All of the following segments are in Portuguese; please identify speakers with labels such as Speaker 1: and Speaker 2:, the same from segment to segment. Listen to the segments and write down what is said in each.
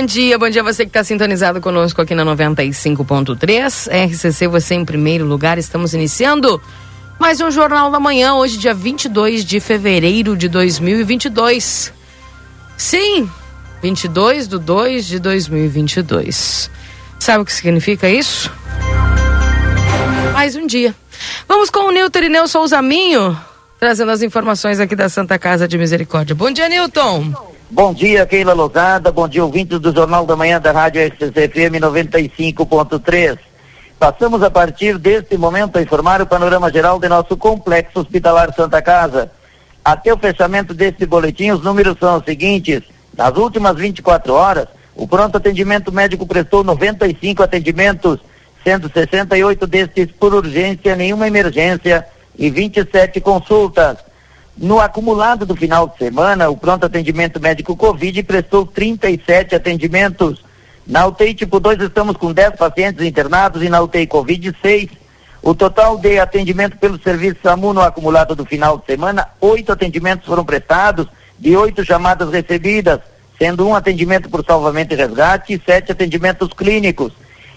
Speaker 1: Bom dia. Bom dia você que está sintonizado conosco aqui na 95.3. RCC, você em primeiro lugar. Estamos iniciando mais um Jornal da Manhã, hoje, dia 22 de fevereiro de 2022. Sim, 22 de 2 de 2022. Sabe o que significa isso? Mais um dia. Vamos com o Nilton Irineu Souza Minho, trazendo as informações aqui da Santa Casa de Misericórdia. Bom dia, Nilton.
Speaker 2: Bom dia, Keila Lozada. Bom dia, ouvintes do Jornal da Manhã da Rádio SCFM 95.3. Passamos a partir deste momento a informar o panorama geral de nosso complexo hospitalar Santa Casa. Até o fechamento deste boletim, os números são os seguintes. Nas últimas 24 horas, o pronto atendimento médico prestou 95 atendimentos, sendo 68 destes por urgência, nenhuma emergência e 27 consultas. No acumulado do final de semana, o pronto atendimento médico Covid prestou 37 atendimentos. Na UTI tipo 2 estamos com 10 pacientes internados e na UTI Covid 6. O total de atendimento pelo serviço SAMU no acumulado do final de semana, oito atendimentos foram prestados, de oito chamadas recebidas, sendo um atendimento por salvamento e resgate e sete atendimentos clínicos.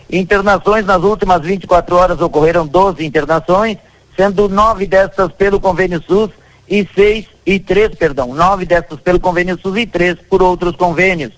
Speaker 2: Internações nas últimas 24 horas ocorreram 12 internações, sendo nove destas pelo convênio SUS e seis e três, perdão, nove dessas pelo convênio SUS e três por outros convênios.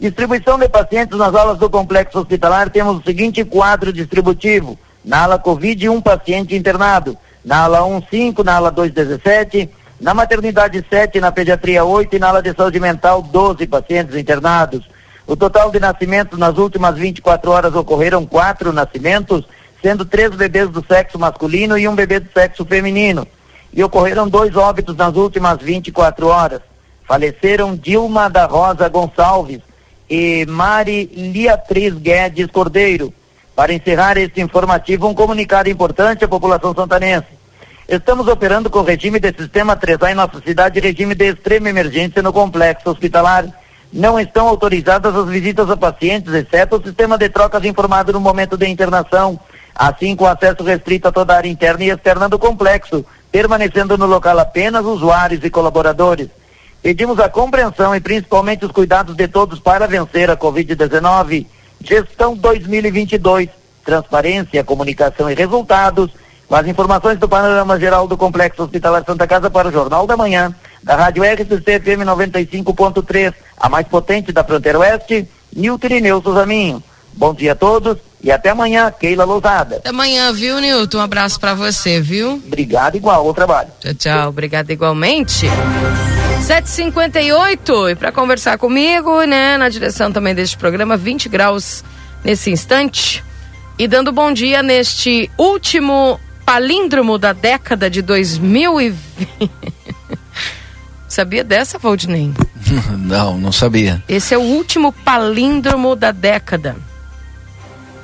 Speaker 2: Distribuição de pacientes nas aulas do complexo hospitalar, temos o seguinte quadro distributivo. Na ala Covid, um paciente internado. Na ala 1, 5, na ala 2, 17. Na maternidade, 7, na pediatria, 8 e na ala de saúde mental, 12 pacientes internados. O total de nascimentos nas últimas 24 horas ocorreram quatro nascimentos, sendo três bebês do sexo masculino e um bebê do sexo feminino e ocorreram dois óbitos nas últimas 24 horas. Faleceram Dilma da Rosa Gonçalves e Mari Liatriz Guedes Cordeiro. Para encerrar este informativo, um comunicado importante à população santanense. Estamos operando com regime de sistema 3A em nossa cidade, regime de extrema emergência no complexo hospitalar. Não estão autorizadas as visitas a pacientes, exceto o sistema de trocas informado no momento de internação, assim com acesso restrito a toda a área interna e externa do complexo, permanecendo no local apenas usuários e colaboradores. Pedimos a compreensão e principalmente os cuidados de todos para vencer a Covid-19. Gestão 2022. Transparência, comunicação e resultados. Com as informações do panorama geral do Complexo Hospitalar Santa Casa para o Jornal da Manhã, da Rádio RCC FM 95.3, a mais potente da fronteira oeste, Nilton Irineu Suzaminho. Bom dia a todos e até amanhã, Keila Lousada.
Speaker 1: Até amanhã, viu, Nilton? Um abraço para você, viu?
Speaker 2: Obrigado, igual, ao trabalho.
Speaker 1: Tchau, tchau. Obrigado igualmente. 758 e para conversar comigo, né, na direção também deste programa, 20 graus nesse instante. E dando bom dia neste último palíndromo da década de 2020. Sabia dessa, Valdinei?
Speaker 3: Não, não sabia.
Speaker 1: Esse é o último palíndromo da década.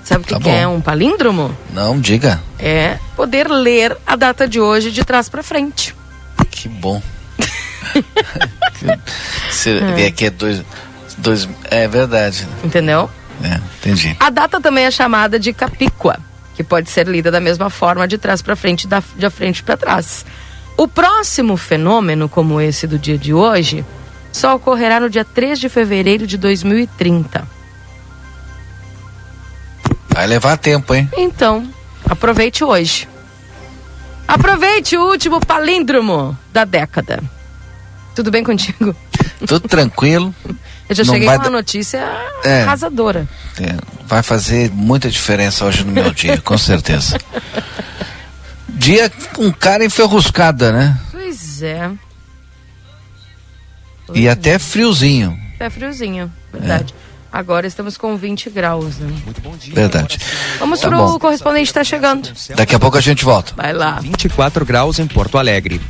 Speaker 1: Sabe o que,
Speaker 3: Tá
Speaker 1: que é um palíndromo?
Speaker 3: Não, diga.
Speaker 1: É poder ler a data de hoje de trás para frente.
Speaker 3: Que bom. Se, é. que é dois, dois. É verdade.
Speaker 1: Entendeu?
Speaker 3: É, entendi.
Speaker 1: A data também é chamada de capíqua, que pode ser lida da mesma forma de trás para frente, da, de frente para trás. O próximo fenômeno, como esse do dia de hoje, só ocorrerá no dia 3 de fevereiro de 2030.
Speaker 3: Vai levar tempo, hein?
Speaker 1: Então, aproveite hoje. Aproveite o último palíndromo da década. Tudo bem contigo?
Speaker 3: Tudo tranquilo.
Speaker 1: Eu já
Speaker 3: Não
Speaker 1: cheguei
Speaker 3: vai
Speaker 1: com uma notícia
Speaker 3: É.
Speaker 1: arrasadora.
Speaker 3: É, vai fazer muita diferença hoje no meu dia, com certeza. Dia com cara enferruscada, né?
Speaker 1: Pois é.
Speaker 3: E até friozinho.
Speaker 1: É friozinho, verdade. Agora estamos com 20 graus, né?
Speaker 3: Verdade.
Speaker 1: Vamos
Speaker 3: Tá
Speaker 1: pro
Speaker 3: bom.
Speaker 1: correspondente está chegando.
Speaker 3: Daqui a pouco a gente volta.
Speaker 1: Vai lá.
Speaker 4: 24 graus em Porto Alegre.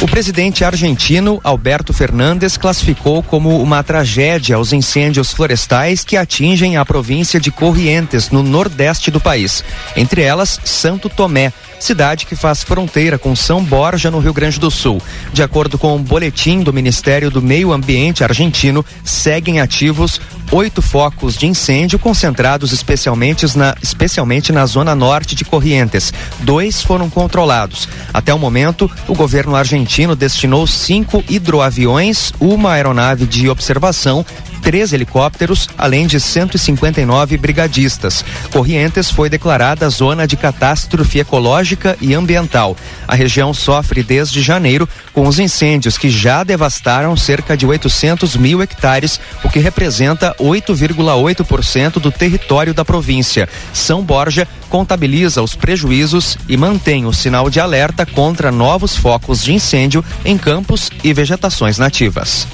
Speaker 4: O presidente argentino Alberto Fernandes classificou como uma tragédia os incêndios florestais que atingem a província de Corrientes, no nordeste do país. Entre elas, Santo Tomé, cidade que faz fronteira com São Borja, no Rio Grande do Sul. De acordo com o um boletim do Ministério do Meio Ambiente argentino, seguem ativos oito focos de incêndio concentrados especialmente na, especialmente na zona norte de Corrientes. Dois foram controlados. Até o momento, o governo argentino destinou cinco hidroaviões, uma aeronave de observação três helicópteros, além de 159 brigadistas. Corrientes foi declarada zona de catástrofe ecológica e ambiental. A região sofre desde janeiro com os incêndios que já devastaram cerca de 800 mil hectares, o que representa 8,8% do território da província. São Borja contabiliza os prejuízos e mantém o sinal de alerta contra novos focos de incêndio em campos e vegetações nativas.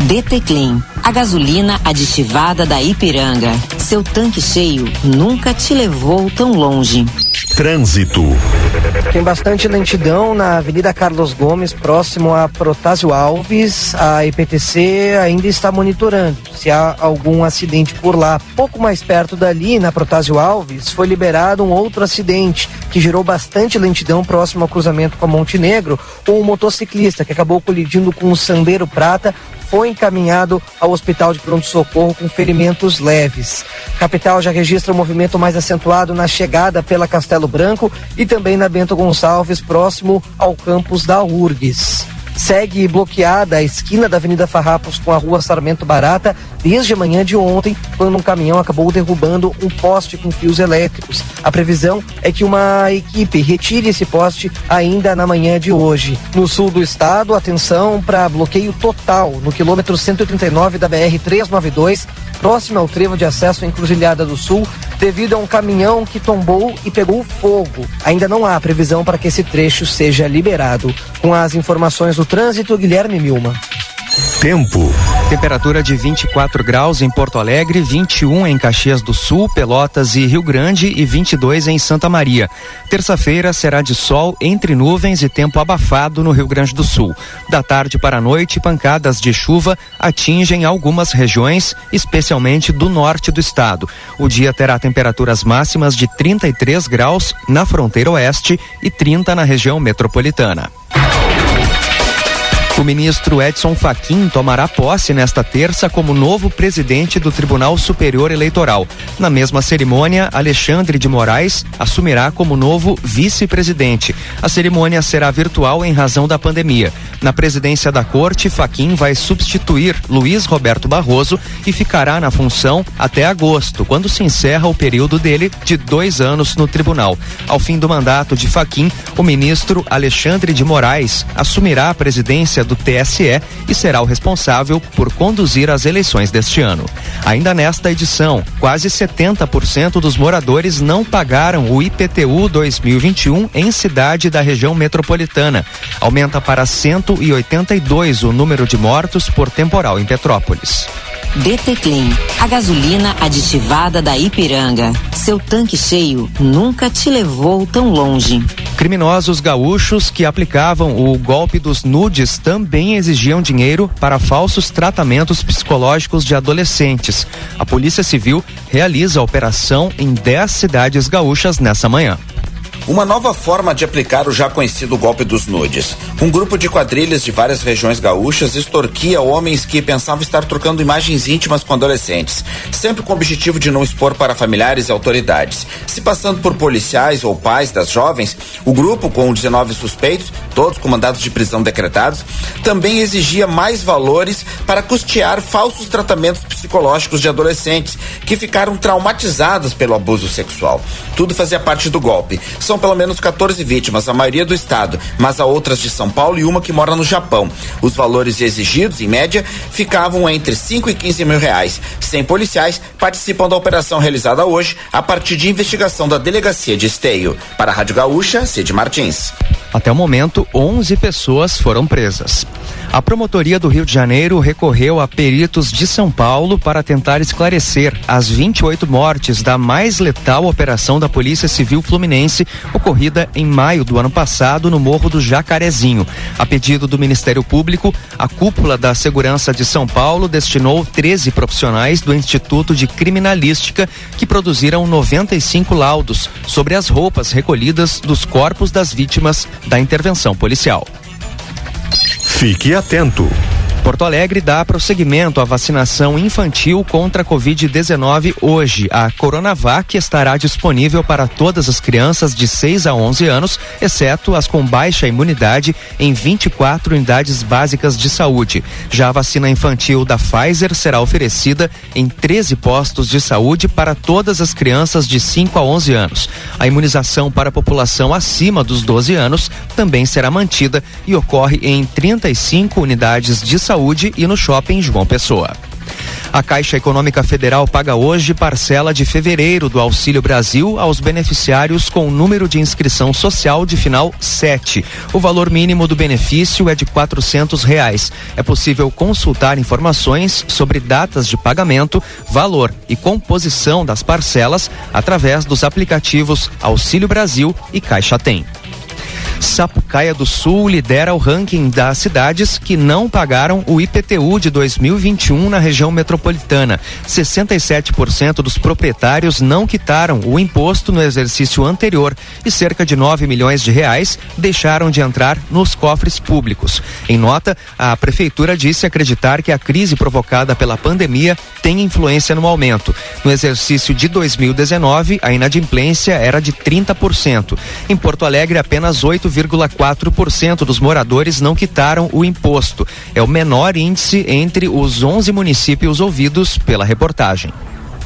Speaker 5: DT Clean, a gasolina aditivada da Ipiranga. Seu tanque cheio nunca te levou tão longe.
Speaker 6: Trânsito.
Speaker 7: Tem bastante lentidão na Avenida Carlos Gomes, próximo a Protásio Alves. A IPTC ainda está monitorando se há algum acidente por lá. Pouco mais perto dali, na Protásio Alves, foi liberado um outro acidente que gerou bastante lentidão próximo ao cruzamento com a Montenegro. Um motociclista que acabou colidindo com o Sandeiro Prata foi encaminhado ao hospital de pronto-socorro com ferimentos leves. Capital já registra um movimento mais acentuado na chegada pela Castelo Branco e também na Bento Gonçalves, próximo ao campus da URGS. Segue bloqueada a esquina da Avenida Farrapos com a rua Sarmento Barata desde a manhã de ontem, quando um caminhão acabou derrubando um poste com fios elétricos. A previsão é que uma equipe retire esse poste ainda na manhã de hoje. No sul do estado, atenção para bloqueio total no quilômetro 139 da BR 392, próximo ao trevo de acesso à Encruzilhada do Sul, devido a um caminhão que tombou e pegou fogo. Ainda não há previsão para que esse trecho seja liberado. Com as informações do trânsito, Guilherme Milma.
Speaker 6: Tempo.
Speaker 4: Temperatura de 24 graus em Porto Alegre, 21 em Caxias do Sul, Pelotas e Rio Grande e 22 em Santa Maria. Terça-feira será de sol entre nuvens e tempo abafado no Rio Grande do Sul. Da tarde para a noite, pancadas de chuva atingem algumas regiões, especialmente do norte do estado. O dia terá temperaturas máximas de 33 graus na fronteira oeste e 30 na região metropolitana. O ministro Edson Fachin tomará posse nesta terça como novo presidente do Tribunal Superior Eleitoral. Na mesma cerimônia, Alexandre de Moraes assumirá como novo vice-presidente. A cerimônia será virtual em razão da pandemia. Na presidência da corte, Fachin vai substituir Luiz Roberto Barroso e ficará na função até agosto, quando se encerra o período dele de dois anos no tribunal. Ao fim do mandato de Fachin, o ministro Alexandre de Moraes assumirá a presidência do TSE e será o responsável por conduzir as eleições deste ano. Ainda nesta edição, quase 70% dos moradores não pagaram o IPTU 2021 em cidade da região metropolitana. Aumenta para 182 o número de mortos por temporal em Petrópolis.
Speaker 5: DT Clean, a gasolina aditivada da Ipiranga. Seu tanque cheio nunca te levou tão longe.
Speaker 4: Criminosos gaúchos que aplicavam o golpe dos nudes também exigiam dinheiro para falsos tratamentos psicológicos de adolescentes. A Polícia Civil realiza a operação em 10 cidades gaúchas nessa manhã
Speaker 8: uma nova forma de aplicar o já conhecido golpe dos nudes. Um grupo de quadrilhas de várias regiões gaúchas extorquia homens que pensavam estar trocando imagens íntimas com adolescentes, sempre com o objetivo de não expor para familiares e autoridades. Se passando por policiais ou pais das jovens, o grupo, com 19 suspeitos, todos com mandados de prisão decretados, também exigia mais valores para custear falsos tratamentos psicológicos de adolescentes que ficaram traumatizados pelo abuso sexual. Tudo fazia parte do golpe. São são pelo menos 14 vítimas, a maioria do estado, mas há outras de São Paulo e uma que mora no Japão. Os valores exigidos, em média, ficavam entre 5 e 15 mil reais. 100 policiais participam da operação realizada hoje a partir de investigação da delegacia de Esteio. Para a Rádio Gaúcha, Cid Martins.
Speaker 4: Até o momento, 11 pessoas foram presas. A promotoria do Rio de Janeiro recorreu a peritos de São Paulo para tentar esclarecer as 28 mortes da mais letal operação da Polícia Civil Fluminense ocorrida em maio do ano passado no Morro do Jacarezinho. A pedido do Ministério Público, a cúpula da Segurança de São Paulo destinou 13 profissionais do Instituto de Criminalística que produziram 95 laudos sobre as roupas recolhidas dos corpos das vítimas da intervenção policial.
Speaker 6: Fique atento.
Speaker 4: Porto Alegre dá prosseguimento à vacinação infantil contra a Covid-19 hoje. A Coronavac estará disponível para todas as crianças de 6 a 11 anos, exceto as com baixa imunidade, em 24 unidades básicas de saúde. Já a vacina infantil da Pfizer será oferecida em 13 postos de saúde para todas as crianças de 5 a 11 anos. A imunização para a população acima dos 12 anos também será mantida e ocorre em 35 unidades de saúde Saúde e no Shopping João Pessoa. A Caixa Econômica Federal paga hoje parcela de fevereiro do Auxílio Brasil aos beneficiários com número de inscrição social de final 7. O valor mínimo do benefício é de quatrocentos reais. É possível consultar informações sobre datas de pagamento, valor e composição das parcelas através dos aplicativos Auxílio Brasil e Caixa Tem. Sapucaia do Sul lidera o ranking das cidades que não pagaram o IPTU de 2021 na região metropolitana. 67% dos proprietários não quitaram o imposto no exercício anterior e cerca de 9 milhões de reais deixaram de entrar nos cofres públicos. Em nota, a prefeitura disse acreditar que a crise provocada pela pandemia tem influência no aumento. No exercício de 2019, a inadimplência era de 30%. Em Porto Alegre, apenas 8 8,4% dos moradores não quitaram o imposto. É o menor índice entre os 11 municípios ouvidos pela reportagem.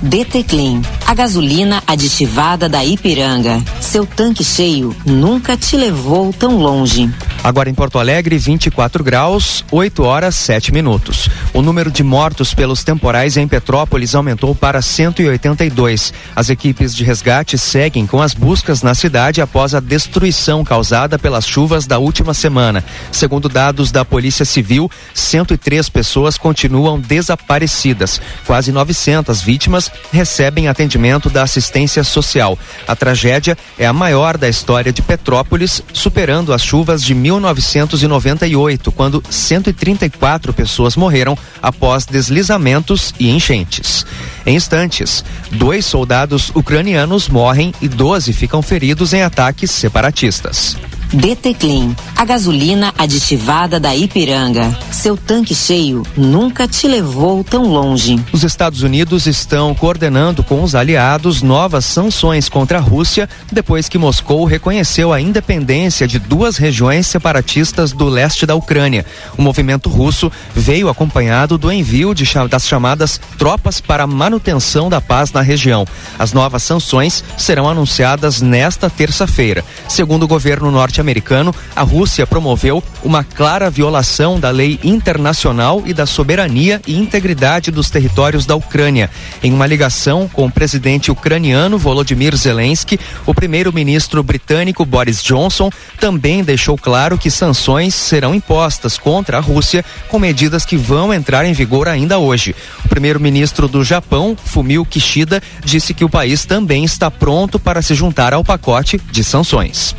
Speaker 5: DT Clean, a gasolina aditivada da Ipiranga. Seu tanque cheio nunca te levou tão longe.
Speaker 4: Agora em Porto Alegre, 24 graus, 8 horas 7 minutos. O número de mortos pelos temporais em Petrópolis aumentou para 182. As equipes de resgate seguem com as buscas na cidade após a destruição causada pelas chuvas da última semana. Segundo dados da Polícia Civil, 103 pessoas continuam desaparecidas. Quase 900 vítimas recebem atendimento da assistência social. A tragédia é a maior da história de Petrópolis, superando as chuvas de 1998, quando 134 pessoas morreram após deslizamentos e enchentes. Em instantes, dois soldados ucranianos morrem e 12 ficam feridos em ataques separatistas.
Speaker 5: DT Clean, a gasolina aditivada da Ipiranga. Seu tanque cheio nunca te levou tão longe.
Speaker 4: Os Estados Unidos estão coordenando com os aliados novas sanções contra a Rússia depois que Moscou reconheceu a independência de duas regiões separatistas do leste da Ucrânia. O movimento russo veio acompanhado do envio de, das chamadas tropas para manutenção da paz na região. As novas sanções serão anunciadas nesta terça-feira. Segundo o governo norte norte-americano, a Rússia promoveu uma clara violação da lei internacional e da soberania e integridade dos territórios da Ucrânia. Em uma ligação com o presidente ucraniano Volodymyr Zelensky, o primeiro-ministro britânico Boris Johnson também deixou claro que sanções serão impostas contra a Rússia com medidas que vão entrar em vigor ainda hoje. O primeiro-ministro do Japão, Fumio Kishida, disse que o país também está pronto para se juntar ao pacote de sanções.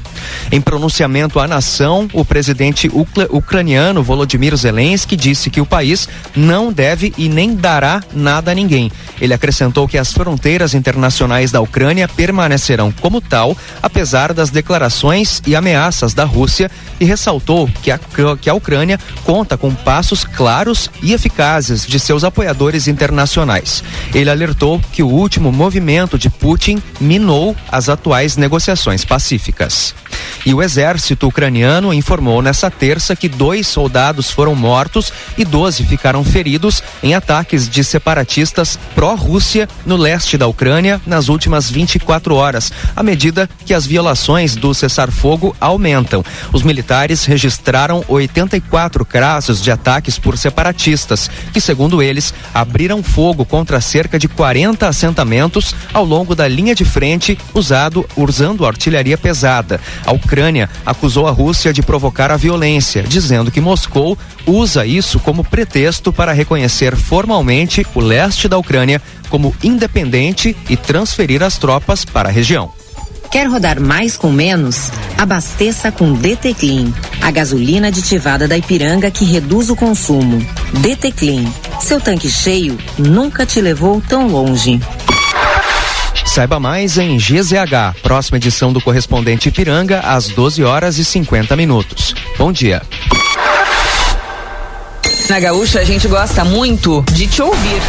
Speaker 4: Em pronunciamento à nação, o presidente ucraniano Volodymyr Zelensky disse que o país não deve e nem dará nada a ninguém. Ele acrescentou que as fronteiras internacionais da Ucrânia permanecerão como tal, apesar das declarações e ameaças da Rússia, e ressaltou que a, que a Ucrânia conta com passos claros e eficazes de seus apoiadores internacionais. Ele alertou que o último movimento de Putin minou as atuais negociações pacíficas. E o exército ucraniano informou nessa terça que dois soldados foram mortos e 12 ficaram feridos em ataques de separatistas pró-Rússia no leste da Ucrânia nas últimas 24 horas, à medida que as violações do cessar-fogo aumentam. Os militares registraram 84 casos de ataques por separatistas, que, segundo eles, abriram fogo contra cerca de 40 assentamentos ao longo da linha de frente usado usando artilharia pesada. A Ucrânia acusou a Rússia de provocar a violência, dizendo que Moscou usa isso como pretexto para reconhecer formalmente o leste da Ucrânia como independente e transferir as tropas para a região.
Speaker 5: Quer rodar mais com menos? Abasteça com DT Clean, a gasolina aditivada da Ipiranga que reduz o consumo. DT Clean, seu tanque cheio nunca te levou tão longe.
Speaker 4: Saiba mais em GZH, próxima edição do correspondente Ipiranga, às 12 horas e 50 minutos. Bom dia.
Speaker 9: Na Gaúcha a gente gosta muito de te ouvir.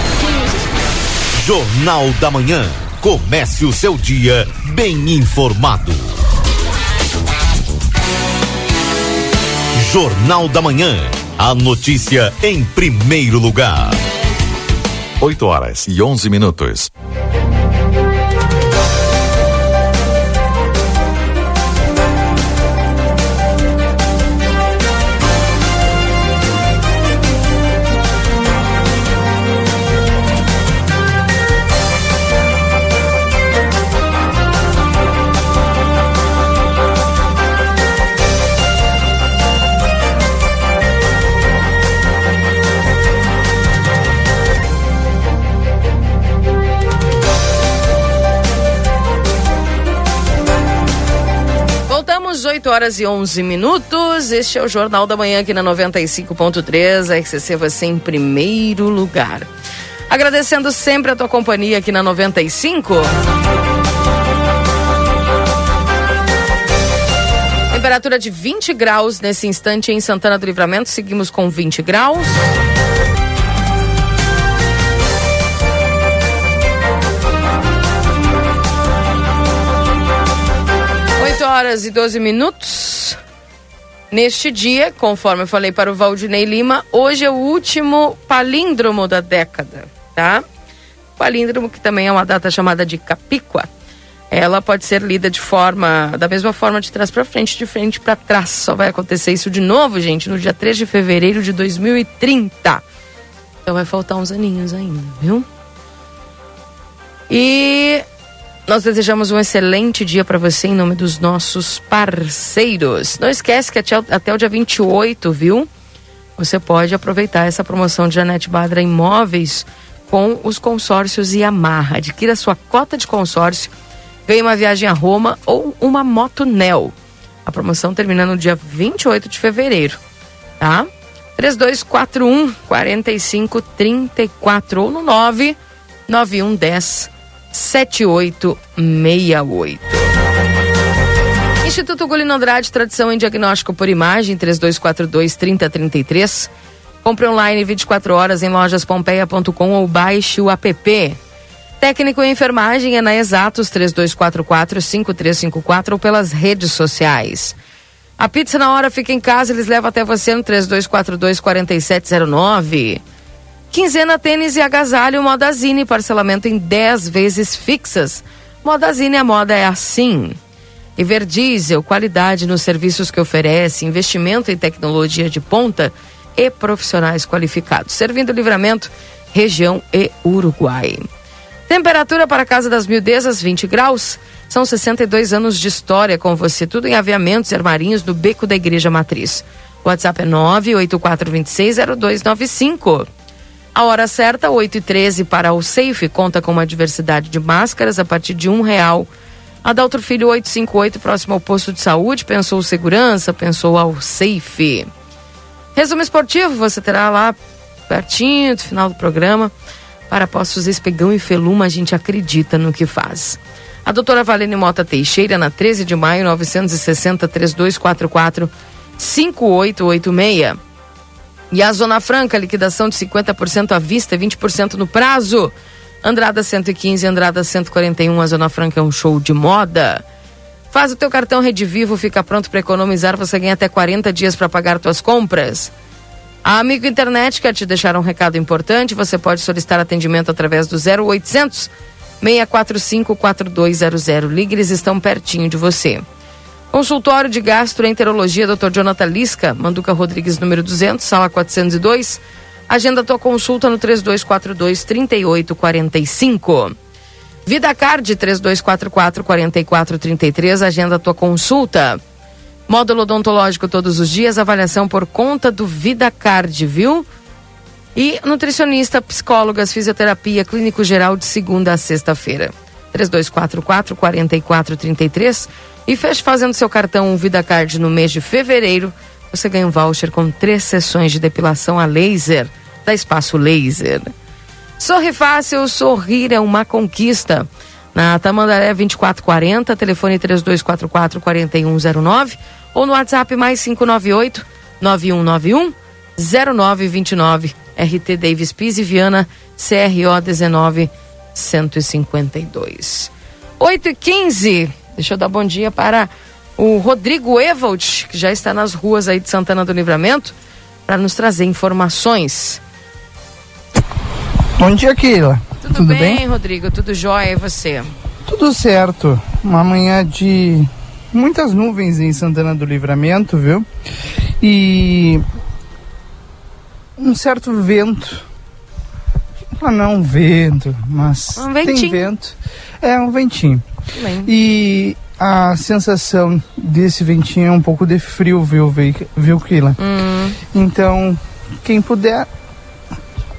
Speaker 6: Jornal da Manhã. Comece o seu dia bem informado. Jornal da Manhã. A notícia em primeiro lugar.
Speaker 10: 8 horas e 11 minutos.
Speaker 1: Horas e 11 minutos. Este é o Jornal da Manhã aqui na 95.3. A RCC você em primeiro lugar. Agradecendo sempre a tua companhia aqui na 95. Temperatura de 20 graus nesse instante em Santana do Livramento. Seguimos com 20 graus. Horas e 12 minutos. Neste dia, conforme eu falei para o Valdinei Lima, hoje é o último palíndromo da década, tá? Palíndromo, que também é uma data chamada de Capicua, ela pode ser lida de forma, da mesma forma de trás para frente, de frente para trás. Só vai acontecer isso de novo, gente, no dia 3 de fevereiro de 2030. Então vai faltar uns aninhos ainda, viu? E nós desejamos um excelente dia para você em nome dos nossos parceiros. Não esquece que até, até o dia 28, viu? Você pode aproveitar essa promoção de Janete Badra Imóveis com os consórcios Yamaha. Adquira sua cota de consórcio, ganhe uma viagem a Roma ou uma moto Nel. A promoção termina no dia 28 de fevereiro, tá? 3241 4534 ou no 99110 7868. Instituto Gulino Andrade, tradição em diagnóstico por imagem, 3242 3033. Compre online 24 horas em lojaspompeia.com ou baixe o app. Técnico em enfermagem é na Exatos 3244 5354 ou pelas redes sociais. A pizza na hora fica em casa, eles levam até você no 3242 4709. Quinzena tênis e agasalho Modazine, parcelamento em 10 vezes fixas. Modazine, a moda é assim. Everdiesel, qualidade nos serviços que oferece, investimento em tecnologia de ponta e profissionais qualificados. Servindo livramento, região e Uruguai. Temperatura para a Casa das Mildezas, 20 graus. São 62 anos de história com você, tudo em aviamentos e armarinhos no Beco da Igreja Matriz. WhatsApp é 984260295. A hora certa, 8 e 13 para o Safe, conta com uma diversidade de máscaras a partir de um real. Adalto Filho 858, próximo ao posto de saúde, pensou segurança, pensou ao Safe. Resumo esportivo, você terá lá pertinho do final do programa. Para postos Espegão e Feluma, a gente acredita no que faz. A doutora Valene Mota Teixeira, na 13 de maio, 960 3244 5886. E a Zona Franca, liquidação de 50% à vista, 20% no prazo. Andrada 115, Andrada 141, a Zona Franca é um show de moda. Faz o teu cartão Rede Vivo, fica pronto para economizar, você ganha até 40 dias para pagar tuas compras. A Amigo Internet quer te deixar um recado importante, você pode solicitar atendimento através do 0800 645 4200. Ligue, eles estão pertinho de você. Consultório de Gastroenterologia, Dr. Jonathan Lisca, Manduca Rodrigues, número 200, sala 402. Agenda tua consulta no 3242 3845. Vida Card 3244 4433, agenda tua consulta. Módulo odontológico todos os dias, avaliação por conta do VidaCard, viu? E nutricionista, psicólogas, fisioterapia, clínico geral de segunda a sexta-feira. 3244 4433 e feche fazendo seu cartão VidaCard no mês de fevereiro. Você ganha um voucher com três sessões de depilação a laser da Espaço Laser. Sorri Fácil, sorrir é uma conquista. Na Tamandaré 2440, telefone 3244 4109 ou no WhatsApp mais 598 9191 0929 RT Davis Pise Viana CRO 19 152. 8 e 15 Deixa eu dar bom dia para o Rodrigo Evald, que já está nas ruas aí de Santana do Livramento, para nos trazer informações.
Speaker 11: Bom dia, Keila.
Speaker 1: Tudo, Tudo bem, bem, Rodrigo? Tudo jóia e você?
Speaker 11: Tudo certo. Uma manhã de muitas nuvens em Santana do Livramento, viu? E um certo vento. Ah, não um vento, mas um tem vento. É um ventinho. Bem. E a sensação desse ventinho é um pouco de frio, viu, viu Kila? Hum. Então, quem puder,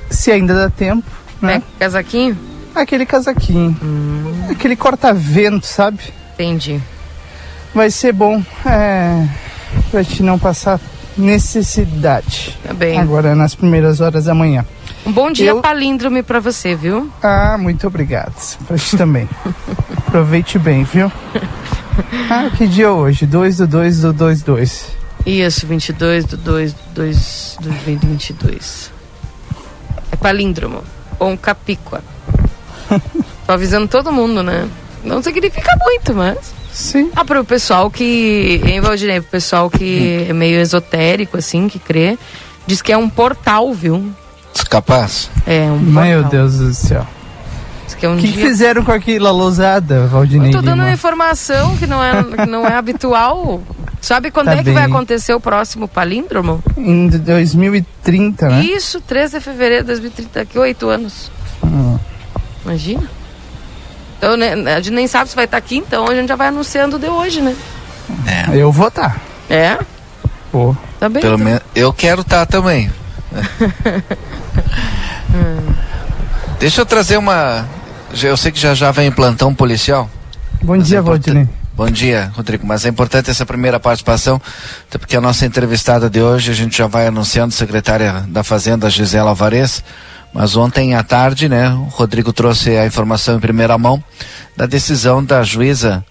Speaker 11: se ainda dá tempo, né? É,
Speaker 1: casaquinho?
Speaker 11: Aquele casaquinho. Hum. Aquele corta-vento, sabe?
Speaker 1: Entendi.
Speaker 11: Vai ser bom é, pra te não passar necessidade.
Speaker 1: Tá bem.
Speaker 11: Agora nas primeiras horas da manhã.
Speaker 1: Um bom dia Eu... palíndrome para você, viu?
Speaker 11: Ah, muito obrigado. Pra ti também. Aproveite bem, viu? Ah, que dia hoje? 2 do 2 do 2 2.
Speaker 1: Isso, 22 do 2 do 2 do 2022. É palíndromo. Ou um capíqua. Tô avisando todo mundo, né? Não significa muito, mas...
Speaker 11: Sim.
Speaker 1: Ah, para o pessoal que... Em Valdinei, pro pessoal que é meio esotérico, assim, que crê... Diz que é um portal, viu?
Speaker 3: Capaz?
Speaker 1: É, um
Speaker 11: Meu Deus do céu.
Speaker 1: Que, é um
Speaker 11: que, dia... que fizeram com aquela lousada, Valdinei?
Speaker 1: Eu tô dando uma informação que não é, que não é habitual. Sabe quando tá é que bem. vai acontecer o próximo palíndromo?
Speaker 11: Em 2030, né?
Speaker 1: Isso, 13 de fevereiro de 2030, daqui oito anos. Hum. Imagina. Então, né, a gente nem sabe se vai estar aqui, então a gente já vai anunciando de hoje, né?
Speaker 11: É. Eu vou estar. Tá.
Speaker 1: É?
Speaker 11: Pô.
Speaker 1: Tá bem.
Speaker 3: Pelo então. menos eu quero estar tá Deixa eu trazer uma. Eu sei que já já vem plantão policial.
Speaker 11: Bom dia, é Valdinei.
Speaker 3: Bom dia, Rodrigo. Mas é importante essa primeira participação, até porque a nossa entrevistada de hoje a gente já vai anunciando, secretária da Fazenda, Gisela Alvarez. Mas ontem à tarde, né, o Rodrigo trouxe a informação em primeira mão da decisão da juíza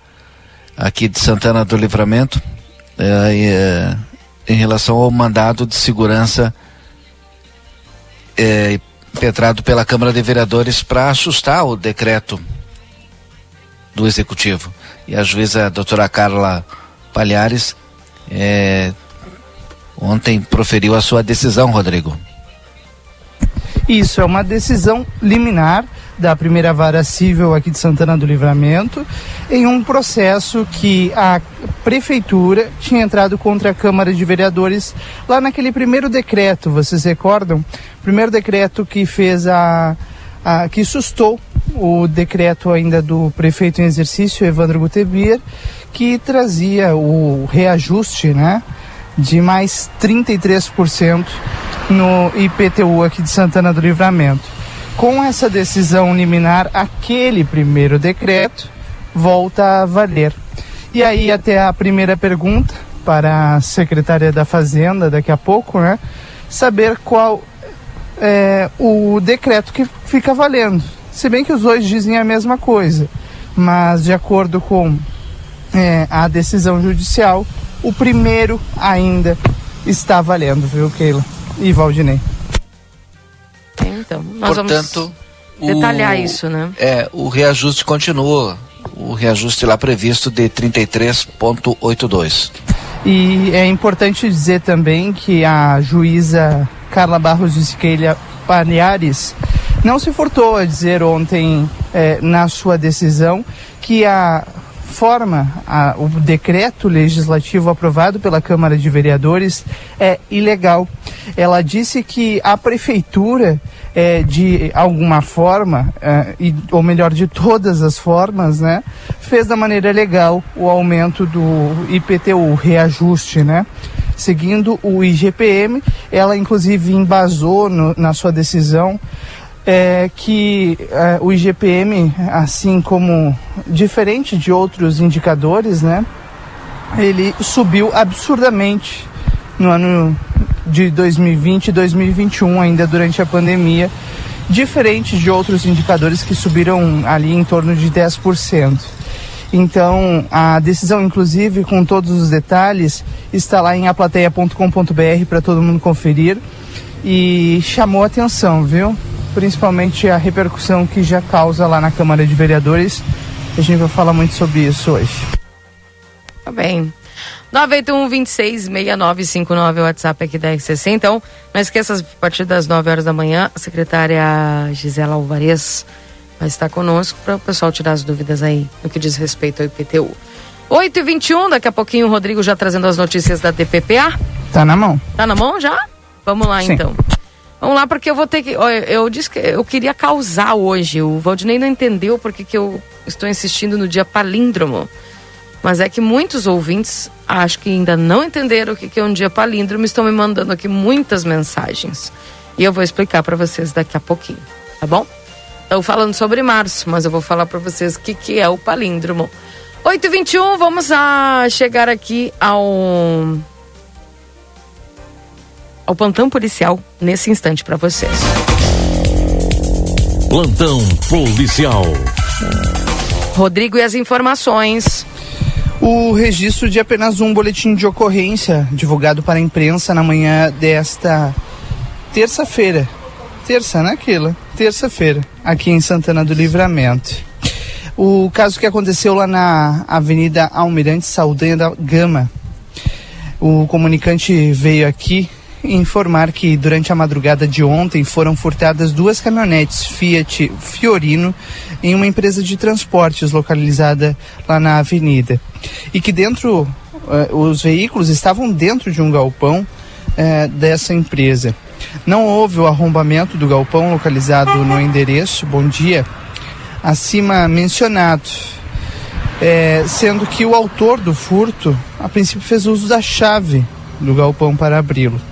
Speaker 3: aqui de Santana do Livramento eh, eh, em relação ao mandado de segurança é, impetrado pela Câmara de Vereadores para assustar o decreto do Executivo. E a juíza a doutora Carla Palhares é, ontem proferiu a sua decisão, Rodrigo.
Speaker 11: Isso é uma decisão liminar da primeira vara civil aqui de Santana do Livramento, em um processo que a prefeitura tinha entrado contra a Câmara de Vereadores lá naquele primeiro decreto, vocês recordam? Primeiro decreto que fez a, a que sustou o decreto ainda do prefeito em exercício, Evandro Gutebier, que trazia o reajuste, né? de mais 33% no IPTU aqui de Santana do Livramento. Com essa decisão liminar, aquele primeiro decreto volta a valer. E aí, até a primeira pergunta para a secretária da Fazenda, daqui a pouco, né? Saber qual é o decreto que fica valendo. Se bem que os dois dizem a mesma coisa, mas de acordo com é, a decisão judicial, o primeiro ainda está valendo, viu, Keila e Valdinei?
Speaker 1: Então, nós Portanto, vamos detalhar o, isso, né?
Speaker 3: É, o reajuste continua, o reajuste lá previsto de 33,82.
Speaker 11: E é importante dizer também que a juíza Carla Barros de Siqueira Palhares não se furtou a dizer ontem, é, na sua decisão, que a forma, a, o decreto legislativo aprovado pela Câmara de Vereadores é ilegal. Ela disse que a prefeitura, é, de alguma forma, é, e, ou melhor, de todas as formas, né, fez da maneira legal o aumento do IPTU, reajuste, né? Seguindo o IGPM, ela inclusive embasou no, na sua decisão é que é, o IGPM, assim como diferente de outros indicadores, né, ele subiu absurdamente no ano de 2020 e 2021, ainda durante a pandemia, diferente de outros indicadores que subiram ali em torno de 10%. Então, a decisão, inclusive, com todos os detalhes, está lá em aplateia.com.br para todo mundo conferir e chamou atenção, viu? Principalmente a repercussão que já causa lá na Câmara de Vereadores. A gente vai falar muito sobre isso hoje.
Speaker 1: Tá bem. 981 26 6959 é o WhatsApp aqui da RCC. Então, não esqueça, a partir das 9 horas da manhã, a secretária Gisela Alvarez vai estar conosco para o pessoal tirar as dúvidas aí no que diz respeito ao IPTU. 8 e 21 daqui a pouquinho o Rodrigo já trazendo as notícias da DPPA.
Speaker 11: Tá na mão.
Speaker 1: Tá na mão já? Vamos lá
Speaker 11: Sim.
Speaker 1: então. Vamos lá, porque eu vou ter que. Eu disse que eu queria causar hoje. O Valdinei não entendeu porque que eu estou insistindo no dia palíndromo. Mas é que muitos ouvintes acho que ainda não entenderam o que que é um dia palíndromo. Estão me mandando aqui muitas mensagens. E eu vou explicar para vocês daqui a pouquinho, tá bom? Estou falando sobre março, mas eu vou falar para vocês o que, que é o palíndromo. 8h21, vamos a chegar aqui ao ao plantão policial nesse instante para vocês.
Speaker 6: Plantão policial.
Speaker 1: Rodrigo e as informações.
Speaker 11: O registro de apenas um boletim de ocorrência divulgado para a imprensa na manhã desta terça-feira. Terça, né, Keila? Terça-feira, aqui em Santana do Livramento. O caso que aconteceu lá na Avenida Almirante Saldanha da Gama. O comunicante veio aqui informar que durante a madrugada de ontem foram furtadas duas caminhonetes Fiat Fiorino em uma empresa de transportes localizada lá na avenida. E que dentro, eh, os veículos estavam dentro de um galpão eh, dessa empresa. Não houve o arrombamento do galpão localizado no endereço, bom dia, acima mencionado. Eh, sendo que o autor do furto, a princípio, fez uso da chave do galpão para abri-lo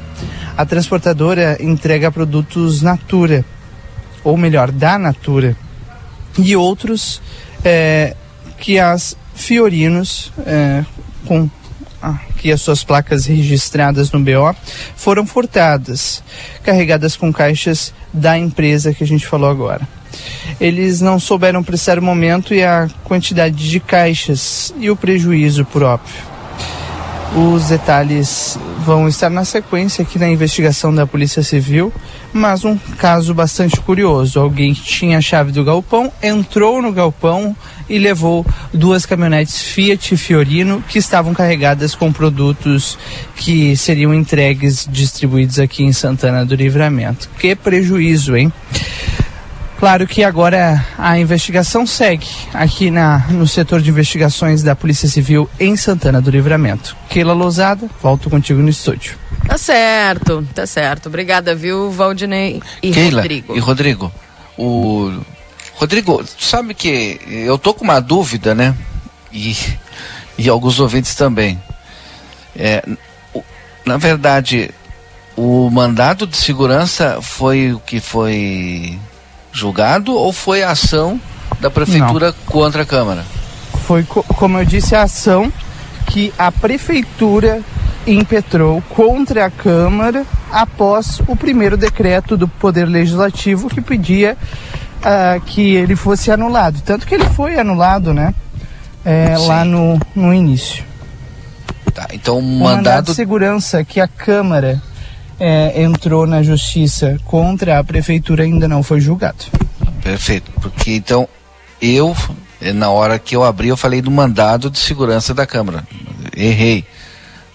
Speaker 11: a transportadora entrega produtos Natura, ou melhor, da Natura, e outros é, que as Fiorinos, é, com aqui as suas placas registradas no BO, foram furtadas, carregadas com caixas da empresa que a gente falou agora. Eles não souberam prestar o momento e a quantidade de caixas e o prejuízo próprio. Os detalhes vão estar na sequência aqui na investigação da Polícia Civil, mas um caso bastante curioso. Alguém que tinha a chave do galpão entrou no galpão e levou duas caminhonetes Fiat Fiorino que estavam carregadas com produtos que seriam entregues, distribuídos aqui em Santana do Livramento. Que prejuízo, hein? Claro que agora a investigação segue aqui na, no setor de investigações da Polícia Civil em Santana do Livramento. Keila Lousada, volto contigo no estúdio.
Speaker 1: Tá certo, tá certo. Obrigada, viu, Valdinei e
Speaker 3: Keila
Speaker 1: Rodrigo.
Speaker 3: e Rodrigo, o Rodrigo, sabe que eu tô com uma dúvida, né? E, e alguns ouvintes também. É, o- na verdade, o mandado de segurança foi o que foi julgado ou foi a ação da prefeitura contra a Câmara?
Speaker 11: Foi, co- como eu disse, a ação que a Prefeitura impetrou contra a Câmara após o primeiro decreto do Poder Legislativo que pedia ah, que ele fosse anulado. Tanto que ele foi anulado, né? É, lá no, no início.
Speaker 3: Tá, então o
Speaker 11: O mandado
Speaker 3: mandado
Speaker 11: de segurança que a Câmara é, entrou na Justiça contra a Prefeitura ainda não foi julgado.
Speaker 3: Perfeito, porque então eu, eh, na hora que eu abri, eu falei do mandado de segurança da Câmara. Errei.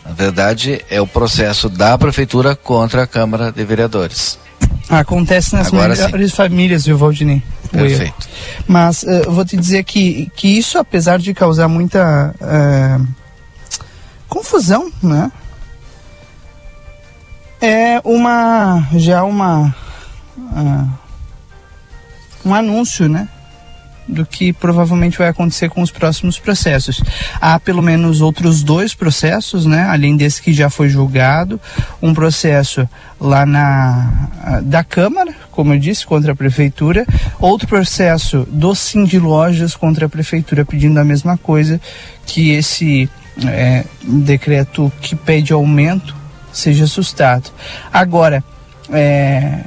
Speaker 3: Na verdade, é o processo da Prefeitura contra a Câmara de Vereadores.
Speaker 11: Acontece nas
Speaker 3: Agora
Speaker 11: melhores famílias, viu, Valdinei?
Speaker 3: Perfeito.
Speaker 11: Mas eu vou te dizer que, que isso, apesar de causar muita eh, confusão, né? É uma já uma ah, um anúncio, né? Do que provavelmente vai acontecer com os próximos processos. Há pelo menos outros dois processos, né? Além desse que já foi julgado, um processo lá na ah, da Câmara, como eu disse, contra a prefeitura, outro processo do Sim de Lojas contra a prefeitura pedindo a mesma coisa, que esse é, decreto que pede aumento seja assustado. Agora, é,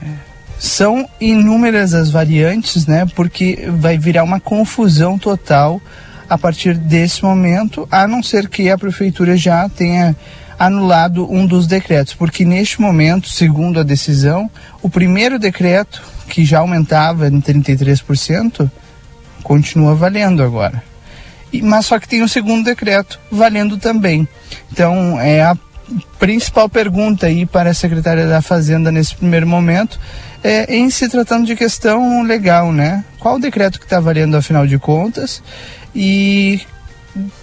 Speaker 11: são inúmeras as variantes, né? Porque vai virar uma confusão total a partir desse momento, a não ser que a prefeitura já tenha anulado um dos decretos, porque neste momento, segundo a decisão, o primeiro decreto que já aumentava em 33% continua valendo agora. E, mas só que tem o segundo decreto valendo também. Então, é a principal pergunta aí para a secretária da Fazenda nesse primeiro momento é em se tratando de questão legal, né? Qual o decreto que está valendo afinal de contas e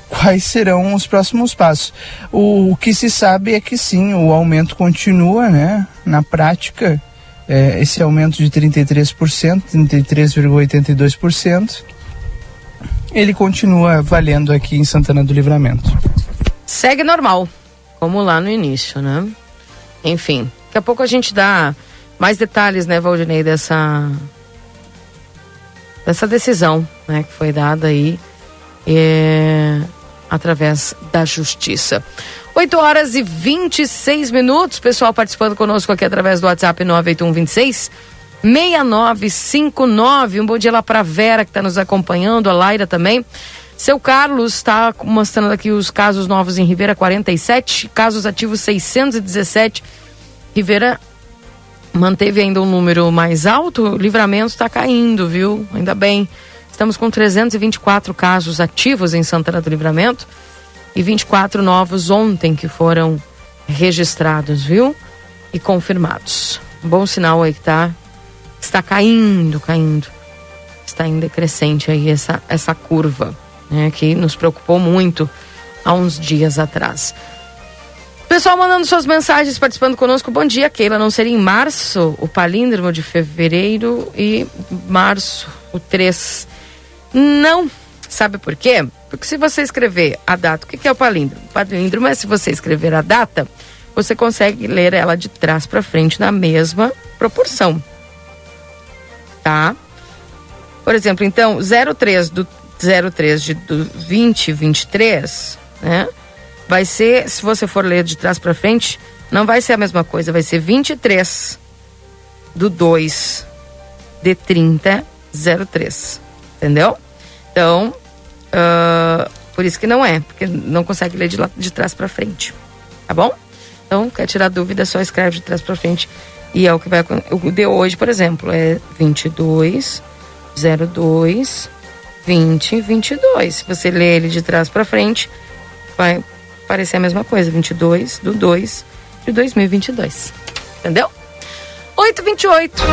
Speaker 11: quais serão os próximos passos? O, o que se sabe é que sim, o aumento continua, né? Na prática, é, esse aumento de 33%, 33,82%, ele continua valendo aqui em Santana do Livramento.
Speaker 1: Segue normal, como lá no início, né? Enfim, daqui a pouco a gente dá mais detalhes, né, Valdinei, dessa dessa decisão, né, que foi dada aí é, através da justiça. 8 horas e 26 minutos, pessoal participando conosco aqui através do WhatsApp 98126 6959. Um bom dia lá para Vera que está nos acompanhando, a Laira também. Seu Carlos está mostrando aqui os casos novos em Ribeira 47, casos ativos 617. Ribeira manteve ainda um número mais alto, o livramento está caindo, viu? Ainda bem. Estamos com 324 casos ativos em Santana do Livramento e 24 novos ontem que foram registrados, viu? E confirmados. Bom sinal aí que tá está caindo, caindo. Está em decrescente aí essa essa curva, né, que nos preocupou muito há uns dias atrás. Pessoal mandando suas mensagens, participando conosco. Bom dia, Keila. Não seria em março o palíndromo de fevereiro e março o 3? Não. Sabe por quê? Porque se você escrever a data, o que é o palíndromo? O palíndromo é se você escrever a data, você consegue ler ela de trás para frente na mesma proporção. Tá? Por exemplo, então, 03 do 03 de do 2023, né? Vai ser, se você for ler de trás para frente, não vai ser a mesma coisa, vai ser 23 do 2 de 30 03. Entendeu? Então, uh, por isso que não é, porque não consegue ler de, lá, de trás para frente. Tá bom? Então, quer tirar dúvida, só escreve de trás para frente. E é o que vai O de hoje, por exemplo, é 22, 02, 20, 22. Se você ler ele de trás para frente, vai parecer a mesma coisa. 22 do 2 de 2022. Entendeu? 828.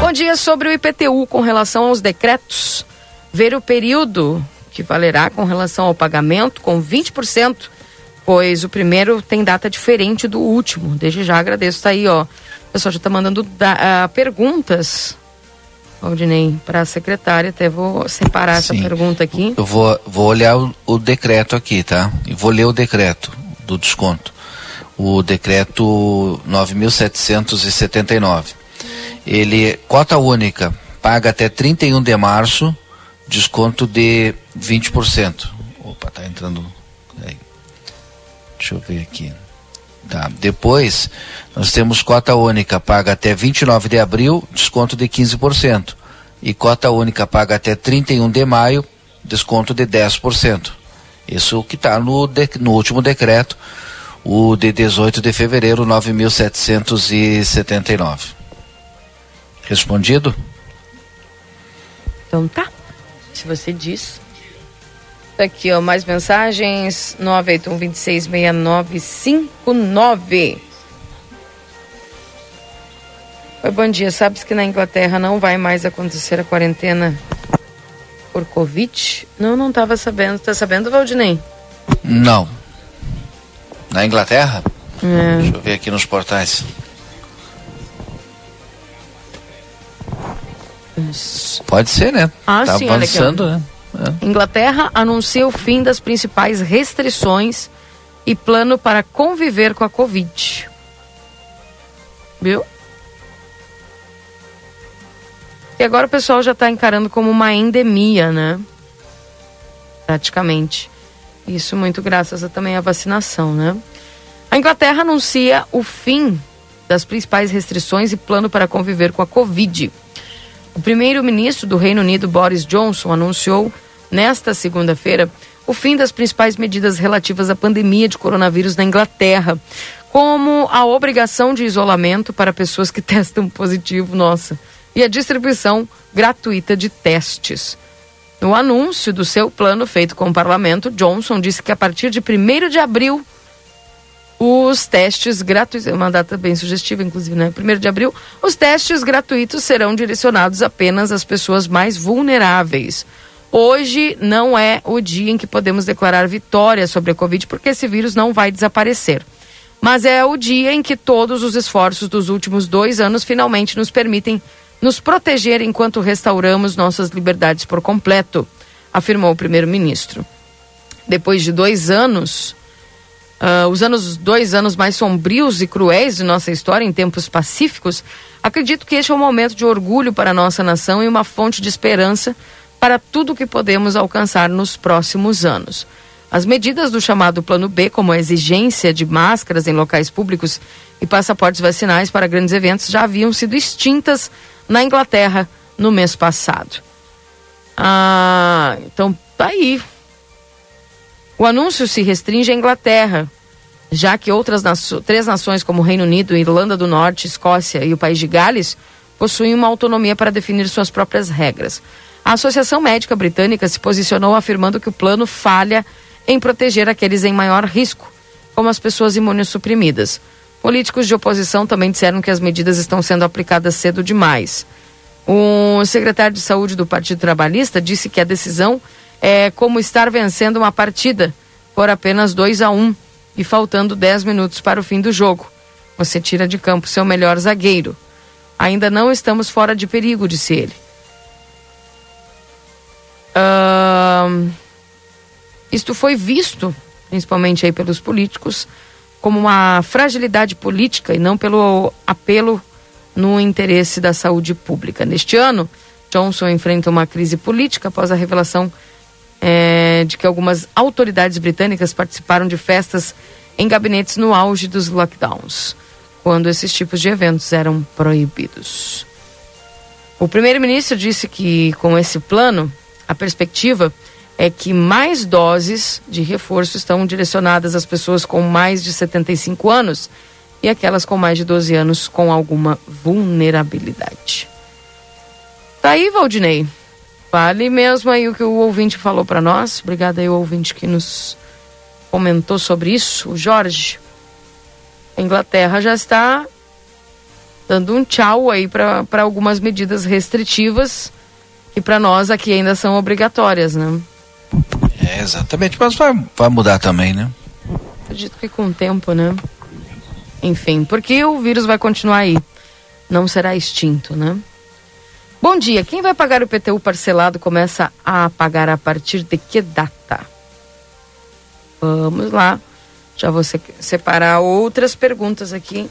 Speaker 1: Bom dia sobre o IPTU com relação aos decretos. Ver o período que valerá com relação ao pagamento com 20%, pois o primeiro tem data diferente do último. Desde já agradeço. Tá aí, ó. O pessoal já tá mandando da, uh, perguntas Aldinei, para a secretária, até vou separar Sim. essa pergunta aqui.
Speaker 3: Eu vou, vou olhar o, o, decreto aqui, tá? E vou ler o decreto do desconto. O decreto 9.779. Ele, cota única, paga até 31 de março, desconto de 20%. Opa, tá entrando. Aí. Deixa eu ver aqui. Tá. Depois, nós temos cota única paga até 29 de abril, desconto de 15%. E cota única paga até 31 de maio, desconto de 10%. Isso que está no, no último decreto, o de 18 de fevereiro, 9.779. Respondido?
Speaker 1: Então tá. Se você diz. Tá aqui, ó, mais mensagens. 981 266959. Oi, bom dia. Sabes que na Inglaterra não vai mais acontecer a quarentena por Covid? Não, não estava sabendo. Tá sabendo, Valdinei?
Speaker 3: Não. Na Inglaterra?
Speaker 1: É.
Speaker 3: Deixa eu ver aqui nos portais. Pode ser, né?
Speaker 1: Ah,
Speaker 3: tá
Speaker 1: sim,
Speaker 3: avançando, né? É.
Speaker 1: Inglaterra anuncia o fim das principais restrições e plano para conviver com a Covid. Viu? E agora o pessoal já está encarando como uma endemia, né? Praticamente. Isso muito graças a, também à vacinação, né? A Inglaterra anuncia o fim das principais restrições e plano para conviver com a Covid. O primeiro-ministro do Reino Unido, Boris Johnson, anunciou nesta segunda-feira o fim das principais medidas relativas à pandemia de coronavírus na Inglaterra, como a obrigação de isolamento para pessoas que testam positivo, nossa, e a distribuição gratuita de testes. No anúncio do seu plano feito com o parlamento, Johnson disse que a partir de 1 de abril os testes gratuitos, é uma data bem sugestiva, inclusive, né? 1 de abril, os testes gratuitos serão direcionados apenas às pessoas mais vulneráveis. Hoje não é o dia em que podemos declarar vitória sobre a Covid, porque esse vírus não vai desaparecer. Mas é o dia em que todos os esforços dos últimos dois anos finalmente nos permitem nos proteger enquanto restauramos nossas liberdades por completo, afirmou o primeiro-ministro. Depois de dois anos, ah, os anos dois anos mais sombrios e cruéis de nossa história em tempos pacíficos, acredito que este é um momento de orgulho para a nossa nação e uma fonte de esperança para tudo que podemos alcançar nos próximos anos. As medidas do chamado Plano B, como a exigência de máscaras em locais públicos e passaportes vacinais para grandes eventos, já haviam sido extintas na Inglaterra no mês passado. Ah, então tá aí. O anúncio se restringe à Inglaterra, já que outras três nações, como Reino Unido, Irlanda do Norte, Escócia e o País de Gales, possuem uma autonomia para definir suas próprias regras. A Associação Médica Britânica se posicionou afirmando que o plano falha em proteger aqueles em maior risco, como as pessoas imunossuprimidas. Políticos de oposição também disseram que as medidas estão sendo aplicadas cedo demais. O secretário de Saúde do Partido Trabalhista disse que a decisão é como estar vencendo uma partida por apenas 2 a 1 um, e faltando 10 minutos para o fim do jogo. Você tira de campo seu melhor zagueiro. Ainda não estamos fora de perigo, disse ele. Ahn, isto foi visto, principalmente aí pelos políticos, como uma fragilidade política e não pelo apelo no interesse da saúde pública. Neste ano, Johnson enfrenta uma crise política após a revelação eh, de que algumas autoridades britânicas participaram de festas em gabinetes no auge dos lockdowns, quando esses tipos de eventos eram proibidos. O primeiro-ministro disse que, com esse plano, a perspectiva é que mais doses de reforço estão direcionadas às pessoas com mais de 75 anos e aquelas com mais de 12 anos com alguma vulnerabilidade. Tá aí, Valdinei. Vale mesmo aí o que o ouvinte falou para nós. Obrigada aí o ouvinte que nos comentou sobre isso, o Jorge. A Inglaterra já está dando um tchau aí para algumas medidas restritivas que para nós aqui ainda são obrigatórias, né?
Speaker 3: É, exatamente, mas vai, vai mudar também, né?
Speaker 1: Acredito que com o tempo, né? Enfim, porque o vírus vai continuar aí. Não será extinto, né? Bom dia. Quem vai pagar o IPTU parcelado começa a pagar a partir de que data? Vamos lá. Já vou se- separar outras perguntas aqui.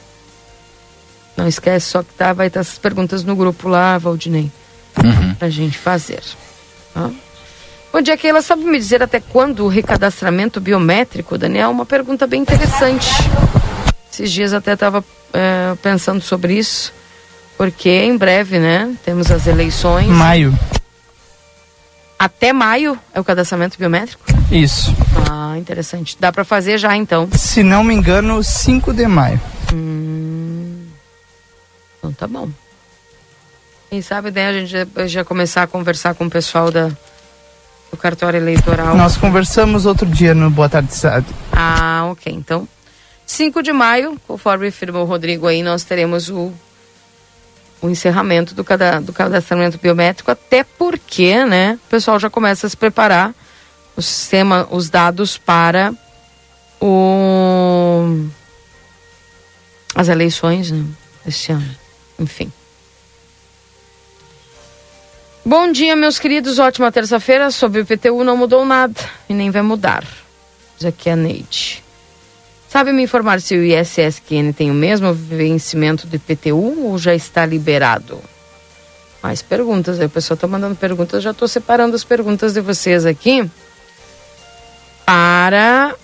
Speaker 1: Não esquece só que tá, vai estar essas perguntas no grupo lá, Valdinei. Pra gente fazer. Tá? Bom dia, Keila. Sabe me dizer até quando o recadastramento biométrico, Daniel? Uma pergunta bem interessante. Esses dias até estava pensando sobre isso, porque em breve, né, temos as eleições.
Speaker 11: Maio.
Speaker 1: Até maio é o cadastramento biométrico?
Speaker 11: Isso.
Speaker 1: Ah, interessante. Dá para fazer já então.
Speaker 11: Se não me engano, 5 de maio.
Speaker 1: Hum, então tá bom. Quem sabe daí a gente já, já começar a conversar com o pessoal da, do cartório eleitoral.
Speaker 11: Nós conversamos outro dia no Boa Tarde Cidade.
Speaker 1: Ah, ok. Então, 5 de maio, conforme afirmou o Rodrigo aí, nós teremos o o encerramento do, cada, do cadastramento biométrico, até porque, né, o pessoal já começa a se preparar o sistema, os dados para o as eleições, né, este ano. Enfim. Bom dia, meus queridos. Ótima terça-feira. Sobre o IPTU não mudou nada e nem vai mudar. Diz aqui a Neide. Sabe me informar se o ISSQN tem o mesmo vencimento do IPTU ou já está liberado? Mais perguntas. Aí o pessoal está mandando perguntas. Eu já estou separando as perguntas de vocês aqui para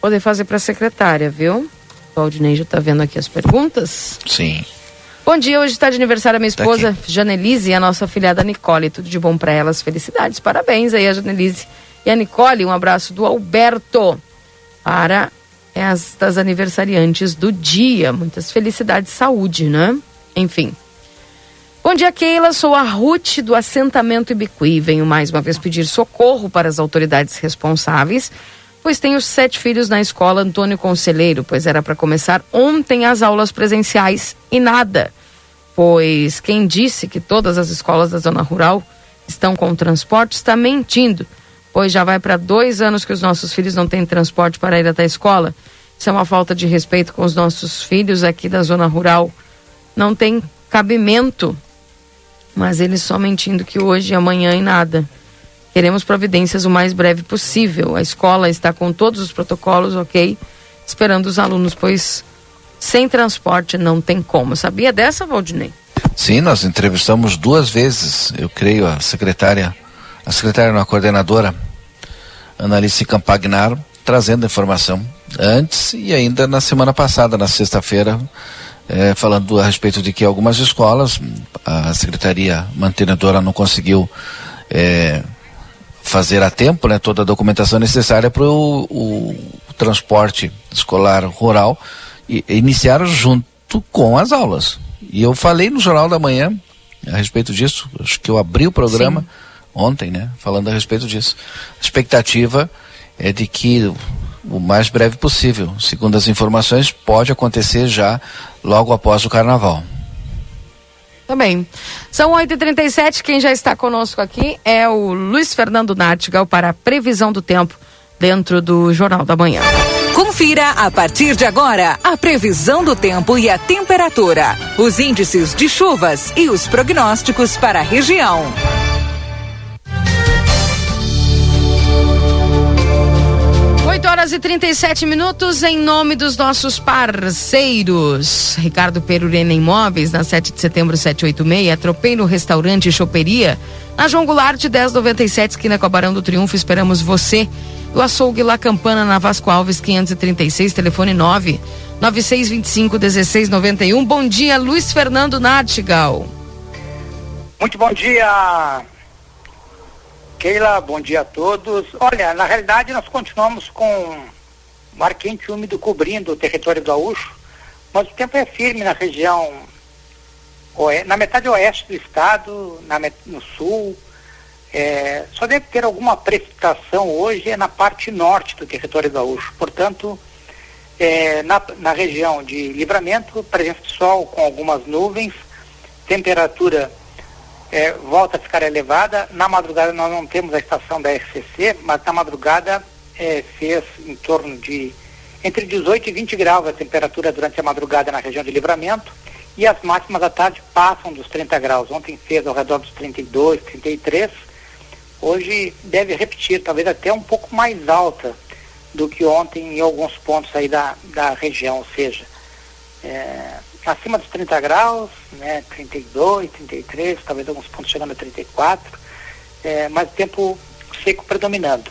Speaker 1: poder fazer para a secretária, viu? O Aldinei já está vendo aqui as perguntas.
Speaker 3: Sim.
Speaker 1: Bom dia, hoje está de aniversário a minha esposa, tá Janelise, e a nossa filhada Nicole. Tudo de bom para elas, felicidades, parabéns aí a Janelise e a Nicole. Um abraço do Alberto para estas aniversariantes do dia. Muitas felicidades, saúde, né? Enfim. Bom dia, Keila. Sou a Ruth do assentamento Ibiqui. Venho mais uma vez pedir socorro para as autoridades responsáveis, pois tenho sete filhos na escola Antônio Conselheiro, pois era para começar ontem as aulas presenciais e nada pois quem disse que todas as escolas da zona rural estão com transporte está mentindo, pois já vai para dois anos que os nossos filhos não têm transporte para ir até a escola. Isso é uma falta de respeito com os nossos filhos aqui da zona rural. Não tem cabimento, mas eles só mentindo que hoje, amanhã e nada. Queremos providências o mais breve possível. A escola está com todos os protocolos, ok? Esperando os alunos, pois sem transporte não tem como. Sabia dessa, Valdinei?
Speaker 3: Sim, nós entrevistamos duas vezes, eu creio, a secretária, a secretária não, a coordenadora, Analice Campagnar, trazendo informação antes e ainda na semana passada, na sexta-feira, é, falando a respeito de que algumas escolas, a secretaria mantenedora não conseguiu é, fazer a tempo né, toda a documentação necessária para o, transporte escolar rural e, iniciaram junto com as aulas. E eu falei no Jornal da Manhã a respeito disso, acho que eu abri o programa Sim. Ontem, né, falando a respeito disso. A expectativa é de que o mais breve possível, segundo as informações, pode acontecer já logo após o carnaval.
Speaker 1: Também. São 8h37, quem já está conosco aqui é o Luiz Fernando Nartigal para a previsão do tempo dentro do Jornal da Manhã.
Speaker 12: Confira a partir de agora a previsão do tempo e a temperatura, os índices de chuvas e os prognósticos para a região.
Speaker 1: Oito horas e 37 minutos em nome dos nossos parceiros. Ricardo Perurena Imóveis, na 7 de setembro 786, atropei no restaurante Choperia, na João Goulart 1097, esquina com a Barão do Triunfo. Esperamos você do açougue La Campana na Vasco Alves 536, telefone 9 9625 1691. Bom dia, Luiz Fernando Nartigal.
Speaker 13: Muito bom dia, Keila, bom dia a todos. Olha, na realidade nós continuamos com mar quente úmido cobrindo o território gaúcho, mas o tempo é firme na região, na metade oeste do estado, na, no sul, é, só deve ter alguma precipitação hoje é na parte norte do território gaúcho. Portanto, é, na, na região de livramento, presença de sol com algumas nuvens, temperatura é, volta a ficar elevada. Na madrugada nós não temos a estação da RCC, mas na madrugada é, fez em torno de entre 18 e 20 graus a temperatura durante a madrugada na região de livramento e as máximas da tarde passam dos 30 graus. Ontem fez ao redor dos 32, 33 hoje deve repetir, talvez até um pouco mais alta do que ontem em alguns pontos aí da, da região, ou seja, é, acima dos 30 graus, né, 32, 33, talvez alguns pontos chegando a 34, é, mas tempo seco predominando.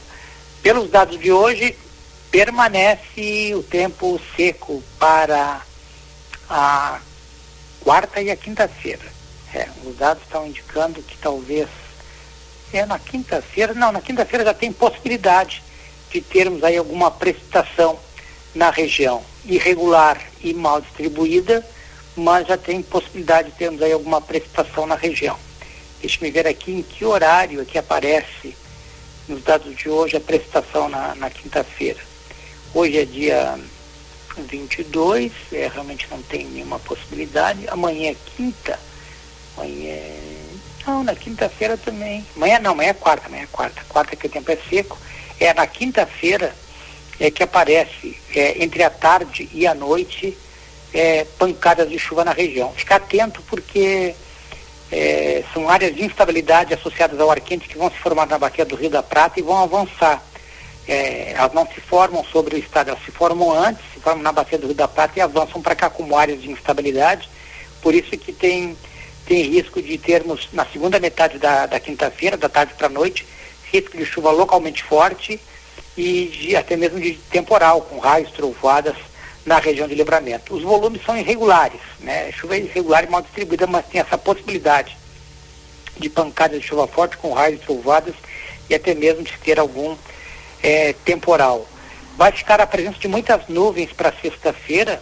Speaker 13: Pelos dados de hoje, permanece o tempo seco para a quarta e a quinta-feira. É, os dados estão indicando que talvez é na quinta-feira, não, na quinta-feira já tem possibilidade de termos aí alguma precipitação na região, irregular e mal distribuída, mas já tem possibilidade de termos aí alguma precipitação na região. Deixe-me ver aqui em que horário que aparece nos dados de hoje a precipitação na, na quinta-feira. Hoje é dia 22, é, realmente não tem nenhuma possibilidade. Amanhã é quinta, amanhã é... Não, na quinta-feira também. Amanhã não, amanhã é quarta, amanhã é quarta. Quarta que o tempo é seco. É na quinta-feira é que aparece é, entre a tarde e a noite é, pancadas de chuva na região. Ficar atento porque é, são áreas de instabilidade associadas ao ar quente que vão se formar na bacia do Rio da Prata e vão avançar. É, elas não se formam sobre o estado, elas se formam antes, se formam na bacia do Rio da Prata e avançam para cá como áreas de instabilidade. Por isso que tem, tem risco de termos, na segunda metade da, da quinta-feira, da tarde para a noite, risco de chuva localmente forte e de, até mesmo de temporal, com raios, trovoadas na região de livramento. Os volumes são irregulares, né? Chuva é irregular e mal distribuída, mas tem essa possibilidade de pancadas de chuva forte com raios, trovoadas e até mesmo de ter algum é, temporal. Vai ficar a presença de muitas nuvens para sexta-feira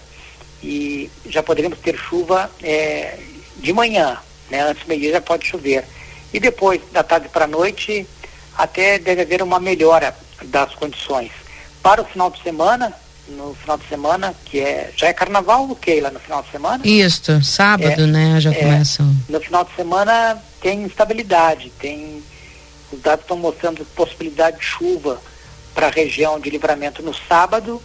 Speaker 13: e já poderemos ter chuva é, de manhã, né? Antes do meio-dia já pode chover. E depois, da tarde para a noite, até deve haver uma melhora das condições. Para o final de semana, no final de semana, que é. Já é carnaval, o que lá no final de semana?
Speaker 1: Isso, sábado,
Speaker 13: É,
Speaker 1: né? Já
Speaker 13: é,
Speaker 1: começam.
Speaker 13: No final de semana tem instabilidade, tem. Os dados estão mostrando possibilidade de chuva para a região de livramento no sábado,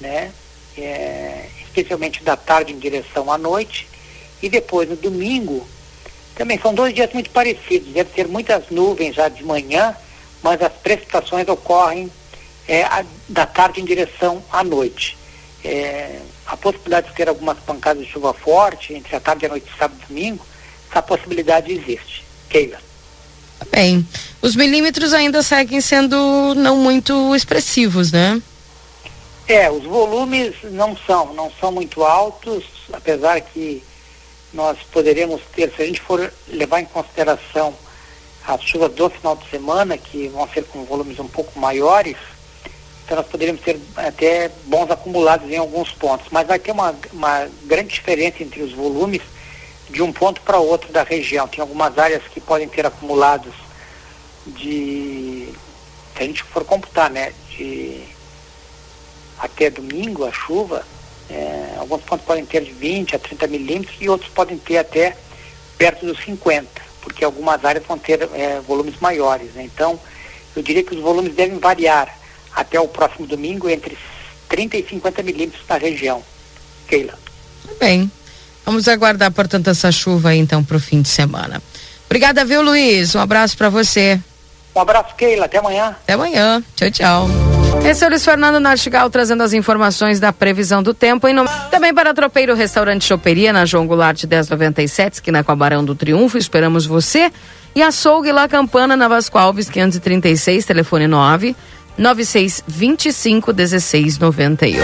Speaker 13: né? É, especialmente da tarde em direção à noite. E depois no domingo, também são dois dias muito parecidos. Deve ter muitas nuvens já de manhã, mas as precipitações ocorrem é, a- da tarde em direção à noite. É, a possibilidade de ter algumas pancadas de chuva forte entre a tarde e a noite, sábado e domingo, essa possibilidade existe. Keila.
Speaker 1: Bem, os milímetros ainda seguem sendo não muito expressivos, né?
Speaker 13: É, os volumes não são, não são muito altos, apesar que nós poderemos ter, se a gente for levar em consideração as chuvas do final de semana, que vão ser com volumes um pouco maiores, nós poderíamos ter até bons acumulados em alguns pontos, mas vai ter uma, uma grande diferença entre os volumes de um ponto para outro da região. Tem algumas áreas que podem ter acumulados de, se a gente for computar, né, de até domingo a chuva, é, alguns pontos podem ter de 20 a 30 milímetros e outros podem ter até perto dos 50, porque algumas áreas vão ter é, volumes maiores. né? Então, eu diria que os volumes devem variar até o próximo domingo entre 30 e 50 milímetros na região. Keila.
Speaker 1: Bem, vamos aguardar, portanto, essa chuva aí, então, para o fim de semana. Obrigada, viu, Luiz? Um abraço para você.
Speaker 13: Um abraço, Keila. Até amanhã.
Speaker 1: Até amanhã. Tchau, tchau. Esse é o Luiz Fernando Nartigal trazendo as informações da previsão do tempo. Em nome- Também para Tropeiro Restaurante Choperia, na João Goulart 1097, esquina com a Barão do Triunfo. Esperamos você. E açougue La Campana, na Vasco Alves 536, telefone 9 9625 1691.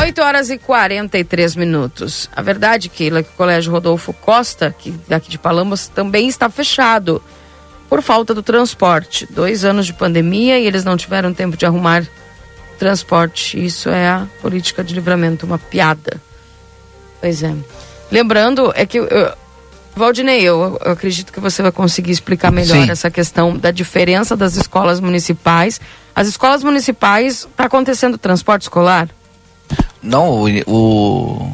Speaker 1: Oito horas e 43 minutos. A verdade, Keila, que o Colégio Rodolfo Costa, que daqui de Palambas, também está fechado por falta do transporte. Dois anos de pandemia e eles não tiveram tempo de arrumar transporte. Isso é a política de livramento, uma piada. Pois é. Lembrando, é que. eu- Valdinei, eu, eu acredito que você vai conseguir explicar melhor
Speaker 3: Sim.
Speaker 1: essa questão da diferença das escolas municipais. As escolas municipais, está acontecendo transporte escolar?
Speaker 3: Não, o, o,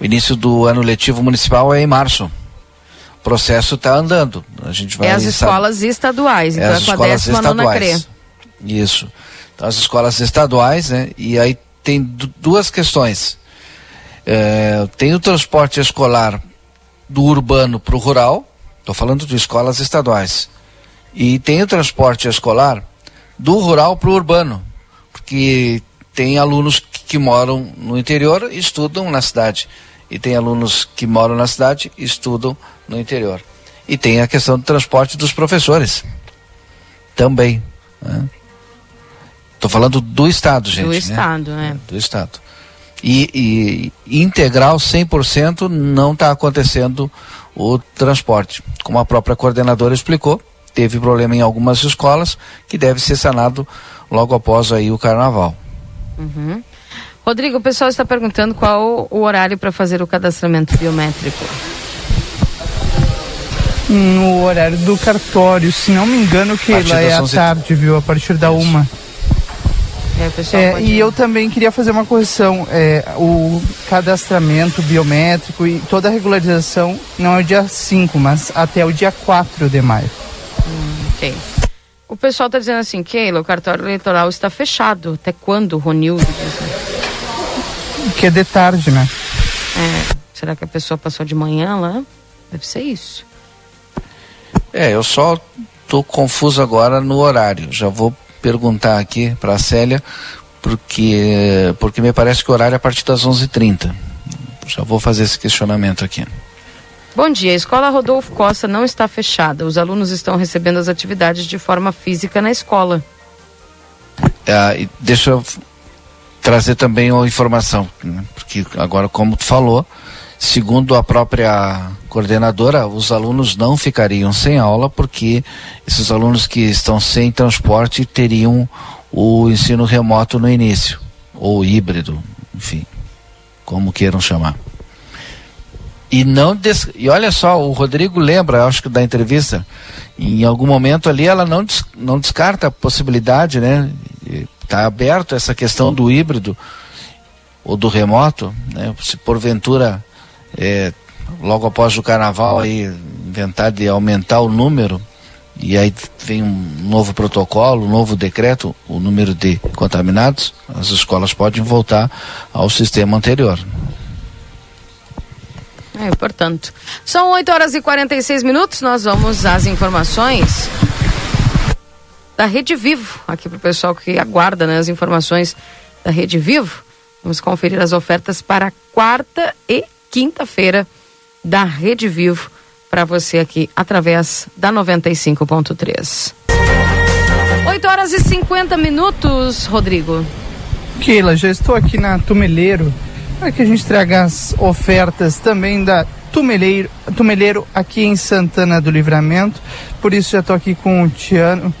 Speaker 3: o início do ano letivo municipal é em março. O processo está andando. A gente vai
Speaker 1: é as
Speaker 3: sab-
Speaker 1: escolas estaduais,
Speaker 3: é
Speaker 1: então é,
Speaker 3: as
Speaker 1: com a
Speaker 3: escolas
Speaker 1: 19 CRE.
Speaker 3: estaduais. Isso. Então, as escolas estaduais, né? E aí tem du- duas questões. É, tem o transporte escolar do urbano para o rural, estou falando de escolas estaduais. E tem o transporte escolar do rural para o urbano, porque tem alunos que, moram no interior e estudam na cidade. E tem alunos que moram na cidade e estudam no interior. E tem a questão do transporte dos professores também. Estou falando do Estado, gente.
Speaker 1: Do
Speaker 3: né?
Speaker 1: Estado, né?
Speaker 3: Do Estado. E, e integral 100% não está acontecendo o transporte. Como a própria coordenadora explicou, teve problema em algumas escolas que deve ser sanado logo após aí o carnaval.
Speaker 1: Uhum. Rodrigo, o pessoal está perguntando qual o horário para fazer o cadastramento biométrico.
Speaker 11: No horário do cartório, se não me engano, que
Speaker 3: Partir
Speaker 11: lá é
Speaker 3: das
Speaker 11: à
Speaker 3: 11
Speaker 11: tarde, viu? A partir da uma.
Speaker 1: É,
Speaker 11: É,
Speaker 1: pode-
Speaker 11: e eu também queria fazer uma correção. É, o cadastramento biométrico e toda a regularização não é o dia 5, mas até o dia 4 de maio.
Speaker 1: Ok. O pessoal tá dizendo assim, Keila, o cartório eleitoral está fechado. Até quando, Ronildo?
Speaker 11: Que é de tarde, né?
Speaker 1: É, será que a pessoa passou de manhã lá? Deve ser isso.
Speaker 3: É, eu só tô confuso agora no horário. Já vou perguntar aqui para a Célia, porque, porque me parece que o horário é a partir das 11h30. Já vou fazer esse questionamento aqui.
Speaker 1: Bom dia, a escola Rodolfo Costa não está fechada. Os alunos estão recebendo as atividades de forma física na escola.
Speaker 3: Ah, deixa eu trazer também uma informação, né? porque agora, como tu falou, segundo a própria coordenadora, os alunos não ficariam sem aula, porque esses alunos que estão sem transporte teriam o ensino remoto no início, ou híbrido, enfim, como queiram chamar. E não des... e olha só, o Rodrigo lembra, acho que da entrevista, em algum momento ali ela não, des... não descarta a possibilidade, né? Está aberto essa questão do híbrido ou do remoto, né? Se porventura é, logo após o carnaval aí inventar de aumentar o número e aí vem um novo protocolo, um novo decreto, o número de contaminados, as escolas podem voltar ao sistema anterior.
Speaker 1: É, portanto. São 8 horas e 46 minutos. Nós vamos às informações da Rede Vivo, aqui para o pessoal que aguarda né, as informações da Rede Vivo. Vamos conferir as ofertas para quarta e quinta-feira da Rede Vivo para você aqui através da 95.3. 8 horas e 50 minutos, Rodrigo.
Speaker 11: Keila, já estou aqui na Tumeleiro para que a gente traga as ofertas também da Tumeleiro, Tumeleiro aqui em Santana do Livramento. Por isso já estou aqui com o Tiano,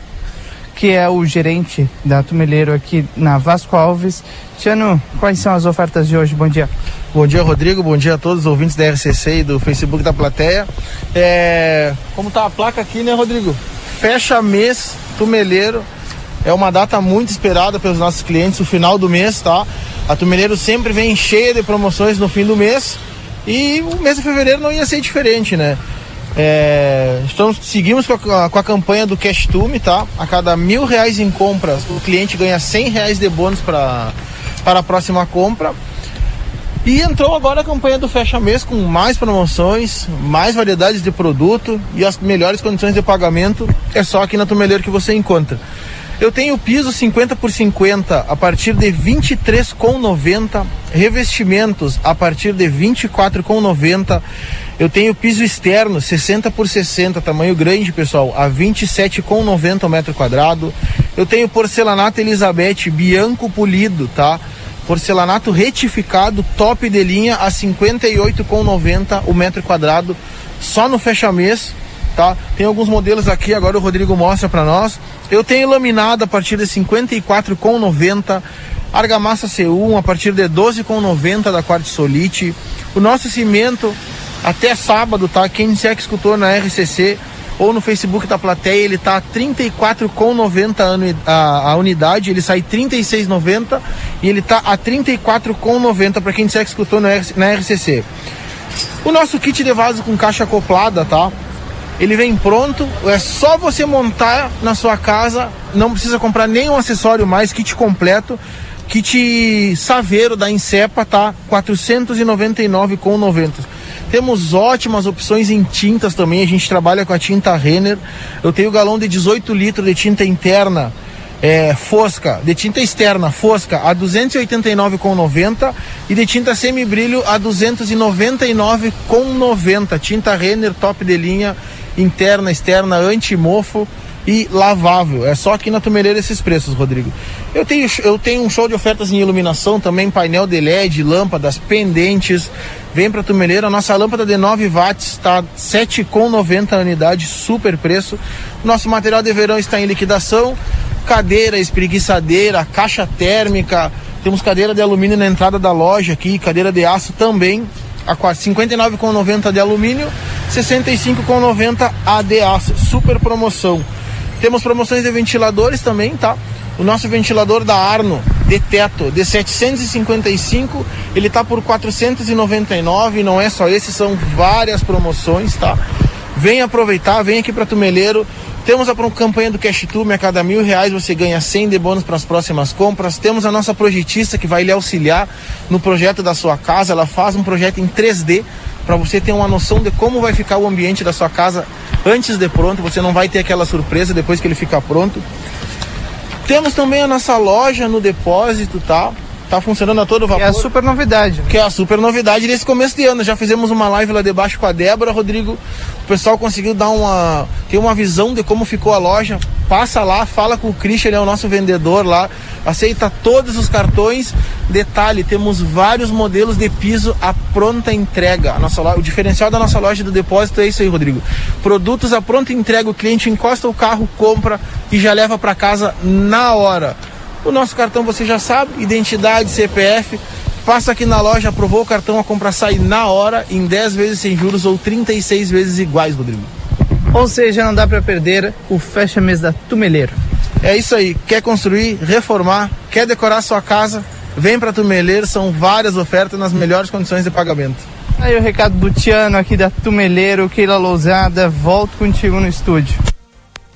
Speaker 11: que é o gerente da Tumeleiro aqui na Vasco Alves. Tiano, quais são as ofertas de hoje? Bom dia.
Speaker 14: Bom dia, Rodrigo. Bom dia a todos os ouvintes da RCC e do Facebook da plateia. É... Como tá a placa aqui, né, Rodrigo? Fecha mês, Tumeleiro. É uma data muito esperada pelos nossos clientes, o final do mês, tá? A Tumeleiro sempre vem cheia de promoções no fim do mês e o mês de fevereiro não ia ser diferente, né? É, estamos, seguimos com a, com a campanha do Cash Tume, tá? A cada mil reais em compras, o cliente ganha cem reais de bônus para para a próxima compra. E entrou agora a campanha do Fecha Mês com mais promoções, mais variedades de produto e as melhores condições de pagamento. É só aqui na Tumeleiro que você encontra. Eu tenho piso 50 por 50 a partir de 23,90, revestimentos a partir de 24,90. Eu tenho piso externo 60 por 60, tamanho grande, pessoal, a 27,90 o metro quadrado. Eu tenho porcelanato Elizabeth Bianco polido, tá? Porcelanato retificado, top de linha, a 58,90 o metro quadrado, só no fecha mês, tá? Tem alguns modelos aqui, agora o Rodrigo mostra para nós. Eu tenho laminado a partir de 54,90, argamassa C1 a partir de 12,90 da Quartzolite. O nosso cimento até sábado, tá? Quem disser que escutou na RCC ou no Facebook da plateia, ele tá a 34,90 a, a, unidade, ele sai 36,90 e ele tá a 34,90 para quem disser que escutou RC na RCC. O nosso kit de vaso com caixa acoplada, tá? Ele vem pronto, é só você montar na sua casa, não precisa comprar nenhum acessório mais, kit completo. Kit Saveiro da Insepa tá 499,90. Temos ótimas opções em tintas também, a gente trabalha com a tinta Renner. Eu tenho galão de 18 litros de tinta interna é, fosca, de tinta externa fosca a 289,90 e de tinta semibrilho a 299,90. Tinta Renner top de linha, interna, externa, anti-mofo e lavável. É só aqui na Tumeleira esses preços, Rodrigo. Eu tenho, eu tenho um show de ofertas em iluminação também, painel de LED, lâmpadas, pendentes. Vem pra Tumeleira, a nossa lâmpada de 9 watts está 7,90 a unidade, super preço. Nosso material de verão está em liquidação. Cadeira, espreguiçadeira, caixa térmica. Temos cadeira de alumínio na entrada da loja aqui, cadeira de aço também a 59,90 de alumínio 65,90 ADA, super promoção. Temos promoções de ventiladores também, tá? O nosso ventilador da Arno de teto de 755, ele tá por 499, não é só esse, são várias promoções, tá? Vem aproveitar, vem aqui para Tumeleiro. Temos a campanha do Cash Tube, a cada mil reais você ganha 100 de bônus para as próximas compras. Temos a nossa projetista que vai lhe auxiliar no projeto da sua casa. Ela faz um projeto em 3D para você ter uma noção de como vai ficar o ambiente da sua casa antes de pronto. Você não vai ter aquela surpresa depois que ele ficar pronto. Temos também a nossa loja no depósito, tá? Tá funcionando a todo vapor.
Speaker 11: Que é a super novidade.
Speaker 14: Que é a super novidade desse começo de ano. Já fizemos uma live lá debaixo com a Débora, Rodrigo. O pessoal conseguiu dar uma. ter uma visão de como ficou a loja. Passa lá, fala com o Christian, ele é o nosso vendedor lá. Aceita todos os cartões. Detalhe, temos vários modelos de piso à pronta entrega. A nossa loja, o diferencial da nossa loja do depósito é isso aí, Rodrigo. Produtos à pronta entrega, o cliente encosta o carro, compra e já leva para casa na hora. O nosso cartão você já sabe, identidade, CPF. Passa aqui na loja, aprovou o cartão, a compra sai na hora, em 10 vezes sem juros ou 36 vezes iguais, Rodrigo.
Speaker 11: Ou seja, não dá para perder o fecha mês da Tumeleiro.
Speaker 14: É isso aí. Quer construir, reformar, quer decorar sua casa? Vem para Tumeleiro, são várias ofertas nas melhores condições de pagamento.
Speaker 11: Aí o recado do Tiano aqui da Tumeleiro, Keila Lousada, volto contigo no estúdio.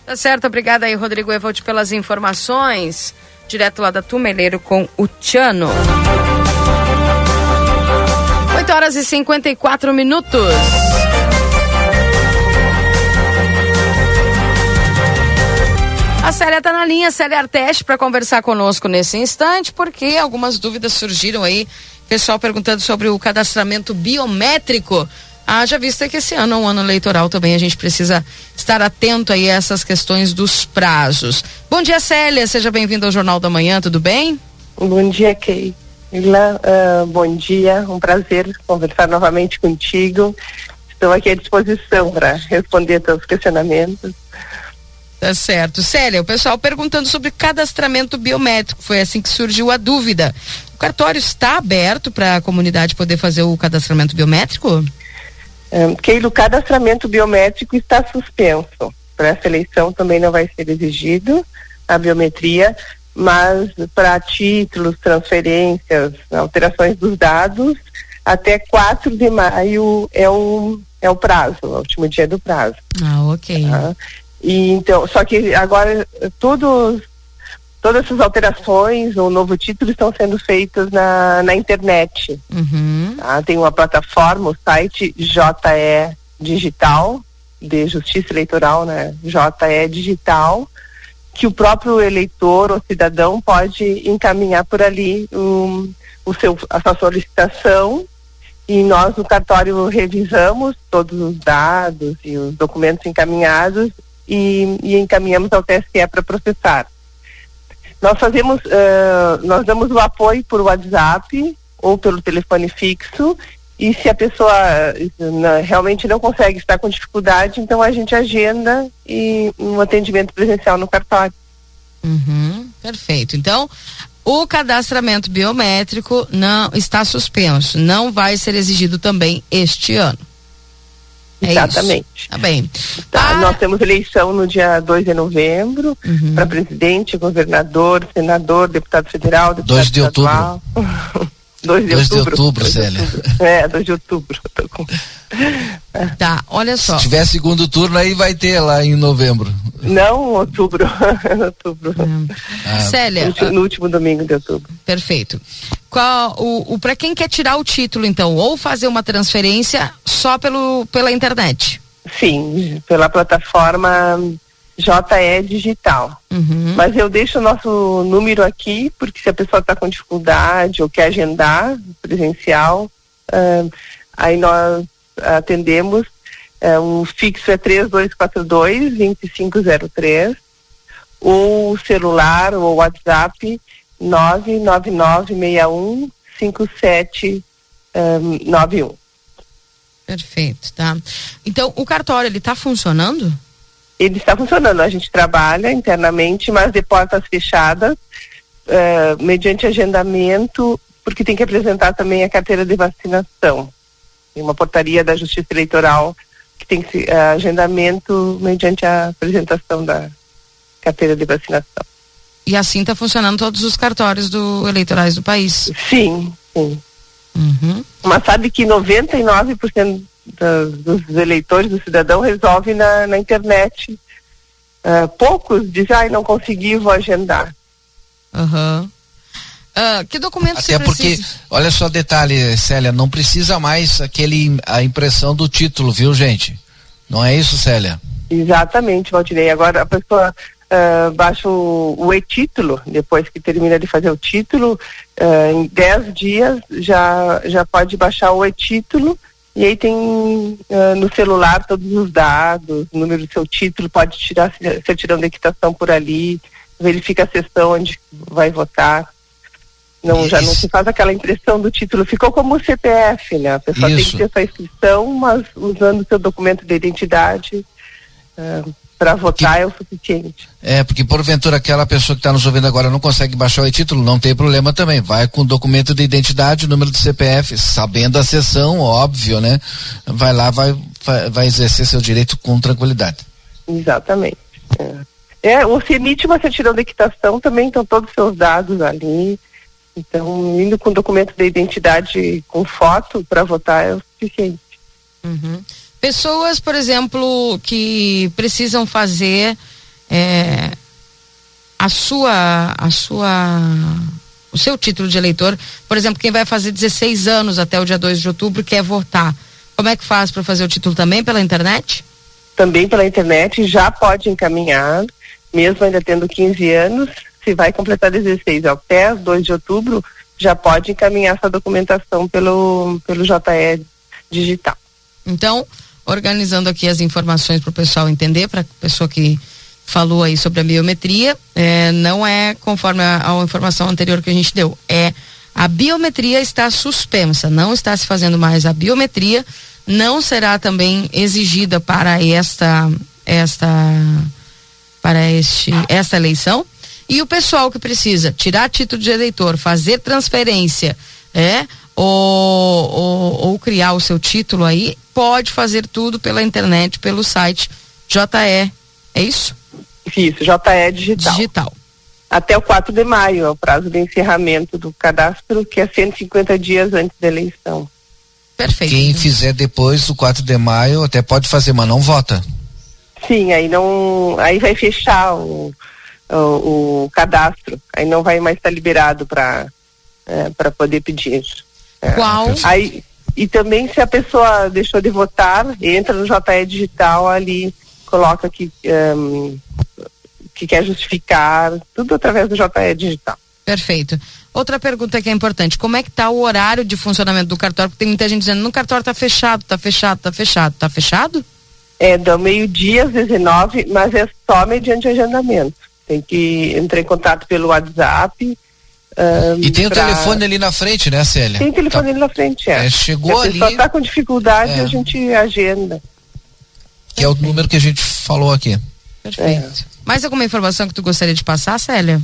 Speaker 1: Tá certo, obrigada aí, Rodrigo Evolt, pelas informações direto lá da Tumeleiro com o Tiano. 8 horas e 54 minutos. A Célia está na linha, Célia Arteste, para conversar conosco nesse instante, porque algumas dúvidas surgiram aí. Pessoal perguntando sobre o cadastramento biométrico Haja vista que esse ano é um ano eleitoral também, a gente precisa estar atento aí a essas questões dos prazos. Bom dia, Célia, seja bem-vinda ao Jornal da Manhã, tudo bem?
Speaker 15: Bom dia, Kay. Uh, bom dia, um prazer conversar novamente contigo. Estou aqui à disposição para responder seus questionamentos.
Speaker 1: Tá certo. Célia, o pessoal perguntando sobre cadastramento biométrico, foi assim que surgiu a dúvida. O cartório está aberto para a comunidade poder fazer o cadastramento biométrico?
Speaker 15: Um, Keilo, o cadastramento biométrico está suspenso. Para essa eleição também não vai ser exigido a biometria, mas para títulos, transferências, alterações dos dados, até 4 de maio é o, é o prazo, o último dia do prazo.
Speaker 1: Ah, ok. Tá?
Speaker 15: E então, só que agora todos todas essas alterações, o novo título estão sendo feitas na, na internet.
Speaker 1: Uhum.
Speaker 15: Tá? Tem uma plataforma, o site JE Digital, de Justiça Eleitoral, né? JE Digital, que o próprio eleitor ou cidadão pode encaminhar por ali um, o seu, a sua solicitação e nós no cartório revisamos todos os dados e os documentos encaminhados e, e encaminhamos ao TSE para processar. Nós fazemos, uh, nós damos o apoio por WhatsApp ou pelo telefone fixo e se a pessoa realmente não consegue estar com dificuldade, então a gente agenda e um atendimento presencial no cartório.
Speaker 1: Uhum, perfeito. Então, o cadastramento biométrico não está suspenso, não vai ser exigido também este ano.
Speaker 15: É Exatamente.
Speaker 1: Isso. Tá bem.
Speaker 15: Tá, ah. Nós temos eleição no dia 2 de novembro uhum. para presidente, governador, senador, deputado federal, deputado
Speaker 3: 2 de outubro.
Speaker 15: 2 de
Speaker 3: 2
Speaker 15: outubro.
Speaker 3: de outubro, Célia.
Speaker 15: É, 2 de outubro. Com...
Speaker 1: Tá, olha só.
Speaker 3: Se tiver segundo turno aí vai ter lá em novembro.
Speaker 15: Não, outubro. outubro.
Speaker 1: Ah. Célia.
Speaker 15: No último, no último domingo de outubro.
Speaker 1: Perfeito. Qual o, o para quem quer tirar o título então, ou fazer uma transferência só pelo pela internet?
Speaker 15: Sim, pela plataforma JE Digital.
Speaker 1: Uhum.
Speaker 15: Mas eu deixo o nosso número aqui, porque se a pessoa está com dificuldade ou quer agendar presencial, uh, aí nós atendemos. Uh, o fixo é 3242 2503 ou celular ou WhatsApp 99961 5791.
Speaker 1: Perfeito, tá? Então, o cartório, ele está funcionando?
Speaker 15: Ele está funcionando. A gente trabalha internamente, mas de portas fechadas, uh, mediante agendamento, porque tem que apresentar também a carteira de vacinação. Tem uma portaria da Justiça Eleitoral que tem que ser uh, agendamento mediante a apresentação da carteira de vacinação.
Speaker 1: E assim está funcionando todos os cartórios do eleitorais do país?
Speaker 15: Sim, sim.
Speaker 1: Uhum.
Speaker 15: Mas sabe que 99% das, dos eleitores, do cidadão, resolve na, na internet. Uh, poucos dizem, ai, não consegui, vou agendar.
Speaker 1: Aham. Uhum. Uh, que documento
Speaker 3: Até porque, olha só detalhe, Célia, não precisa mais aquele a impressão do título, viu, gente? Não é isso, Célia?
Speaker 15: Exatamente, Valdirei. Agora a pessoa uh, baixa o, o e-título, depois que termina de fazer o título, uh, em 10 dias já, já pode baixar o e-título e aí tem uh, no celular todos os dados, o número do seu título, pode tirar certidão de equitação por ali, verifica a sessão onde vai votar. Não, já não se faz aquela impressão do título, ficou como o CPF, né? A pessoa Isso. tem que ter essa inscrição, mas usando o seu documento de identidade. Uh, para votar que, é o suficiente.
Speaker 3: É, porque porventura aquela pessoa que está nos ouvindo agora não consegue baixar o título, não tem problema também. Vai com documento de identidade, número do CPF, sabendo a sessão, óbvio, né? Vai lá, vai, vai, vai exercer seu direito com tranquilidade.
Speaker 15: Exatamente. É. é, você emite uma certidão de equitação, também estão todos os seus dados ali. Então, indo com documento de identidade com foto para votar é o suficiente.
Speaker 1: Uhum. Pessoas, por exemplo, que precisam fazer é, a sua, a sua, o seu título de eleitor, por exemplo, quem vai fazer 16 anos até o dia 2 de outubro quer votar. Como é que faz para fazer o título também pela internet?
Speaker 15: Também pela internet, já pode encaminhar, mesmo ainda tendo 15 anos, se vai completar 16 até 2 de outubro, já pode encaminhar essa documentação pelo, pelo JE digital.
Speaker 1: Então, organizando aqui as informações para o pessoal entender, para a pessoa que falou aí sobre a biometria, é, não é conforme a, a, informação anterior que a gente deu, é a biometria está suspensa, não está se fazendo mais a biometria, não será também exigida para esta esta para este esta eleição. E o pessoal que precisa tirar título de eleitor, fazer transferência, é, ou, ou, ou criar o seu título aí, pode fazer tudo pela internet, pelo site JE. É isso?
Speaker 15: Isso, JE Digital.
Speaker 1: Digital.
Speaker 15: Até o 4 de maio é o prazo de encerramento do cadastro, que é 150 dias antes da eleição.
Speaker 1: Perfeito.
Speaker 3: Quem fizer depois do 4 de maio até pode fazer, mas não vota.
Speaker 15: Sim, aí não. Aí vai fechar o, o, o cadastro. Aí não vai mais estar liberado para é, para poder pedir.
Speaker 1: É, Qual?
Speaker 15: Aí, e também se a pessoa deixou de votar, entra no JE Digital ali, coloca que, um, que quer justificar, tudo através do JE Digital.
Speaker 1: Perfeito. Outra pergunta que é importante, como é que está o horário de funcionamento do cartório? Porque tem muita gente dizendo, no cartório está fechado, está fechado, está fechado. Está fechado?
Speaker 15: É, do meio-dia às 19, mas é só mediante agendamento. Tem que entrar em contato pelo WhatsApp,
Speaker 3: um, e tem pra... o telefone ali na frente, né, Célia?
Speaker 15: Tem o telefone tá. ali na frente, é.
Speaker 3: é chegou ali.
Speaker 15: Se a está com dificuldade, é. a gente agenda.
Speaker 3: Que é o número que a gente falou aqui.
Speaker 1: Perfeito. É. Mais alguma informação que tu gostaria de passar, Célia?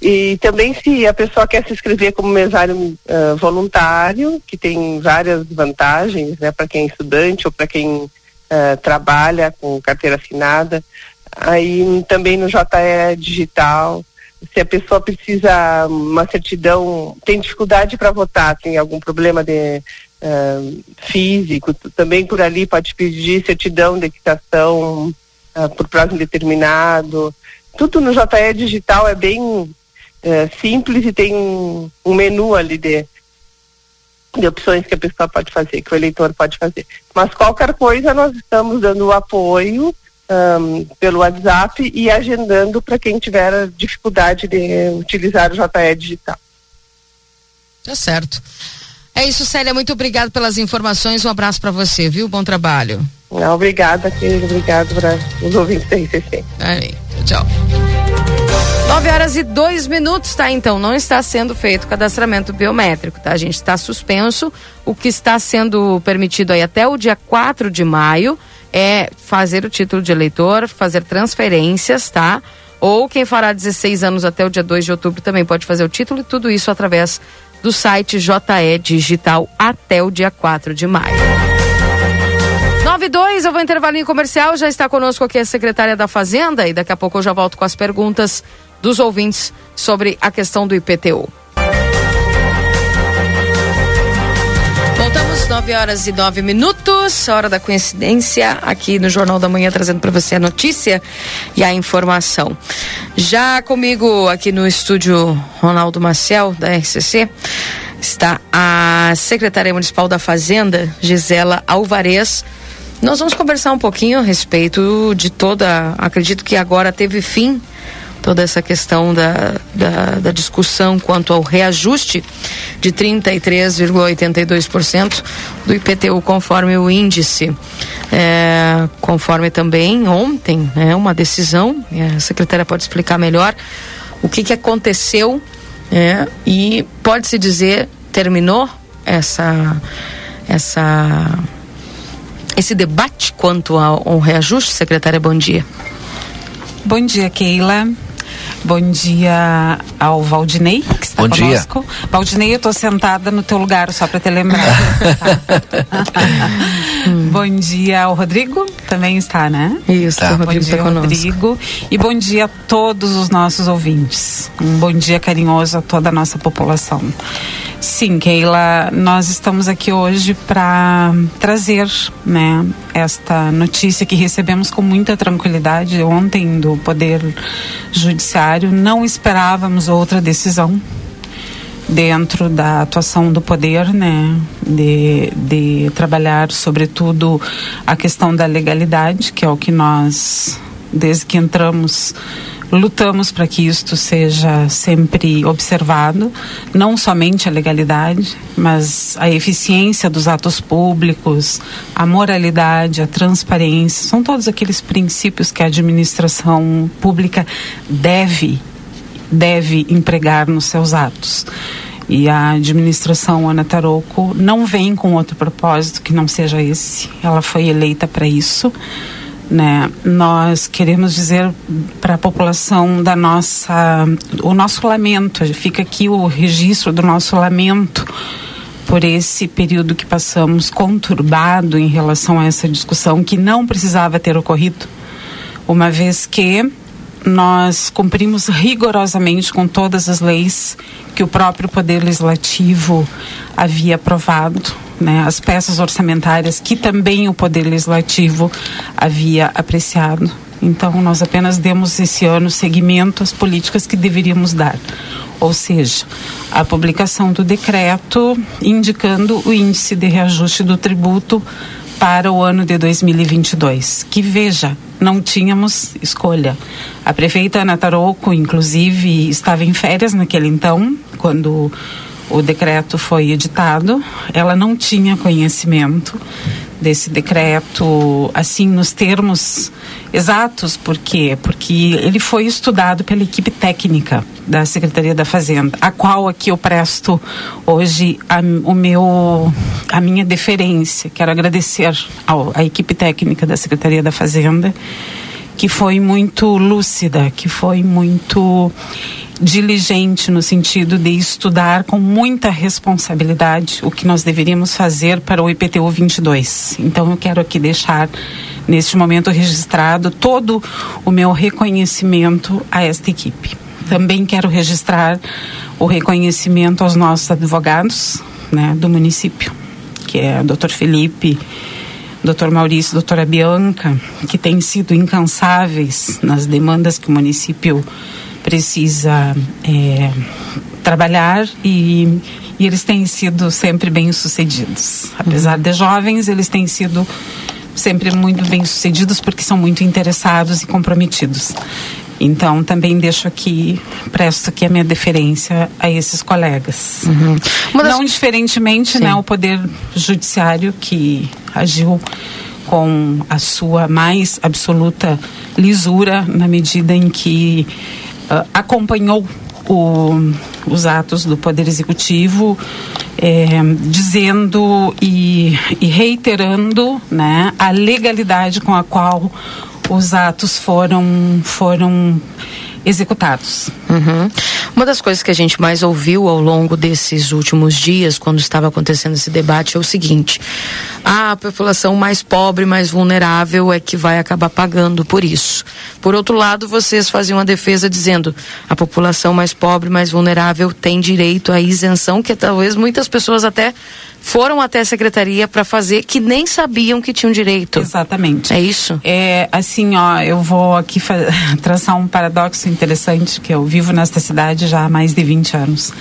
Speaker 15: E também se a pessoa quer se inscrever como mesário uh, voluntário, que tem várias vantagens, né, para quem é estudante ou para quem uh, trabalha com carteira assinada, aí também no JE digital, se a pessoa precisa uma certidão, tem dificuldade para votar, tem algum problema de uh, físico, também por ali pode pedir certidão de equitação uh, por prazo indeterminado. Tudo no JE digital é bem uh, simples e tem um, um menu ali de, de opções que a pessoa pode fazer, que o eleitor pode fazer. Mas qualquer coisa nós estamos dando apoio um, pelo WhatsApp e agendando para quem tiver dificuldade de utilizar o JE digital.
Speaker 1: Tá certo. É isso, Célia. Muito obrigado pelas informações. Um abraço para você, viu? Bom trabalho.
Speaker 15: Não, obrigada, querido. Obrigado para os ouvintes da RCC.
Speaker 1: Aí, tchau. 9 horas e dois minutos, tá? Então, não está sendo feito cadastramento biométrico, tá? A gente está suspenso. O que está sendo permitido aí até o dia 4 de maio é fazer o título de eleitor, fazer transferências, tá? Ou quem fará 16 anos até o dia 2 de outubro também pode fazer o título e tudo isso através do site JE Digital até o dia 4 de maio. 9 9 e 2, eu vou intervalinho comercial. Já está conosco aqui a secretária da Fazenda e daqui a pouco eu já volto com as perguntas dos ouvintes sobre a questão do IPTU. Voltamos, 9 horas e 9 minutos, hora da coincidência, aqui no Jornal da Manhã, trazendo para você a notícia e a informação. Já comigo aqui no estúdio Ronaldo Maciel, da RCC, está a secretária municipal da Fazenda, Gisela Alvarez. Nós vamos conversar um pouquinho a respeito de toda. Acredito que agora teve fim toda essa questão da, da, da discussão quanto ao reajuste de 33,82% do IPTU conforme o índice. É, conforme também ontem, né, uma decisão, a secretária pode explicar melhor o que, que aconteceu é, e pode-se dizer terminou essa essa esse debate quanto ao, ao reajuste, secretária, bom dia.
Speaker 16: Bom dia, Keila. Bom dia ao Valdinei, que está
Speaker 3: Bom
Speaker 16: conosco. Dia. Valdinei, eu estou sentada no teu lugar, só para te lembrar. bom dia ao Rodrigo, também está, né?
Speaker 1: Isso,
Speaker 16: tá.
Speaker 1: o Rodrigo
Speaker 16: bom dia,
Speaker 1: tá conosco.
Speaker 16: Rodrigo. E bom dia a todos os nossos ouvintes. Um bom dia carinhoso a toda a nossa população. Sim, Keila, nós estamos aqui hoje para trazer, né, esta notícia que recebemos com muita tranquilidade ontem do Poder Judiciário. Não esperávamos outra decisão dentro da atuação do poder, né, de, de trabalhar sobretudo a questão da legalidade, que é o que nós, desde que entramos, lutamos para que isto seja sempre observado, não somente a legalidade, mas a eficiência dos atos públicos, a moralidade, a transparência, são todos aqueles princípios que a administração pública deve deve empregar nos seus atos. E a administração Ana Taroco não vem com outro propósito que não seja esse. Ela foi eleita para isso. Né? Nós queremos dizer para a população da nossa o nosso lamento. Fica aqui o registro do nosso lamento por esse período que passamos conturbado em relação a essa discussão que não precisava ter ocorrido, uma vez que nós cumprimos rigorosamente com todas as leis que o próprio Poder Legislativo havia aprovado, né, as peças orçamentárias que também o Poder Legislativo havia apreciado. Então, nós apenas demos esse ano seguimento às políticas que deveríamos dar. Ou seja, a publicação do decreto indicando o índice de reajuste do tributo para o ano de 2022. Que veja, não tínhamos escolha. A prefeita Ana Taroco, inclusive, estava em férias naquele então, quando o decreto foi editado. Ela não tinha conhecimento desse decreto, assim, nos termos exatos. Por quê? Porque ele foi estudado pela equipe técnica da Secretaria da Fazenda, a qual aqui eu presto hoje a, o meu, a minha deferência. Quero agradecer ao, à equipe técnica da Secretaria da Fazenda, que foi muito lúcida, que foi muito diligente no sentido de estudar com muita responsabilidade o que nós deveríamos fazer para o IPTU 22. Então eu quero aqui deixar neste momento registrado todo o meu reconhecimento a esta equipe. Também quero registrar o reconhecimento aos nossos advogados, né, do município, que é o Dr. Felipe, Dr. Maurício, doutora Bianca, que têm sido incansáveis nas demandas que o município precisa é, trabalhar e, e, eles têm sido sempre bem sucedidos. Apesar de jovens, eles têm sido sempre muito bem sucedidos porque são muito interessados e comprometidos. Então, também deixo aqui, presto aqui a minha deferência a esses colegas.
Speaker 1: Uhum.
Speaker 16: Das... Não diferentemente, né, o Poder Judiciário que agiu com a sua mais absoluta lisura na medida em que uh, acompanhou o, os atos do Poder Executivo, é, dizendo e, e, reiterando né, a legalidade com a qual os atos foram, foram executados.
Speaker 1: Uhum. Uma das coisas que a gente mais ouviu ao longo desses últimos dias, quando estava acontecendo esse debate, é o seguinte: a população mais pobre, mais vulnerável é que vai acabar pagando por isso. Por outro lado, vocês faziam a defesa dizendo a população mais pobre, mais vulnerável tem direito à isenção, que talvez muitas pessoas até foram até a secretaria para fazer que nem sabiam que tinham direito.
Speaker 16: Exatamente.
Speaker 1: É isso?
Speaker 16: É assim, ó, eu vou aqui traçar um paradoxo interessante que eu vivo nesta cidade já há mais de 20 anos.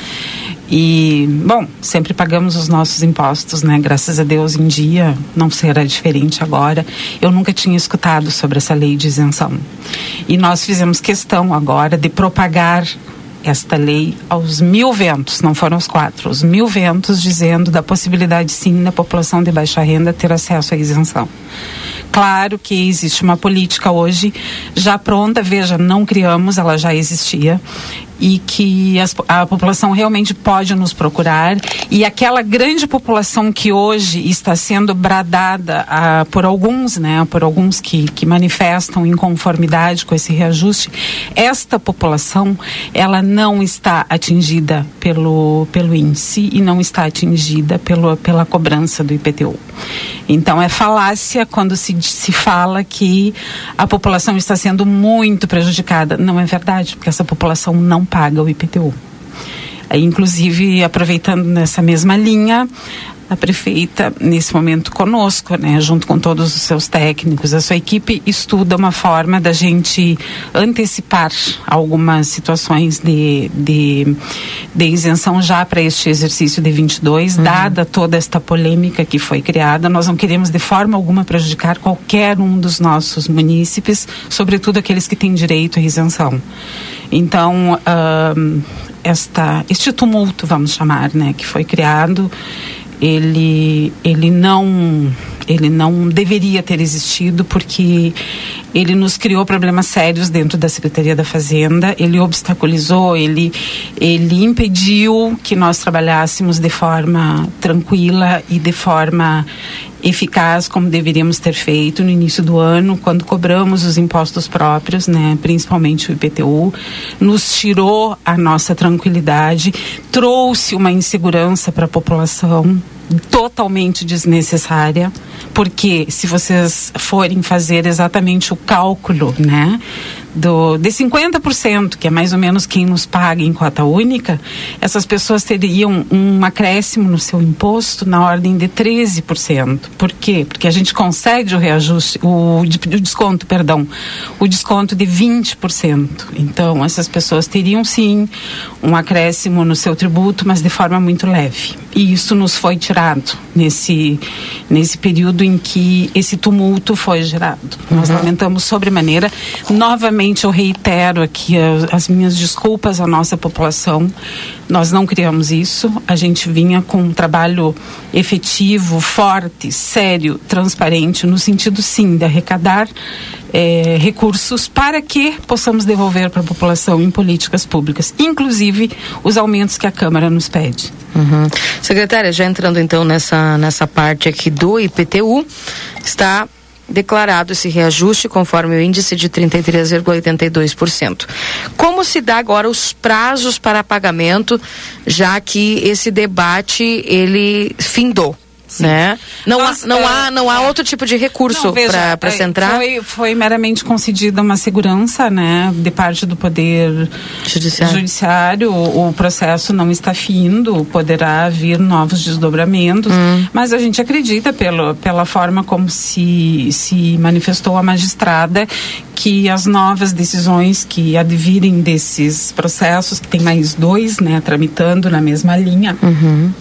Speaker 16: E, bom, sempre pagamos os nossos impostos, né? Graças a Deus, em dia não será diferente agora. Eu nunca tinha escutado sobre essa lei de isenção. E nós fizemos questão agora de propagar esta lei aos mil ventos, não foram os quatro, os mil ventos dizendo da possibilidade sim da população de baixa renda ter acesso à isenção. Claro que existe uma política hoje já pronta, veja, não criamos, ela já existia e que as, a população realmente pode nos procurar e aquela grande população que hoje está sendo bradada ah, por alguns, né, por alguns que, que manifestam inconformidade com esse reajuste, esta população ela não está atingida pelo pelo índice e não está atingida pelo, pela cobrança do IPTU. Então é falácia quando se, se fala que a população está sendo muito prejudicada. Não é verdade, porque essa população não paga o IPTU. Inclusive, aproveitando nessa mesma linha, a prefeita, nesse momento conosco, né, junto com todos os seus técnicos, a sua equipe estuda uma forma da gente antecipar algumas situações de, de, de isenção já para este exercício de 22, uhum. dada toda esta polêmica que foi criada. Nós não queremos de forma alguma prejudicar qualquer um dos nossos munícipes, sobretudo aqueles que têm direito à isenção. Então, esta, este tumulto, vamos chamar, né, que foi criado, ele, ele não ele não deveria ter existido porque ele nos criou problemas sérios dentro da Secretaria da Fazenda, ele obstaculizou, ele, ele impediu que nós trabalhássemos de forma tranquila e de forma eficaz como deveríamos ter feito no início do ano, quando cobramos os impostos próprios, né, principalmente o IPTU, nos tirou a nossa tranquilidade, trouxe uma insegurança para a população, totalmente desnecessária, porque se vocês forem fazer exatamente o cálculo, né, do, de 50%, que é mais ou menos quem nos paga em cota única, essas pessoas teriam um acréscimo no seu imposto na ordem de 13%. Por quê? Porque a gente concede o reajuste, o, o desconto, perdão, o desconto de 20%. Então, essas pessoas teriam sim um acréscimo no seu tributo, mas de forma muito leve. E isso nos foi tirado nesse, nesse período em que esse tumulto foi gerado. Uhum. Nós lamentamos sobremaneira. Novamente, eu reitero aqui as, as minhas desculpas à nossa população. Nós não criamos isso. A gente vinha com um trabalho efetivo, forte, sério, transparente, no sentido, sim, de arrecadar é, recursos para que possamos devolver para a população em políticas públicas, inclusive os aumentos que a Câmara nos pede.
Speaker 1: Uhum. Secretária, já entrando então nessa, nessa parte aqui do IPTU, está declarado esse reajuste conforme o índice de 33,82%. Como se dá agora os prazos para pagamento, já que esse debate ele findou? Né? Não, Nós, há, não, é, há, não há outro tipo de recurso para se entrar?
Speaker 16: Foi, foi meramente concedida uma segurança, né, de parte do Poder Judiciário. judiciário. O, o processo não está findo, poderá vir novos desdobramentos, hum. mas a gente acredita, pelo, pela forma como se, se manifestou a magistrada, que as novas decisões que advirem desses processos, que tem mais dois, né, tramitando na mesma linha,
Speaker 1: uhum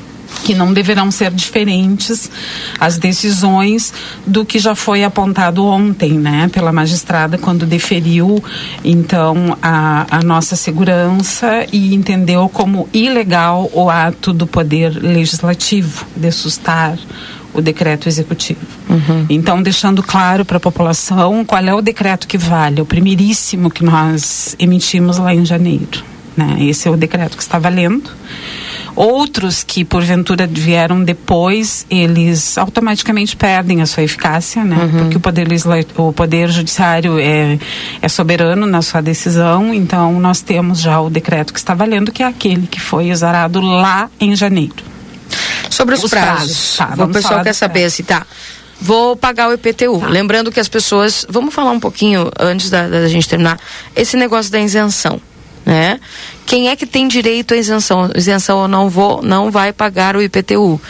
Speaker 16: que não deverão ser diferentes as decisões do que já foi apontado ontem, né, pela magistrada quando deferiu então a, a nossa segurança e entendeu como ilegal o ato do poder legislativo de sustar o decreto executivo.
Speaker 1: Uhum.
Speaker 16: Então, deixando claro para a população qual é o decreto que vale, o primeiríssimo que nós emitimos lá em janeiro. Né? Esse é o decreto que está valendo Outros que porventura vieram depois, eles automaticamente perdem a sua eficácia, né?
Speaker 1: Uhum.
Speaker 16: Porque o poder o poder judiciário é, é soberano na sua decisão, então nós temos já o decreto que está valendo, que é aquele que foi exarado lá em janeiro.
Speaker 1: Sobre os,
Speaker 16: Os
Speaker 1: prazos.
Speaker 16: prazos, tá,
Speaker 1: o pessoal quer saber se tá. Vou pagar o IPTU. Lembrando que as pessoas. Vamos falar um pouquinho antes da, da gente terminar. Esse negócio da isenção. Né? Quem é que tem direito à isenção? Isenção ou não vou, não vai pagar o IPTU.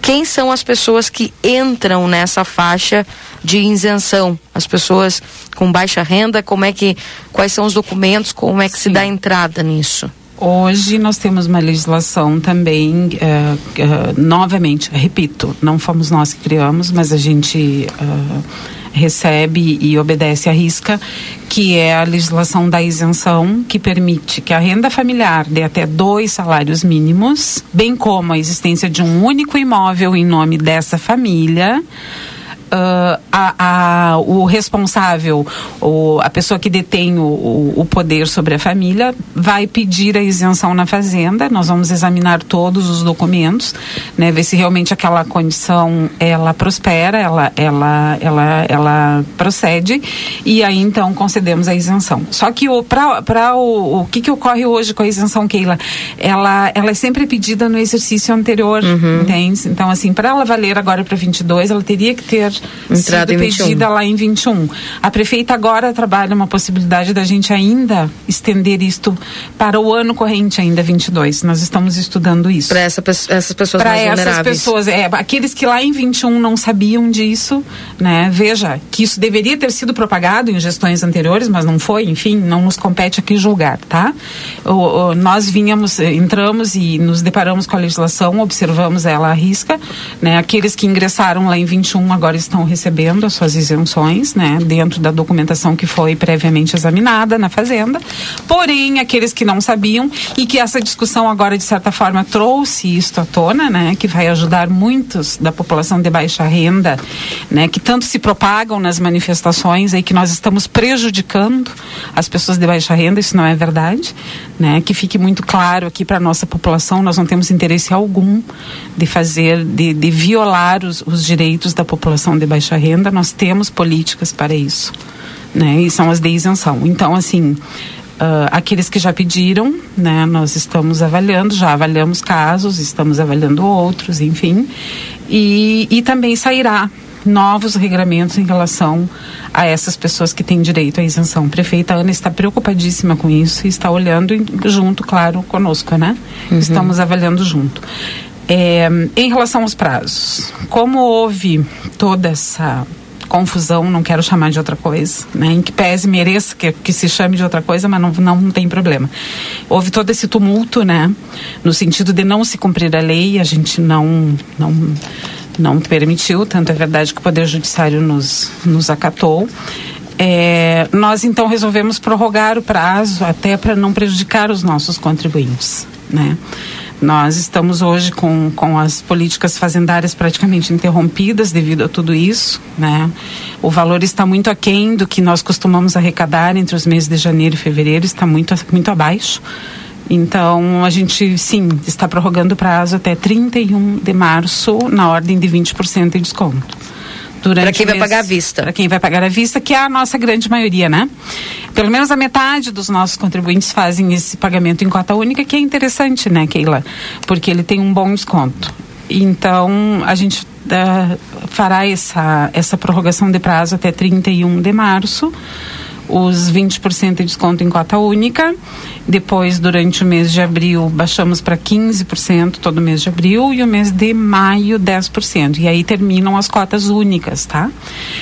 Speaker 1: Quem são as pessoas que entram nessa faixa de isenção? As pessoas com baixa renda, como é que quais são os documentos, como é que se dá entrada nisso?
Speaker 16: Hoje nós temos uma legislação também, eh, eh, novamente, repito, não fomos nós que criamos, mas a gente eh, recebe e obedece à risca, que é a legislação da isenção, que permite que a renda familiar dê até dois salários mínimos, bem como a existência de um único imóvel em nome dessa família. Uh, a, a, o responsável, o, a pessoa que detém o, o, poder sobre a família, vai pedir a isenção na fazenda. Nós vamos examinar todos os documentos, né, ver se realmente aquela condição ela prospera, ela, ela, ela, ela procede e aí então concedemos a isenção. Só que o para o, o que, que ocorre hoje com a isenção, Keila, ela, ela é sempre pedida no exercício anterior,
Speaker 1: Uhum.
Speaker 16: entende? Então assim, para ela valer agora para 22, ela teria que ter
Speaker 1: Entrada
Speaker 16: sido
Speaker 1: em 21.
Speaker 16: pedida lá em 21. A prefeita agora trabalha uma possibilidade da gente ainda estender isto para o ano corrente ainda 22. Nós estamos estudando isso.
Speaker 1: Para essa, essas pessoas
Speaker 16: Para
Speaker 1: mais
Speaker 16: essas
Speaker 1: vulneráveis.
Speaker 16: pessoas, é, aqueles que lá em 21 não sabiam disso, né? Veja que isso deveria ter sido propagado em gestões anteriores, mas não foi, enfim, não nos compete aqui julgar, tá? O, o- nós vinhamos, eh, entramos e nos deparamos com a legislação, observamos ela à risca, né? Aqueles que ingressaram lá em 21 agora estão recebendo as suas isenções, né? Dentro da documentação que foi previamente examinada na Fazenda. Porém, aqueles que não sabiam e que essa discussão agora, de certa forma, trouxe isto à tona, né? Que vai ajudar muitos da população de baixa renda, né? Que tanto se propagam nas manifestações aí que nós estamos prejudicando as pessoas de baixa renda, isso não é verdade, né? Que fique muito claro aqui para nossa população, nós não temos interesse algum de fazer, de, de violar os, os direitos da população de baixa renda, nós temos políticas para isso, né? E são as de isenção. Então, assim, ah, aqueles que já pediram, né, nós estamos avaliando, já avaliamos casos, estamos avaliando outros, enfim, e, e também sairá novos regramentos em relação a essas pessoas que têm direito à isenção. A prefeita Ana está preocupadíssima com isso e está olhando junto, claro, conosco, né? Estamos avaliando junto. É, em relação aos prazos, como houve toda essa confusão, não quero chamar de outra coisa, né? Em que pese mereça que, que se chame de outra coisa, mas não, não tem problema. Houve todo esse tumulto, né? No sentido de não se cumprir a lei, a gente não não não permitiu, tanto é verdade que o Poder Judiciário nos, nos acatou. É, nós então resolvemos prorrogar o prazo até para não prejudicar os nossos contribuintes, né? Nós estamos hoje com, com as políticas fazendárias praticamente interrompidas devido a tudo isso, né? O valor está muito aquém do que nós costumamos arrecadar entre os meses de janeiro e fevereiro, está muito, muito abaixo. Então, a gente, sim, está prorrogando o prazo até 31 de março, na ordem de 20% de desconto.
Speaker 1: Pra quem vai pagar à vista.
Speaker 16: Para quem vai pagar à vista, que é a nossa grande maioria, né? Pelo menos a metade dos nossos contribuintes fazem esse pagamento em cota única, que é interessante, né, Keila? Porque ele tem um bom desconto. Então, a gente ah, fará essa, essa prorrogação de prazo até 31 de março os 20% de desconto em cota única. Depois, durante o mês de abril, baixamos para 15% todo mês de abril e o mês de maio, 10%. E aí terminam as cotas únicas, tá?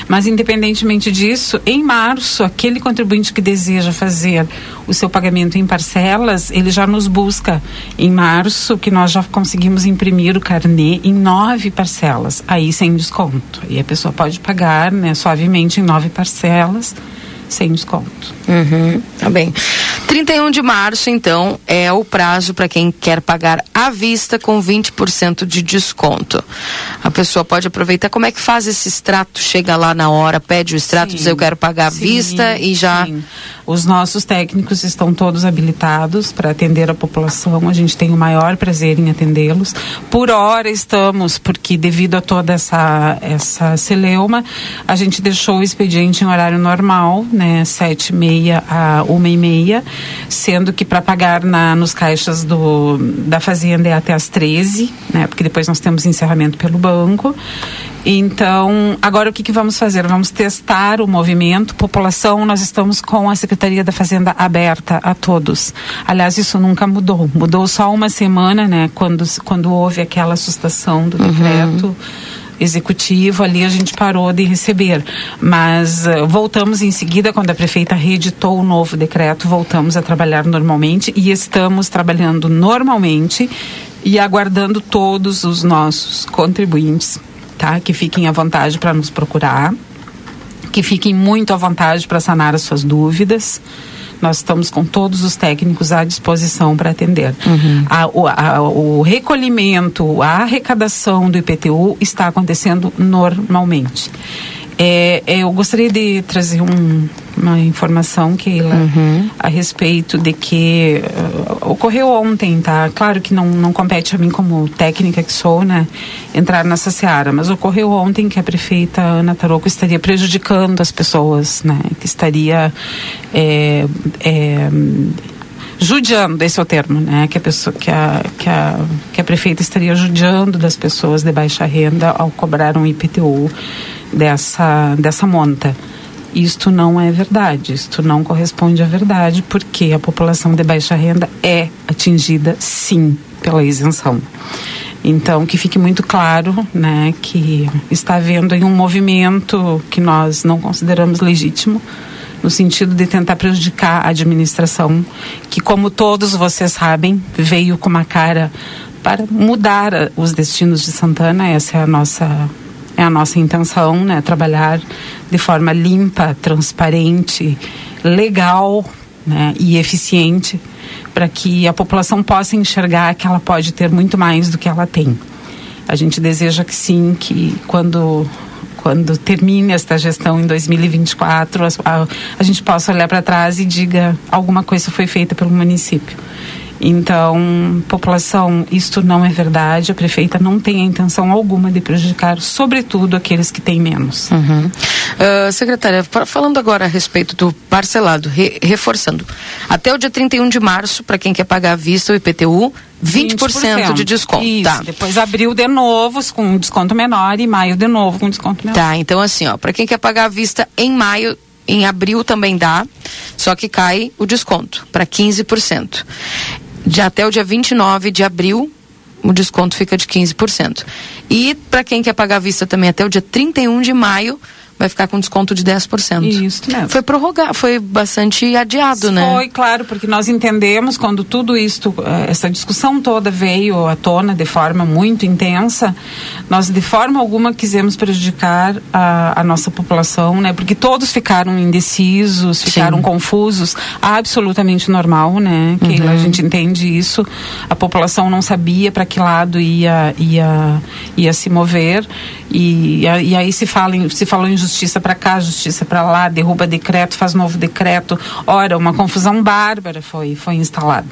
Speaker 16: Mas, independentemente disso, em março, aquele contribuinte que deseja fazer o seu pagamento em parcelas, ele já nos busca em março, que nós já conseguimos imprimir o carnê em nove parcelas, aí sem desconto. E a pessoa pode pagar, né, suavemente em nove parcelas sem desconto.
Speaker 1: Uhum, tá bem. 31 de março, então, é o prazo para quem quer pagar à vista com 20% de desconto. A pessoa pode aproveitar. Como é que faz esse extrato? Chega lá na hora, pede o extrato,
Speaker 16: Sim.
Speaker 1: diz eu quero pagar à
Speaker 16: Sim,
Speaker 1: vista e já.
Speaker 16: sim. Os nossos técnicos estão todos habilitados para atender a população. A gente tem o maior prazer em atendê-los. Por hora estamos, porque devido a toda essa essa celeuma, a gente deixou o expediente em horário normal, né, sete e meia a uma e meia, sendo que para pagar na nos caixas do da fazenda é até às 13, né, porque depois nós temos encerramento pelo banco. Então, agora o que, que vamos fazer? Vamos testar o movimento. População, nós estamos com a Secretaria da Fazenda aberta a todos. Aliás, isso nunca mudou. Mudou só uma semana, né? Quando, quando houve aquela assustação do decreto executivo, ali a gente parou de receber. Mas eh, voltamos em seguida, quando a prefeita reeditou o novo decreto, voltamos a trabalhar normalmente e estamos trabalhando normalmente e aguardando todos os nossos contribuintes, tá? Que fiquem à vontade para nos procurar, que fiquem muito à vontade para sanar as suas dúvidas. Nós estamos com todos os técnicos à disposição para atender. A- o, a- o recolhimento, a arrecadação do IPTU está acontecendo normalmente. É, é, eu gostaria de trazer um- uma informação, Keila, a respeito de que eh, ocorreu ontem, tá? Claro que não, não compete a mim como técnica que sou, né? Entrar nessa seara, mas ocorreu ontem que a prefeita Ana Taroco estaria prejudicando as pessoas, né? Que estaria é, é, judiando, esse é o termo, né? Que a pessoa, que a, que a, que a prefeita estaria judiando das pessoas de baixa renda ao cobrar um IPTU dessa, dessa monta. Isto não é verdade, isto não corresponde à verdade, porque a população de baixa renda é atingida, sim, pela isenção. Então, que fique muito claro, né, que está havendo um movimento que nós não consideramos legítimo, no sentido de tentar prejudicar a administração, que, como todos vocês sabem, veio com uma cara para mudar os destinos de Santana. Essa é a nossa é a nossa intenção, né? Trabalhar de forma limpa, transparente, legal, né? E eficiente, para que a população possa enxergar que ela pode ter muito mais do que ela tem. A gente deseja que sim, que quando quando termine esta gestão em 2024, as- a, a gente possa olhar para trás e diga alguma coisa foi feita pelo município. Então, população, isto não é verdade. A prefeita não tem a intenção alguma de prejudicar, sobretudo aqueles que têm menos.
Speaker 1: Uhum. Ah, secretária, fa- falando agora a respeito do parcelado, re- reforçando, até o dia 31 de março, para quem quer pagar à vista o IPTU, 20%, de desconto.
Speaker 16: Isso,
Speaker 1: Tá.
Speaker 16: depois abril de novo com um desconto menor e maio de novo com desconto menor.
Speaker 1: Tá, então assim, ó, para quem quer pagar à vista em maio, em abril também dá, só que cai o desconto para 15%. De até o dia 29 de abril, o desconto fica de 15%. E para quem quer pagar à vista também até o dia 31 de maio, vai ficar com desconto de 10%.
Speaker 16: Isso.
Speaker 1: Foi prorrogar, foi bastante adiado, né?
Speaker 16: Foi, claro, porque nós entendemos quando tudo isto, eh, essa discussão toda veio à tona de forma muito intensa, nós de forma alguma quisemos prejudicar a, a nossa população, né? Porque todos ficaram indecisos, ficaram confusos, absolutamente normal, né? Que
Speaker 1: Uhum.
Speaker 16: a gente entende isso. A população não sabia para que lado ia ia ia se mover e, e aí se fala em, se falou em justiça para cá, justiça para lá, derruba decreto, faz novo decreto. Ora, uma confusão bárbara foi foi instalada.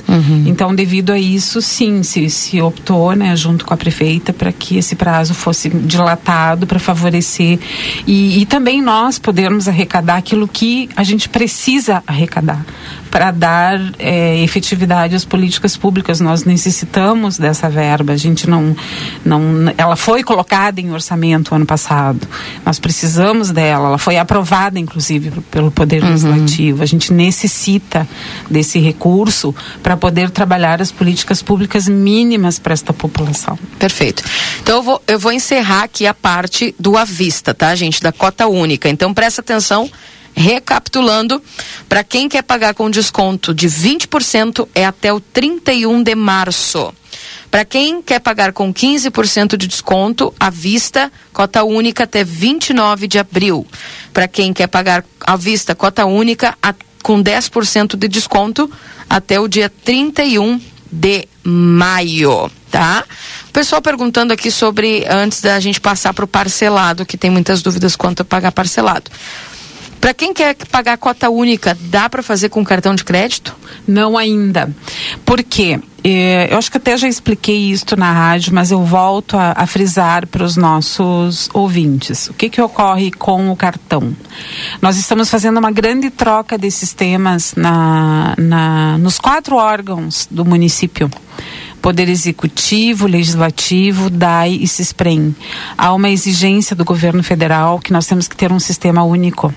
Speaker 16: Então, devido a isso, sim, se, se optou, né, junto com a prefeita, para que esse prazo fosse dilatado para favorecer e, e também nós podermos arrecadar aquilo que a gente precisa arrecadar para dar eh, efetividade às políticas públicas. Nós necessitamos dessa verba. A gente não, não, ela foi colocada em orçamento ano passado. Nós precisamos dela. Ela foi aprovada, inclusive, pelo Poder Legislativo. A gente necessita desse recurso para poder trabalhar as políticas públicas mínimas para esta população.
Speaker 1: Perfeito. Então eu vou, eu vou encerrar aqui a parte do à vista, tá, gente? Da cota única. Então presta atenção. Recapitulando, para quem quer pagar com desconto de 20% é até o 31 de março. Para quem quer pagar com 15% de desconto à vista, cota única até 29 de abril. Para quem quer pagar à vista, cota única a com 10% de desconto até o dia 31 de maio, tá? O pessoal perguntando aqui sobre, antes da gente passar para o parcelado, que tem muitas dúvidas quanto a pagar parcelado. Para quem quer pagar cota única, dá para fazer com cartão de crédito?
Speaker 16: Não ainda. Por quê? Eh, eu acho que até já expliquei isso na rádio, mas eu volto a, a frisar para os nossos ouvintes. O que, que ocorre com o cartão? Nós estamos fazendo uma grande troca de sistemas na, na, nos quatro órgãos do município. Poder Executivo, Legislativo, DAI e CISPREM. Há uma exigência do governo federal que nós temos que ter um sistema único.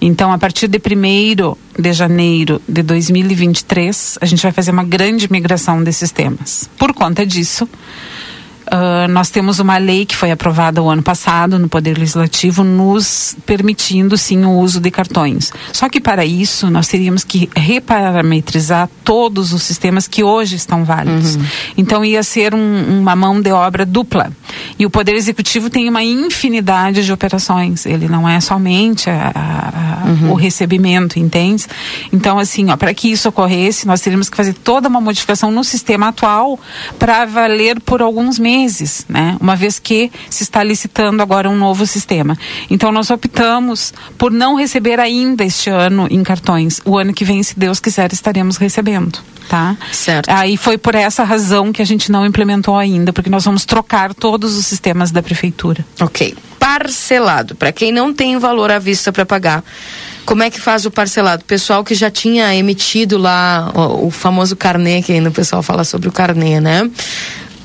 Speaker 16: Então, a partir de 1 de janeiro de 2023, a gente vai fazer uma grande migração desses temas. Por conta disso, Uh, nós temos uma lei que foi aprovada o ano passado no Poder Legislativo, nos permitindo sim o uso de cartões. Só que para isso nós teríamos que reparametrizar todos os sistemas que hoje estão válidos. Uhum. Então ia ser um, uma mão de obra dupla. E o Poder Executivo tem uma infinidade de operações. Ele não é somente a, a, uhum. o recebimento, entende? Então, assim, para que isso ocorresse, nós teríamos que fazer toda uma modificação no sistema atual para valer por alguns meses meses, né? Uma vez que se está licitando agora um novo sistema. Então nós optamos por não receber ainda este ano em cartões. O ano que vem, se Deus quiser, estaremos recebendo, tá?
Speaker 1: Certo.
Speaker 16: Aí foi por essa razão que a gente não implementou ainda, porque nós vamos trocar todos os sistemas da prefeitura.
Speaker 1: Ok. Parcelado, para quem não tem valor à vista para pagar. Como é que faz o parcelado? Pessoal que já tinha emitido lá o, o famoso carnê, que ainda o pessoal fala sobre o carnê, né?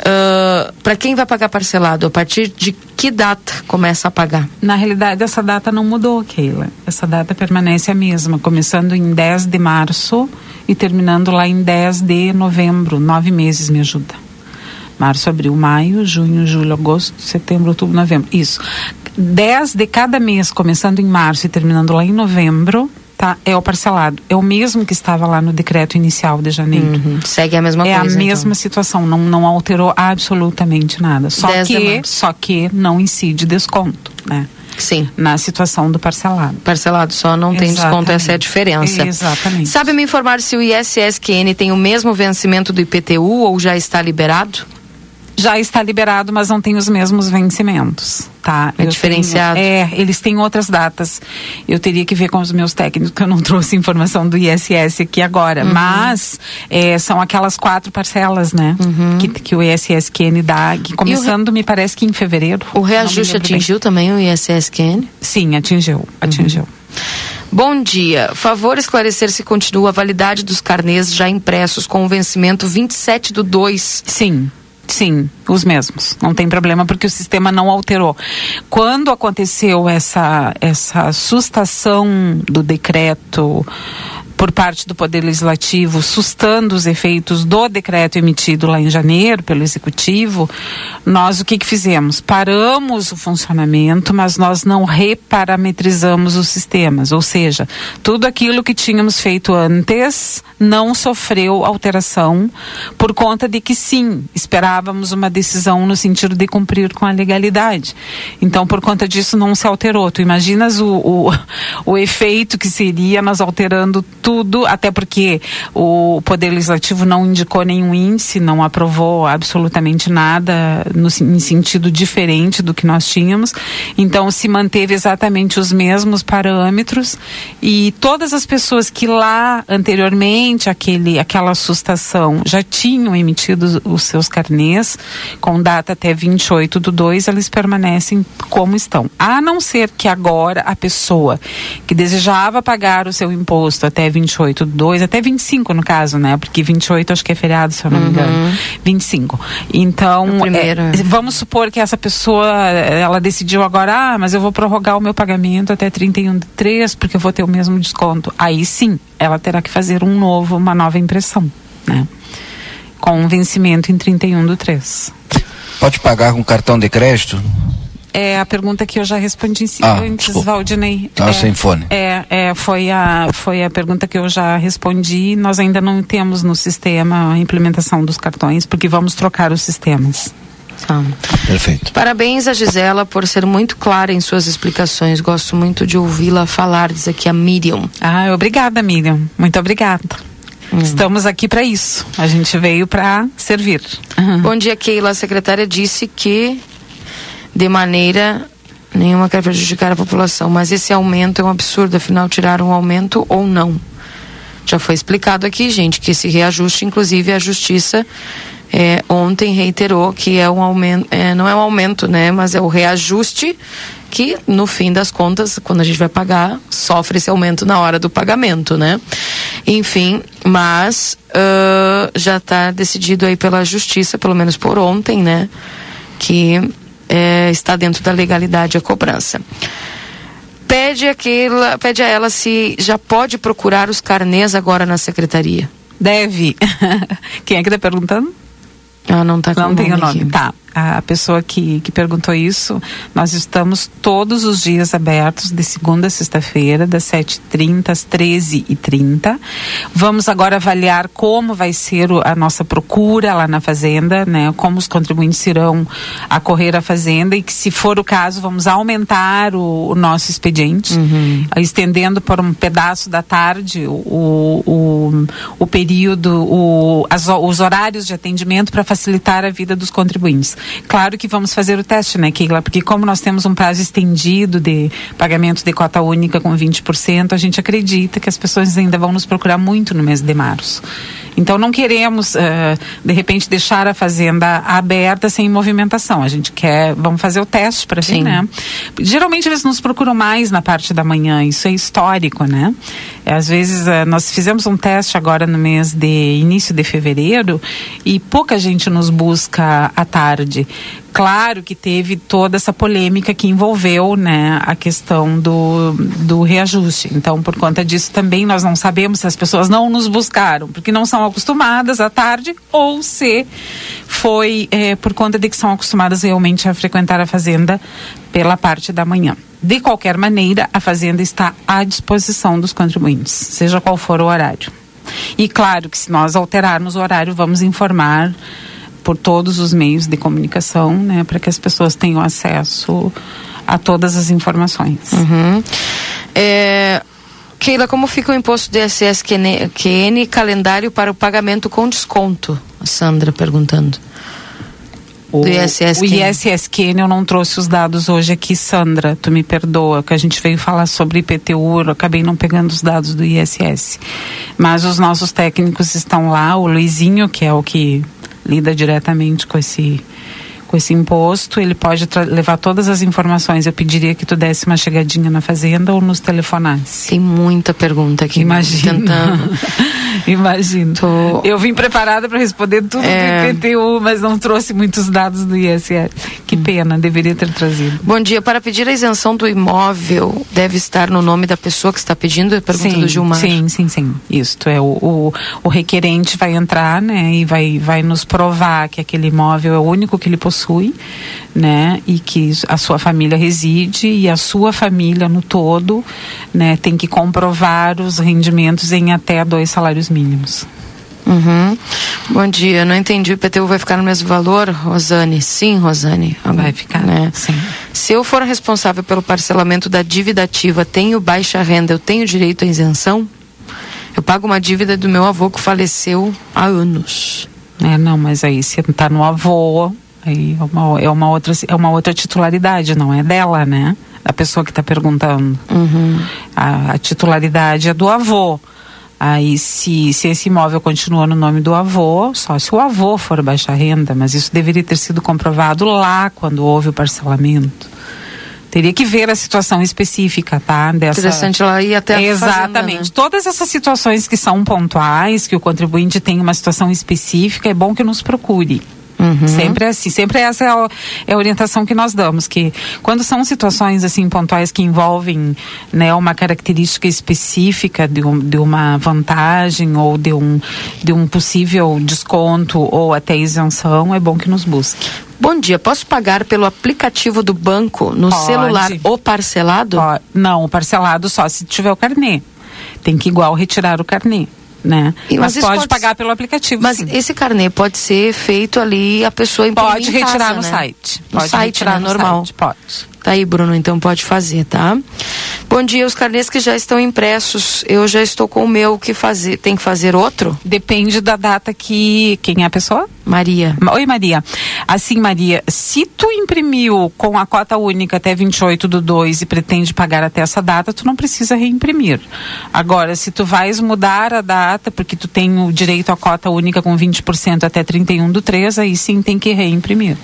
Speaker 1: Uh, para quem vai pagar parcelado, a partir de que data começa a pagar?
Speaker 16: Na realidade, essa data não mudou, Keila. Essa data permanece a mesma, começando em 10 de março e terminando lá em 10 de novembro. Nove meses me ajuda. Março, abril, maio, junho, julho, agosto, setembro, outubro, novembro. Isso. 10 de cada mês, começando em março e terminando lá em novembro, tá, é o parcelado. É o mesmo que estava lá no decreto inicial de janeiro.
Speaker 1: Uhum. Segue a mesma
Speaker 16: é
Speaker 1: coisa.
Speaker 16: É a mesma então. situação, não, não alterou absolutamente nada. Só que, só que não incide desconto, né?
Speaker 1: Sim.
Speaker 16: Na situação do parcelado.
Speaker 1: Parcelado só não Exatamente. tem desconto, essa é a diferença.
Speaker 16: Exatamente.
Speaker 1: Sabe me informar se o ISSQN tem o mesmo vencimento do IPTU ou já está liberado?
Speaker 16: Já está liberado, mas não tem os mesmos vencimentos, tá?
Speaker 1: É eu diferenciado.
Speaker 16: Tenho, é, eles têm outras datas. Eu teria que ver com os meus técnicos, que eu não trouxe informação do ISS aqui agora. Uhum. Mas é, são aquelas quatro parcelas, né? Uhum. Que, que o ISSQN dá, que começando, re... me parece que em fevereiro.
Speaker 1: O reajuste atingiu bem. também o ISSQN?
Speaker 16: Sim, atingiu, atingiu. Uhum.
Speaker 1: Bom dia. Favor esclarecer se continua a validade dos carnês já impressos com o vencimento 27 do 2.
Speaker 16: Sim. Sim, os mesmos. Não tem problema porque o sistema não alterou. Quando aconteceu essa essa sustação do decreto por parte do Poder Legislativo, sustando os efeitos do decreto emitido lá em janeiro pelo Executivo, nós o que, que fizemos? Paramos o funcionamento, mas nós não reparametrizamos os sistemas, ou seja, tudo aquilo que tínhamos feito antes não sofreu alteração por conta de que sim, esperávamos uma decisão no sentido de cumprir com a legalidade. Então, por conta disso, não se alterou. Tu imaginas o, o, o efeito que seria nós alterando tudo tudo, até porque o Poder Legislativo não indicou nenhum índice, não aprovou absolutamente nada no, em sentido diferente do que nós tínhamos. Então, se manteve exatamente os mesmos parâmetros e todas as pessoas que lá anteriormente, aquele, aquela assustação, já tinham emitido os seus carnês com data até 28 do 2, eles permanecem como estão. A não ser que agora a pessoa que desejava pagar o seu imposto até 28 28, 2, até 25 no caso, né? Porque 28 acho que é feriado, se eu não uhum. me engano. 25. Então,
Speaker 1: primeiro,
Speaker 16: é, vamos supor que essa pessoa, ela decidiu agora, ah, mas eu vou prorrogar o meu pagamento até 31 de 3, porque eu vou ter o mesmo desconto. Aí sim, ela terá que fazer um novo, uma nova impressão, né? Com um vencimento em 31 do 3.
Speaker 3: Pode pagar com cartão de crédito?
Speaker 16: É a pergunta que eu já respondi
Speaker 3: ah,
Speaker 16: antes, desculpa. Valdinei.
Speaker 3: Tá
Speaker 16: é,
Speaker 3: sem fone.
Speaker 16: É, é, foi, a, foi a pergunta que eu já respondi. Nós ainda não temos no sistema a implementação dos cartões, porque vamos trocar os sistemas.
Speaker 1: Tá.
Speaker 3: Perfeito.
Speaker 1: Parabéns a Gisela por ser muito clara em suas explicações. Gosto muito de ouvi-la falar, diz aqui a Miriam.
Speaker 16: Ah, obrigada, Miriam. Muito obrigada. Estamos aqui para isso. A gente veio para servir.
Speaker 1: Bom dia, Keila. A secretária disse que de maneira nenhuma quer prejudicar a população, mas esse aumento é um absurdo, afinal tiraram um aumento ou não. Já foi explicado aqui, gente, que esse reajuste, inclusive a justiça é, ontem reiterou que é um aumento, é, não é um aumento, né, mas é o reajuste que no fim das contas, quando a gente vai pagar, sofre esse aumento na hora do pagamento, né? Enfim, mas uh, já está decidido aí pela justiça, pelo menos por ontem, né? Que é, está dentro da legalidade a cobrança. Pede, aquela, pede a ela se já pode procurar os carnês agora na secretaria.
Speaker 16: Deve. Quem é que está perguntando?
Speaker 1: Ah, não está com
Speaker 16: Não tem o nome.
Speaker 1: aqui.
Speaker 16: Tá. A pessoa que, que perguntou isso, nós estamos todos os dias abertos, de segunda a sexta-feira, das 7h30 às 13h30. Vamos agora avaliar como vai ser a nossa procura lá na Fazenda, né? Como os contribuintes irão acorrer à Fazenda e que, se for o caso, vamos aumentar o, o nosso expediente, estendendo por um pedaço da tarde o, o, o período, o, as, os horários de atendimento para facilitar a vida dos contribuintes. Claro que vamos fazer o teste, né, Keila? Porque como nós temos um prazo estendido de pagamento de cota única com 20%, a gente acredita que as pessoas ainda vão nos procurar muito no mês de março. Então não queremos, eh, de repente, deixar a fazenda aberta sem movimentação. A gente quer, vamos fazer o teste para ver, né? Geralmente eles nos procuram mais na parte da manhã, isso é histórico, né? É, Às vezes eh, nós fizemos um teste agora no mês de início de fevereiro e pouca gente nos busca à tarde. Claro que teve toda essa polêmica que envolveu né, a questão do, do reajuste. Então, por conta disso, também nós não sabemos se as pessoas não nos buscaram, porque não são acostumadas à tarde, ou se foi eh, por conta de que são acostumadas realmente a frequentar a fazenda pela parte da manhã. De qualquer maneira, a fazenda está à disposição dos contribuintes, seja qual for o horário. E claro que se nós alterarmos o horário, vamos informar por todos os meios de comunicação, né, para que as pessoas tenham acesso a todas as informações.
Speaker 1: Uhum. É, Keila, como fica o imposto de ISS QN, QN calendário para o pagamento com desconto? A Sandra perguntando.
Speaker 16: O,
Speaker 1: Do ISS
Speaker 16: o. ISSQN eu não trouxe os dados hoje aqui, Sandra, tu me perdoa, que a gente veio falar sobre IPTU, eu acabei não pegando os dados do ISS. Mas os nossos técnicos estão lá, o Luizinho, que é o que lida diretamente com esse com esse imposto, ele pode levar todas as informações. Eu pediria que tu desse uma chegadinha na fazenda ou nos telefonasse.
Speaker 1: Tem muita pergunta aqui.
Speaker 16: Imagina.
Speaker 1: Tentando.
Speaker 16: Imagino. Eu vim preparada para responder tudo
Speaker 1: É.
Speaker 16: do IPTU, mas não trouxe muitos dados do ISS. Que pena, deveria ter trazido.
Speaker 1: Bom dia. Para pedir a isenção do imóvel, deve estar no nome da pessoa que está pedindo? É a pergunta
Speaker 16: sim,
Speaker 1: do Gilmar.
Speaker 16: Sim, sim, sim. Isto é o, o, o requerente vai entrar, né, e vai, vai nos provar que aquele imóvel é o único que ele possui, né, e que a sua família reside e a sua família no todo, né, tem que comprovar os rendimentos em até dois salários mínimos.
Speaker 1: Uhum. Bom dia, não entendi. O IPTU vai ficar no mesmo valor, Rosane? Sim, Rosane.
Speaker 16: Vai ficar,
Speaker 1: né?
Speaker 16: sim.
Speaker 1: Se eu for responsável pelo parcelamento da dívida ativa, tenho baixa renda, eu tenho direito à isenção? Eu pago uma dívida do meu avô que faleceu há anos.
Speaker 16: É, não, mas aí se tá no avô, aí é uma, é uma, outra, é uma outra titularidade, não é dela, né? Da pessoa que está perguntando. A, a titularidade é do avô. Aí, se, se esse imóvel continua no nome do avô, só se o avô for baixa renda, mas isso deveria ter sido comprovado lá quando houve o parcelamento. Teria que ver a situação específica, tá? Dessa...
Speaker 1: Interessante ela ir até a
Speaker 16: Exatamente.
Speaker 1: fazenda, né?
Speaker 16: Todas essas situações que são pontuais, que o contribuinte tem uma situação específica, é bom que nos procure. Sempre é assim, sempre essa é a, é a orientação que nós damos, que quando são situações assim pontuais que envolvem né, uma característica específica de, um, de uma vantagem ou de um, de um possível desconto ou até isenção, é bom que nos busque.
Speaker 1: Bom dia, posso pagar pelo aplicativo do banco no
Speaker 16: Pode.
Speaker 1: celular ou parcelado?
Speaker 16: Ó, não, o parcelado só se tiver o carnê. Tem que igual retirar o carnê. Né?
Speaker 1: E-
Speaker 16: mas,
Speaker 1: isso
Speaker 16: pode, pagar pelo aplicativo.
Speaker 1: Mas
Speaker 16: sim.
Speaker 1: esse carnê pode ser feito ali, a pessoa imprimir
Speaker 16: Pode
Speaker 1: em
Speaker 16: retirar
Speaker 1: casa,
Speaker 16: no
Speaker 1: né?
Speaker 16: site.
Speaker 1: No
Speaker 16: Pode
Speaker 1: site,
Speaker 16: retirar
Speaker 1: né?
Speaker 16: no
Speaker 1: Normal.
Speaker 16: site, pode.
Speaker 1: Tá aí, Bruno, então pode fazer, tá? Bom dia, os carnês que já estão impressos, eu já estou com o meu, que fazer? Tem que fazer outro?
Speaker 16: Depende da data que. Quem é a pessoa?
Speaker 1: Maria.
Speaker 16: Ma- Oi, Maria. Assim, Maria, se tu imprimiu com a cota única até 28 do 2 e pretende pagar até essa data, tu não precisa reimprimir. Agora, se tu vais mudar a data, porque tu tem o direito à cota única com 20% até 31 do 3, aí sim tem que reimprimir.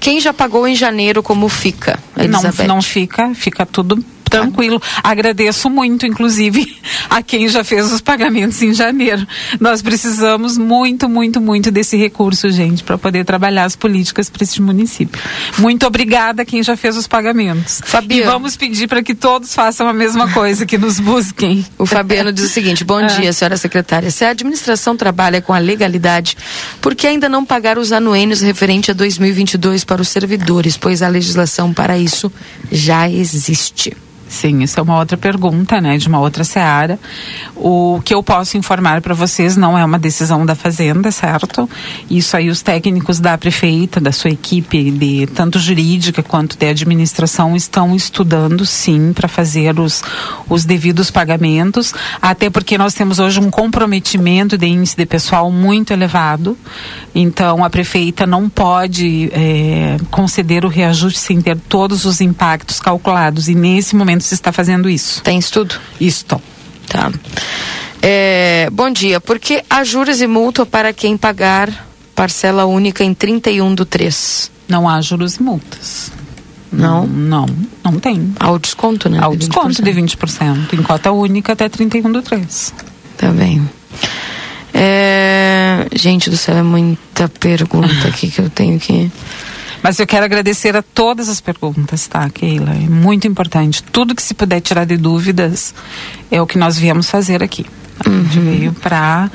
Speaker 1: Quem já pagou em janeiro, como fica?
Speaker 16: Não,
Speaker 1: Elizabeth?
Speaker 16: não fica, fica tudo tranquilo. Agradeço muito, inclusive, a quem já fez os pagamentos em janeiro. Nós precisamos muito, muito, muito desse recurso, gente, para poder trabalhar as políticas para este município. Muito obrigada a quem já fez os pagamentos.
Speaker 1: Fabiano.
Speaker 16: E vamos pedir para que todos façam a mesma coisa, que nos busquem.
Speaker 1: O Fabiano diz o seguinte: Bom
Speaker 16: Ah.
Speaker 1: dia, senhora secretária. Se a administração trabalha com a legalidade, por que ainda não pagar os anuênios referente a 2022 para os servidores? Pois a legislação para isso já existe.
Speaker 16: Sim, isso é uma outra pergunta, né, de uma outra seara. O que eu posso informar para vocês não é uma decisão da Fazenda, certo? Isso aí os técnicos da prefeita, da sua equipe, de tanto jurídica quanto de administração, estão estudando, sim, para fazer os, os devidos pagamentos, até porque nós temos hoje um comprometimento de índice de pessoal muito elevado. Então, a prefeita não pode eh, conceder o reajuste sem ter todos os impactos calculados. E nesse momento se está fazendo isso.
Speaker 1: Tem estudo?
Speaker 16: Isto.
Speaker 1: Tá. É, bom dia. Por que há juros e multa para quem pagar parcela única em 31 do 3?
Speaker 16: Não há juros e multas.
Speaker 1: Não?
Speaker 16: Não, não tem.
Speaker 1: Há o desconto, né?
Speaker 16: Há o
Speaker 1: de
Speaker 16: desconto de 20%, em cota única até 31 do 3.
Speaker 1: Tá bem. É, gente do céu, é muita pergunta aqui que eu tenho que.
Speaker 16: Mas eu quero agradecer a todas as perguntas, tá, Keila? É muito importante. Tudo que se puder tirar de dúvidas é o que nós viemos fazer aqui. A gente veio para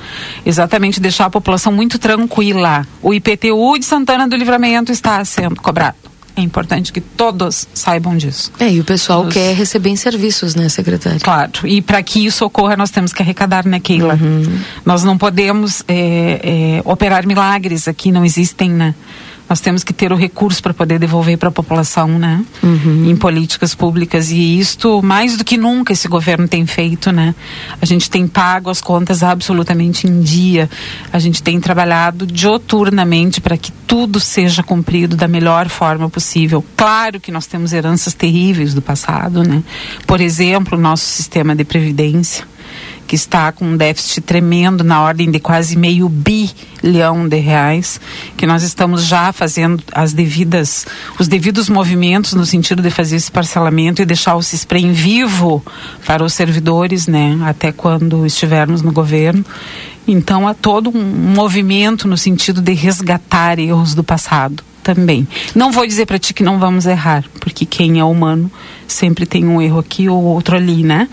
Speaker 16: exatamente deixar a população muito tranquila. O IPTU de Santana do Livramento está sendo cobrado. É importante que todos saibam disso.
Speaker 1: É, e o pessoal quer receber em serviços, né, secretária?
Speaker 16: Claro, e para que isso ocorra, nós temos que arrecadar, né, Keila? Nós não podemos é, é, operar milagres aqui, não existem, né? Nós temos que ter o recurso para poder devolver para a população, né? Em políticas públicas. E isto, mais do que nunca, esse governo tem feito, né? A gente tem pago as contas absolutamente em dia. A gente tem trabalhado dioturnamente para que tudo seja cumprido da melhor forma possível. Claro que nós temos heranças terríveis do passado, né? Por exemplo, o nosso sistema de previdência que está com um déficit tremendo na ordem de quase meio bilhão de reais, que nós estamos já fazendo as devidas, os devidos movimentos no sentido de fazer esse parcelamento e deixar o CISPREM vivo para os servidores, né, até quando estivermos no governo. Então há todo um movimento no sentido de resgatar erros do passado também. Não vou dizer para ti que não vamos errar, porque quem é humano sempre tem um erro aqui ou outro ali, né?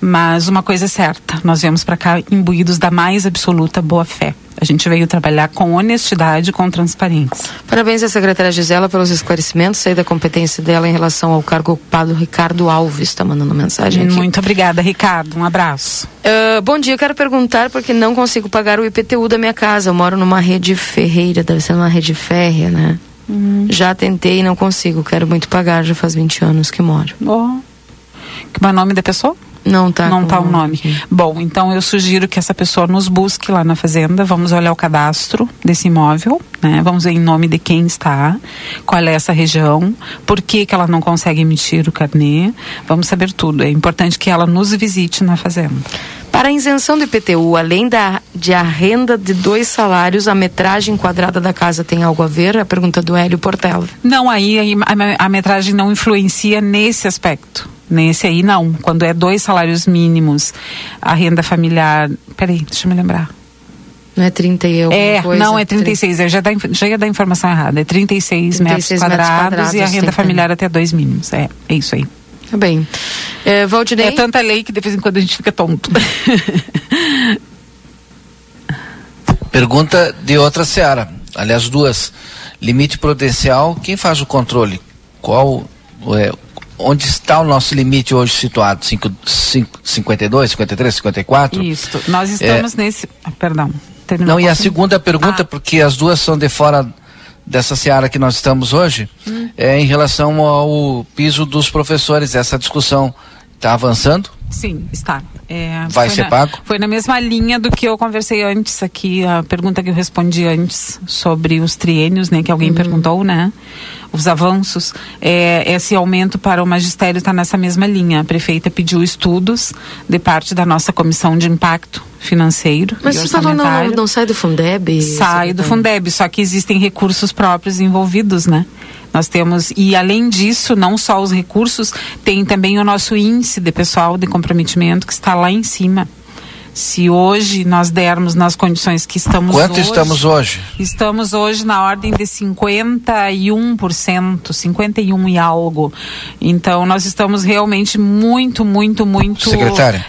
Speaker 16: Mas uma coisa é certa, nós viemos para cá imbuídos da mais absoluta boa fé. A gente veio trabalhar com honestidade e com transparência.
Speaker 1: Parabéns à secretária Gisela pelos esclarecimentos, sei da competência dela em relação ao cargo ocupado. Ricardo Alves está mandando mensagem aqui.
Speaker 16: Muito obrigada, Ricardo. Um abraço.
Speaker 1: Ah, bom dia, quero perguntar porque não consigo pagar o IPTU da minha casa. Eu moro numa rede ferreira, deve ser uma rede férrea, né? Já tentei e não consigo. Quero muito pagar, já faz 20 anos que moro.
Speaker 16: Oh. Como é o nome da pessoa?
Speaker 1: Não tá.
Speaker 16: Não tá o nome. Bom, então eu sugiro que essa pessoa nos busque lá na fazenda. Vamos olhar o cadastro desse imóvel, né? Vamos ver em nome de quem está, qual é essa região, por que, que ela não consegue emitir o carnê. Vamos saber tudo. É importante que ela nos visite na fazenda.
Speaker 1: Para a isenção do IPTU, além da, de a renda de dois salários, a metragem quadrada da casa tem algo a ver? A pergunta do Hélio Portela.
Speaker 16: Não, aí, a, a metragem não influencia nesse aspecto. Nesse aí não. Quando é dois salários mínimos, a renda familiar. Peraí, deixa eu me lembrar.
Speaker 1: Não é 30 e alguma
Speaker 16: É,
Speaker 1: coisa?
Speaker 16: não, é 36. Eu já, dá, já ia dar informação errada. É 36,
Speaker 1: 36
Speaker 16: metros,
Speaker 1: metros
Speaker 16: quadrados,
Speaker 1: quadrados,
Speaker 16: e a renda
Speaker 1: 30.
Speaker 16: familiar até dois mínimos. É, é isso aí.
Speaker 1: Tá bem. É, Valdinei?
Speaker 16: É tanta lei que de vez em quando a gente fica tonto.
Speaker 3: Pergunta de outra seara, aliás duas. Limite prudencial, quem faz o controle? Qual é, onde está o nosso limite hoje situado? 5, 5, 52, 53, 54?
Speaker 16: Isso. Nós estamos é... nesse. Ah, perdão.
Speaker 3: Terminou Não, e a segunda pergunta, ah. porque as duas são de fora dessa seara que nós estamos hoje, hum. é em relação ao piso dos professores. Essa discussão está avançando?
Speaker 16: Sim, está.
Speaker 3: É, Vai ser
Speaker 16: na,
Speaker 3: pago?
Speaker 16: Foi na mesma linha do que eu conversei antes aqui, a pergunta que eu respondi antes sobre os triênios, né, que alguém uhum. perguntou, né? Os avanços. É, esse aumento para o magistério está nessa mesma linha. A prefeita pediu estudos de parte da nossa comissão de impacto financeiro.
Speaker 1: Mas você falou não, não sai do Fundeb?
Speaker 16: Sai do Fundeb, só que existem recursos próprios envolvidos, né? Nós temos, e além disso, não só os recursos, tem também o nosso índice de pessoal de comprometimento que está lá em cima. Se hoje nós dermos nas condições que estamos
Speaker 3: Quanto hoje, estamos hoje?
Speaker 16: Estamos hoje na ordem de 51%, 51 e algo. Então nós estamos realmente muito, muito, muito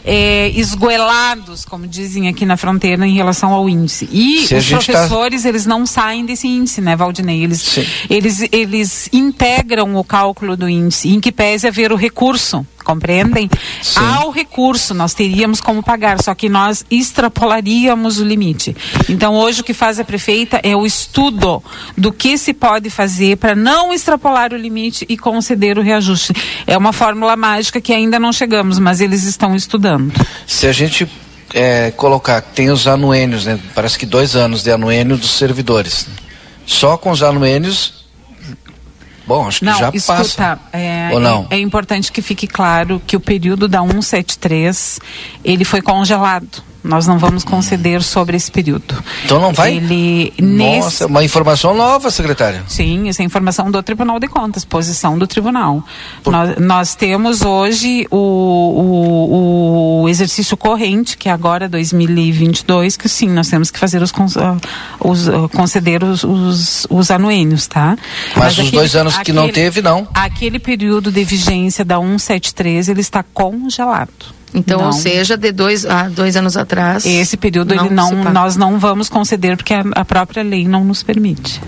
Speaker 16: é, esgoelados, como dizem aqui na fronteira, em relação ao índice. E Se os tá professores, tá... eles não saem desse índice, né, Valdinei? Eles, eles, eles integram o cálculo do índice, em que pese haver o recurso compreendem? Sim. Ao recurso nós teríamos como pagar, só que nós extrapolaríamos o limite. Então hoje o que faz a prefeita é o estudo do que se pode fazer para não extrapolar o limite e conceder o reajuste. É uma fórmula mágica que ainda não chegamos, mas eles estão estudando.
Speaker 3: Se a gente é, colocar, tem os anuênios, né? parece que dois anos de anuênio dos servidores. Só com os anuênios Bom, acho que
Speaker 16: não,
Speaker 3: já
Speaker 16: escuta,
Speaker 3: passa.
Speaker 16: É,
Speaker 3: Ou não?
Speaker 16: É, é importante que fique claro que o período da 173 ele foi congelado. Nós não vamos conceder sobre esse período.
Speaker 3: Então não vai?
Speaker 16: Ele,
Speaker 3: Nossa, nesse... uma informação nova, secretária.
Speaker 16: Sim, essa é informação do Tribunal de Contas, posição do Tribunal. Por... Nós, nós, temos hoje o, o, o, exercício corrente, que é agora 2022, que sim, nós temos que fazer os, os conceder os, os, os anuênios, tá?
Speaker 3: Mas, Mas os aquele, dois anos que aquele, não teve, não.
Speaker 16: Aquele período de vigência da 173, ele está congelado.
Speaker 1: Então, não. ou seja, de dois, ah, dois anos atrás.
Speaker 16: Esse período não ele não, nós não vamos conceder porque a, a própria lei não nos permite.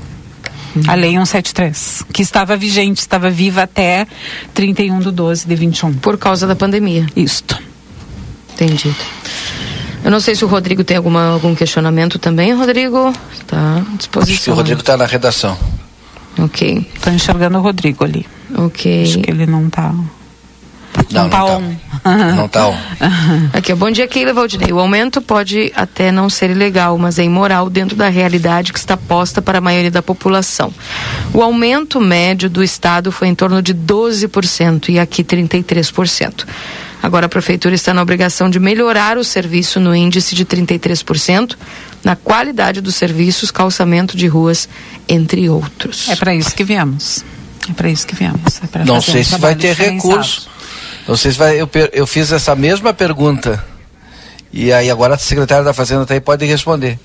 Speaker 16: Uhum. A lei 173, que estava vigente, estava viva até 31 de 12 de 21.
Speaker 1: Por causa da pandemia.
Speaker 16: Isto.
Speaker 1: Entendido. Eu não sei se o Rodrigo tem alguma, algum questionamento também, Rodrigo. Está à disposição. Acho
Speaker 3: que o Rodrigo está na redação.
Speaker 1: Ok.
Speaker 16: Estou enxergando o Rodrigo ali.
Speaker 1: Ok.
Speaker 16: Acho que ele não está.
Speaker 3: Não, não, tá on. Não tá on.
Speaker 1: Aqui, bom dia, Keila Valdinei. O aumento pode até não ser ilegal, mas é imoral dentro da realidade que está posta para a maioria da população. O aumento médio do Estado foi em torno de 12% e aqui 33%. Agora a Prefeitura está na obrigação de melhorar o serviço no índice de 33%, na qualidade dos serviços, calçamento de ruas, entre outros.
Speaker 16: É para isso que viemos. É para isso que viemos. É
Speaker 3: não sei um se vai ter recurso. Vocês vai, eu, eu fiz essa mesma pergunta e aí agora a secretária da Fazenda tá aí pode responder.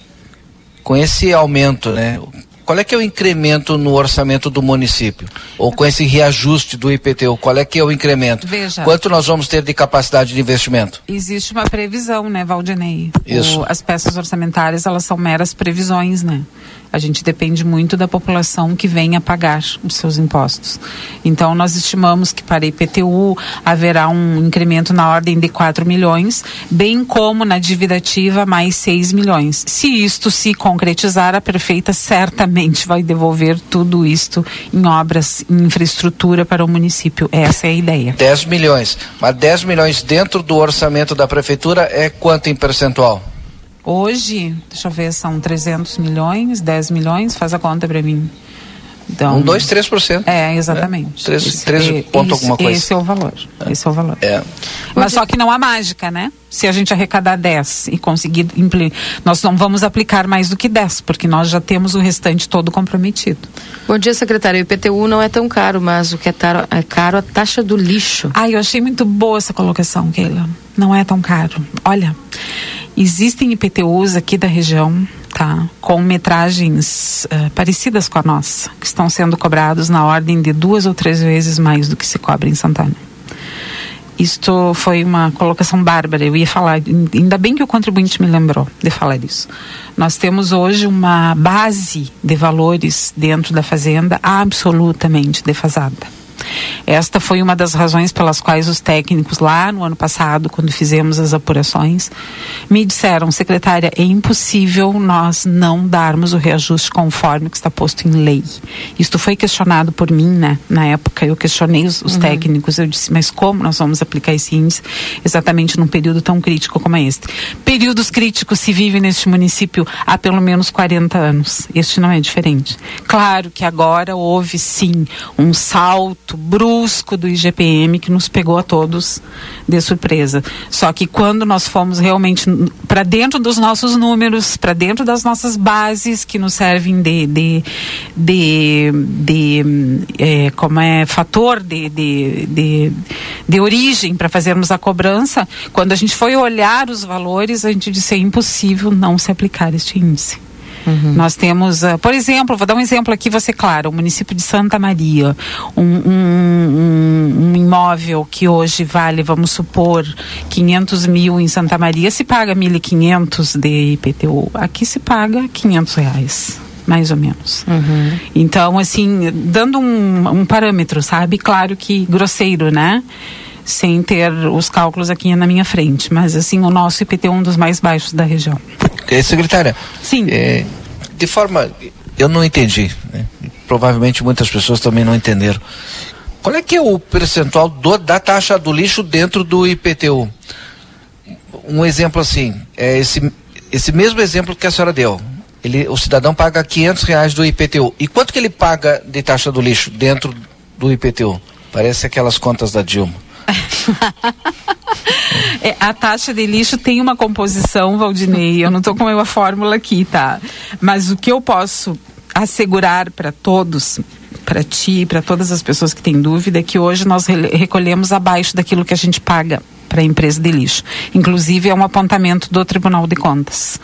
Speaker 3: Com esse aumento, né? Qual é que é o incremento no orçamento do município? Ou com esse reajuste do IPTU, qual é que é o incremento?
Speaker 16: Veja.
Speaker 3: Quanto nós vamos ter de capacidade de investimento?
Speaker 16: Existe uma previsão, né, Valdinei?
Speaker 3: Isso. O,
Speaker 16: as peças orçamentárias, elas são meras previsões, né? A gente depende muito da população que venha pagar os seus impostos. Então, nós estimamos que para IPTU haverá um incremento na ordem de 4 milhões, bem como na dívida ativa mais 6 milhões. Se isto se concretizar, a prefeita certamente vai devolver tudo isto em obras, em infraestrutura para o município. Essa é a ideia.
Speaker 3: 10 milhões. Mas 10 milhões dentro do orçamento da prefeitura é quanto em percentual?
Speaker 16: Hoje, deixa eu ver, são 300 milhões, 10 milhões, faz a conta para mim.
Speaker 3: Então, um, dois, três por cento.
Speaker 16: É, exatamente.
Speaker 3: É, três, esse, três ponto esse, alguma coisa.
Speaker 16: Esse é o valor. É. Esse é o valor.
Speaker 3: É.
Speaker 16: Mas só que não há mágica, né? Se a gente arrecadar 10 e conseguir nós não vamos aplicar mais do que 10, porque nós já temos o restante todo comprometido.
Speaker 1: Bom dia, secretário. O IPTU não é tão caro, mas o que é, taro, é caro é a taxa do lixo.
Speaker 16: Ah, eu achei muito boa essa colocação, Keila. Não é tão caro. Olha, Existem IPTUs aqui da região, tá, com metragens uh, parecidas com a nossa, que estão sendo cobrados na ordem de duas ou três vezes mais do que se cobra em Santana. Isto foi uma colocação bárbara. Eu ia falar, ainda bem que o contribuinte me lembrou de falar isso. Nós temos hoje uma base de valores dentro da fazenda absolutamente defasada Esta foi uma das razões pelas quais os técnicos lá no ano passado, quando fizemos as apurações, me disseram, secretária, é impossível nós não darmos o reajuste conforme que está posto em lei. Isto foi questionado por mim, né? Na época eu questionei os, os uhum. técnicos, eu disse, mas como nós vamos aplicar esse índice exatamente num período tão crítico como é este? Períodos críticos se vivem neste município há pelo menos 40 anos. Este não é diferente. Claro que agora houve sim um salto brusco do IGPM que nos pegou a todos de surpresa. Só que quando nós fomos realmente para dentro dos nossos números, para dentro das nossas bases que nos servem de, de, de, de é, como é fator de, de, de, de origem para fazermos a cobrança, quando a gente foi olhar os valores, a gente disse é impossível não se aplicar este índice. Uhum. Nós temos, uh, por exemplo, vou dar um exemplo aqui, você claro, o município de Santa Maria, um, um, um, um, imóvel que hoje vale, vamos supor, 500 mil em Santa Maria, se paga 1.500 de IPTU, aqui se paga 500 reais mais ou menos. Uhum. Então, assim, dando um, um parâmetro, sabe? Claro que grosseiro, né? Sem ter os cálculos aqui na minha frente, mas assim, o nosso IPT é um dos mais baixos da região.
Speaker 3: É, secretária.
Speaker 16: Sim.
Speaker 3: É, de forma, eu não entendi, né? provavelmente muitas pessoas também não entenderam. Qual é que é o percentual do, da taxa do lixo dentro do IPTU? Um exemplo assim, é esse, esse mesmo exemplo que a senhora deu. Ele, o cidadão paga 500 reais do IPTU. E quanto que ele paga de taxa do lixo dentro do IPTU? Parece aquelas contas da Dilma.
Speaker 16: É, a taxa de lixo tem uma composição, Valdinei. Eu não estou com uma fórmula aqui, tá? Mas o que eu posso assegurar para todos para ti, para todas as pessoas que têm dúvida, é que hoje nós recolhemos abaixo daquilo que a gente paga para a empresa de lixo. Inclusive, é um apontamento do Tribunal de Contas.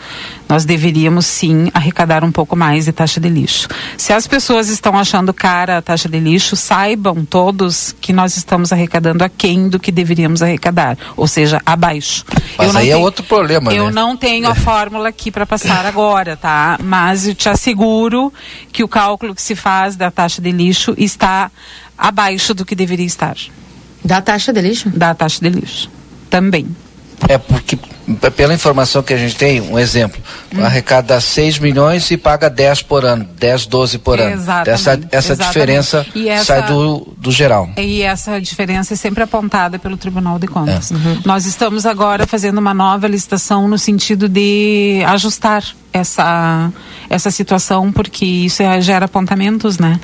Speaker 16: Nós deveríamos sim arrecadar um pouco mais de taxa de lixo. Se as pessoas estão achando cara a taxa de lixo, saibam todos que nós estamos arrecadando aquém do que deveríamos arrecadar, ou seja, abaixo.
Speaker 3: Mas aí é tenho, é outro problema,
Speaker 16: Eu
Speaker 3: né?
Speaker 16: não tenho a fórmula aqui para passar agora, tá? Mas eu te asseguro que o cálculo que se faz da taxa de lixo está abaixo do que deveria estar.
Speaker 1: Da taxa de lixo?
Speaker 16: Da taxa de lixo também.
Speaker 3: É porque, pela informação que a gente tem, um exemplo, hum. arrecada 6 milhões e paga 10 por ano, 10, 12 por ano.
Speaker 16: Exatamente.
Speaker 3: Essa, essa
Speaker 16: exatamente.
Speaker 3: diferença essa, sai do, do geral.
Speaker 16: E essa diferença é sempre apontada pelo Tribunal de Contas. É. Uhum. Nós estamos agora fazendo uma nova licitação no sentido de ajustar essa, essa situação, porque isso é, gera apontamentos, né?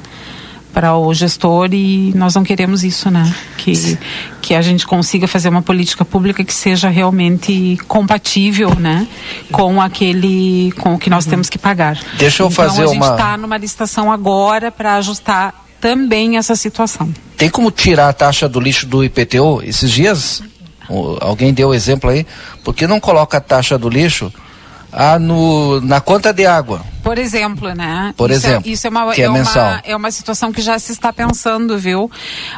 Speaker 16: Para o gestor e nós não queremos isso, né? Que, que a gente consiga fazer uma política pública que seja realmente compatível, né? Com aquele, com o que nós uhum. temos que pagar.
Speaker 3: Deixa eu
Speaker 16: então,
Speaker 3: fazer
Speaker 16: uma... a gente
Speaker 3: uma...
Speaker 16: está numa licitação agora para ajustar também essa situação.
Speaker 3: Tem como tirar a taxa do lixo do IPTU? Esses dias, alguém deu exemplo aí, por que não coloca a taxa do lixo ah, no, na conta de água?
Speaker 16: Por exemplo, né?
Speaker 3: Por
Speaker 16: isso
Speaker 3: é- exemplo.
Speaker 16: É, isso é uma,
Speaker 3: que é,
Speaker 16: é,
Speaker 3: mensal.
Speaker 16: uma, é uma situação que já se está pensando, viu?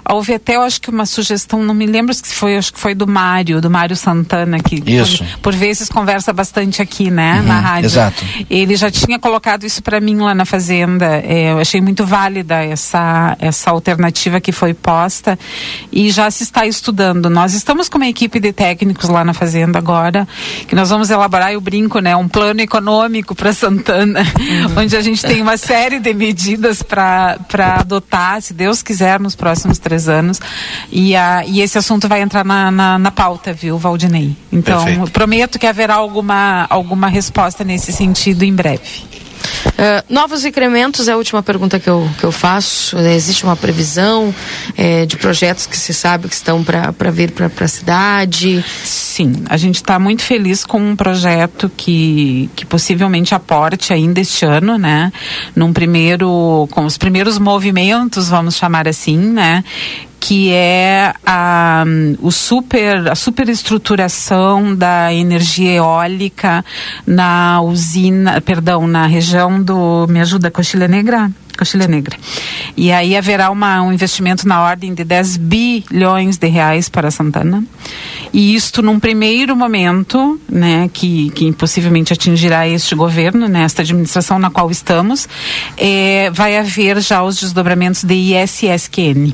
Speaker 16: Houve até, eu acho que uma sugestão, não me lembro se foi, acho que foi do Mário, do Mário Santana, que
Speaker 3: isso.
Speaker 16: Por, por vezes conversa bastante aqui, né?
Speaker 3: Uhum,
Speaker 16: na rádio.
Speaker 3: Exato.
Speaker 16: Ele já tinha colocado isso para mim lá na Fazenda. É, eu achei muito válida essa, essa alternativa que foi posta e já se está estudando. Nós estamos com uma equipe de técnicos lá na Fazenda agora, que nós vamos elaborar, eu brinco, né? Um plano econômico para Santana. onde a gente tem uma série de medidas para adotar, se Deus quiser, nos próximos três anos. E, a, e esse assunto vai entrar na, na, na pauta, viu, Valdinei? Então, prometo que haverá alguma, alguma resposta nesse sentido em breve.
Speaker 1: Uh, novos incrementos é a última pergunta que eu, que eu faço. Existe uma previsão é, de projetos que se sabe que estão para vir para a cidade?
Speaker 16: Sim, a gente está muito feliz com um projeto que, que possivelmente aporte ainda este ano, né? Num primeiro, com os primeiros movimentos, vamos chamar assim, né? Que é a, o super, a superestruturação da energia eólica na usina, perdão, na região do, me ajuda, Coxilha Negra? Coxilha Negra. E aí haverá uma, um investimento na ordem de 10 bilhões de reais para Santana. E isto num primeiro momento, né, que, que possivelmente atingirá este governo, nesta administração na qual estamos, é, vai haver já os desdobramentos de ISSQN.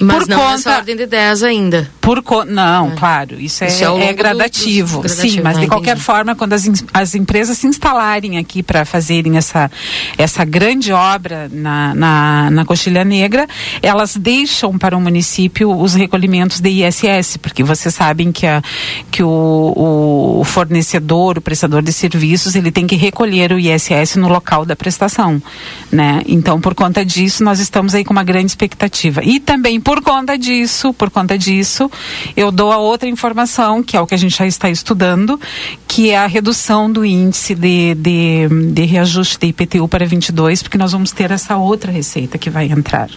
Speaker 1: Mas por não conta, nessa ordem de 10 ainda.
Speaker 16: Por co... Não, é. claro, isso, isso é, é, é gradativo. Do, do, Sim, mas de ah, qualquer entendi. forma, quando as, as empresas se instalarem aqui para fazerem essa, essa grande obra na, na, na Coxilha Negra, elas deixam para o município os recolhimentos de ISS, porque vocês sabem que, a, que o, o fornecedor, o prestador de serviços, ele tem que recolher o ISS no local da prestação, né? Então, por conta disso, nós estamos aí com uma grande expectativa. E também por conta disso, por conta disso, eu dou a outra informação, que é o que a gente já está estudando, que é a redução do índice de, de, de reajuste de IPTU para 22, porque nós vamos ter essa outra receita que vai entrar.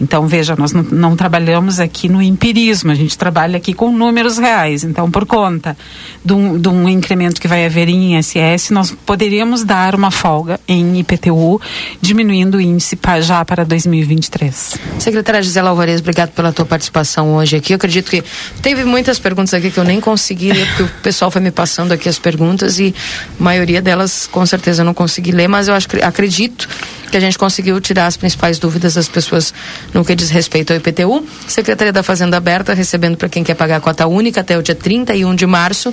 Speaker 16: Então, veja, nós não, não, trabalhamos aqui no empirismo, a gente trabalha aqui com números reais. Então, por conta de um, de um incremento que vai haver em ISS, nós poderíamos dar uma folga em IPTU, diminuindo o índice já para 2023.
Speaker 1: Secretária Gisela Alvarez, obrigado pela tua participação hoje aqui. Eu acredito que teve muitas perguntas aqui que eu nem consegui ler, porque o pessoal foi me passando aqui as perguntas e a maioria delas, com certeza, eu não consegui ler, mas eu acho, acredito que a gente conseguiu tirar as principais dúvidas das pessoas no que diz respeito ao IPTU. Secretaria da Fazenda aberta, recebendo para quem quer pagar cota única até o dia 31 de março,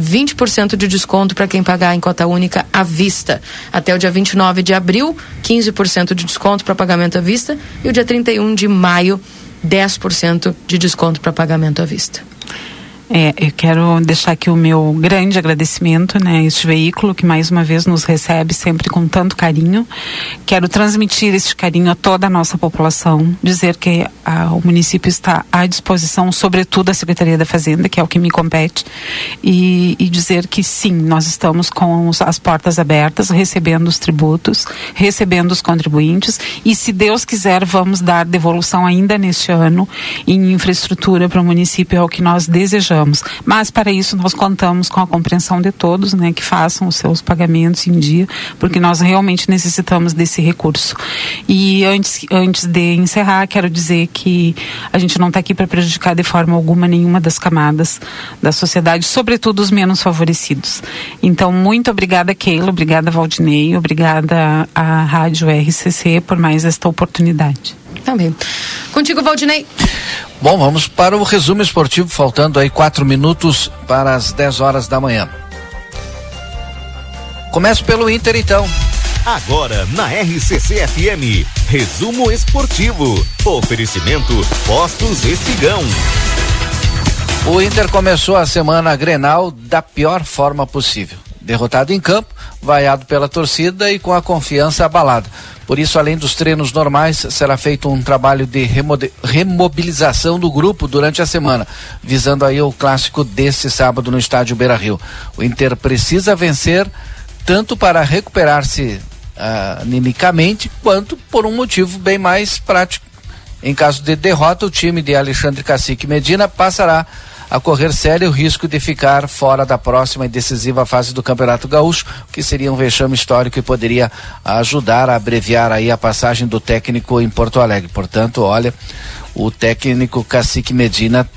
Speaker 1: 20% de desconto para quem pagar em cota única à vista. Até o dia 29 de abril, 15% de desconto para pagamento à vista. E o dia 31 de maio, 10% de desconto para pagamento à vista.
Speaker 16: É, eu quero deixar aqui o meu grande agradecimento, né, a este veículo que mais uma vez nos recebe sempre com tanto carinho. Quero transmitir este carinho a toda a nossa população, dizer que a, o município está à disposição, sobretudo a Secretaria da Fazenda, que é o que me compete, e, e dizer que sim, nós estamos com os, as portas abertas, recebendo os tributos, recebendo os contribuintes, e se Deus quiser, vamos dar devolução ainda neste ano em infraestrutura para o município, é o que nós desejamos mas para isso nós contamos com a compreensão de todos, né, que façam os seus pagamentos em dia, porque nós realmente necessitamos desse recurso. E antes, antes de encerrar, quero dizer que a gente não está aqui para prejudicar de forma alguma nenhuma das camadas da sociedade, sobretudo os menos favorecidos. Então, muito obrigada, Keila, obrigada, Valdinei, obrigada à Rádio RCC por mais esta oportunidade.
Speaker 1: Também. Contigo, Valdinei.
Speaker 3: Bom, vamos para o resumo esportivo, faltando aí quatro minutos para as 10 horas da manhã. Começo pelo Inter, então.
Speaker 6: Agora na RCC FM, resumo esportivo. Oferecimento Postos Espigão.
Speaker 3: O Inter começou a semana Grenal da pior forma possível. Derrotado em campo, vaiado pela torcida e com a confiança abalada. Por isso, além dos treinos normais, será feito um trabalho de remobilização do grupo durante a semana, visando aí o clássico desse sábado no estádio Beira Rio. O Inter precisa vencer tanto para recuperar-se uh, quanto por um motivo bem mais prático. Em caso de derrota, o time de Alexandre Cacique Medina passará a correr sério risco de ficar fora da próxima e decisiva fase do Campeonato Gaúcho, que seria um vexame histórico e poderia ajudar a abreviar aí a passagem do técnico em Porto Alegre. Portanto, olha, o técnico Cacique Medina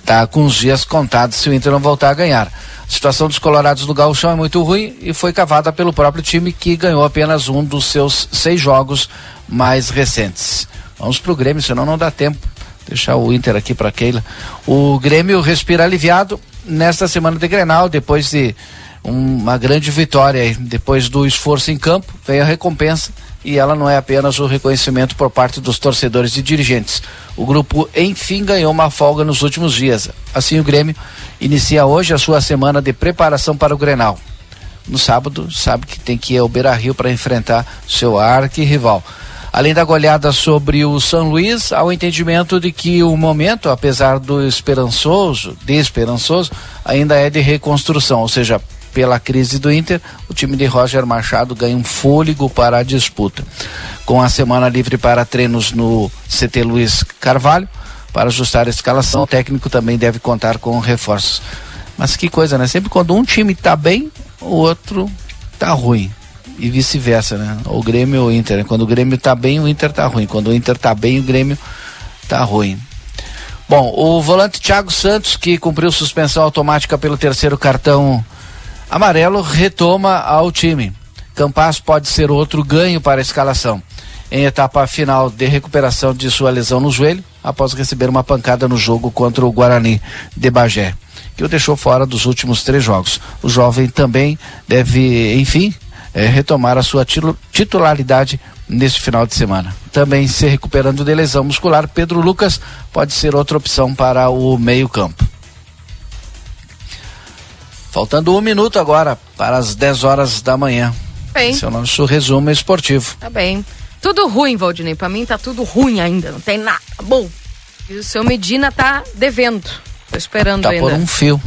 Speaker 3: está com os dias contados se o Inter não voltar a ganhar. A situação dos colorados no Gauchão é muito ruim e foi cavada pelo próprio time que ganhou apenas um dos seus seis jogos mais recentes. Vamos pro Grêmio, senão não dá tempo deixar o Inter aqui para Keila. O Grêmio respira aliviado nesta semana de Grenal, depois de uma grande vitória. Depois do esforço em campo, veio a recompensa e ela não é apenas o reconhecimento por parte dos torcedores e dirigentes. O grupo, enfim, ganhou uma folga nos últimos dias. Assim, o Grêmio inicia hoje a sua semana de preparação para o Grenal. No sábado, sabe que tem que ir ao Beira Rio para enfrentar seu arqui-rival. Além da goleada sobre o São Luís, há o entendimento de que o momento, apesar do esperançoso, desesperançoso, ainda é de reconstrução, ou seja, pela crise do Inter, o time de Roger Machado ganha um fôlego para a disputa. Com a semana livre para treinos no CT Luiz Carvalho, para ajustar a escalação, o técnico também deve contar com reforços. Mas que coisa, né? Sempre quando um time está bem, o outro está ruim e vice-versa, né? O Grêmio ou o Inter. Né? Quando o Grêmio tá bem, o Inter tá ruim. Quando o Inter tá bem, o Grêmio tá ruim. Bom, o volante Thiago Santos, que cumpriu suspensão automática pelo terceiro cartão amarelo, retoma ao time. Campas pode ser outro ganho para a escalação. em etapa final de recuperação de sua lesão no joelho, após receber uma pancada no jogo contra o Guarani de Bagé, que o deixou fora dos últimos três jogos. O jovem também deve, enfim, é, retomar a sua titularidade neste final de semana. Também se recuperando de lesão muscular, Pedro Lucas pode ser outra opção para o meio-campo. Faltando um minuto agora para as 10 horas da manhã.
Speaker 1: Bem.
Speaker 3: Esse é o nosso resumo esportivo.
Speaker 1: Tá bem. Tudo ruim, Valdinei. Pra mim tá tudo ruim ainda. Não tem nada bom. E o seu Medina tá devendo. Tô esperando
Speaker 3: tá
Speaker 1: ainda.
Speaker 3: por um fio.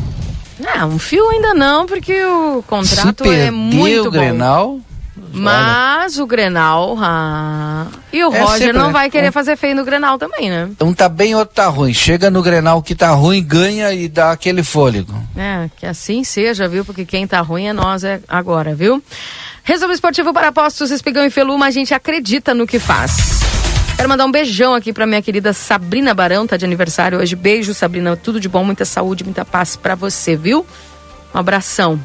Speaker 1: Não, um fio ainda não, porque o contrato é muito
Speaker 3: o
Speaker 1: bom.
Speaker 3: Grenal,
Speaker 1: Mas o Grenal. Ah, e o
Speaker 3: É
Speaker 1: Roger
Speaker 3: sempre,
Speaker 1: não
Speaker 3: né?
Speaker 1: vai querer
Speaker 3: Um-
Speaker 1: fazer feio no Grenal também, né?
Speaker 3: Um tá bem, outro tá ruim. Chega no Grenal que tá ruim, ganha e dá aquele fôlego.
Speaker 1: É, que assim seja, viu? Porque quem tá ruim é nós é agora, viu? Resumo esportivo para apostos, Espigão e Feluma, a gente acredita no que faz. Quero mandar um beijão aqui pra minha querida Sabrina Barão, tá de aniversário hoje. Beijo, Sabrina, tudo de bom, muita saúde, muita paz pra você, viu? Um abração.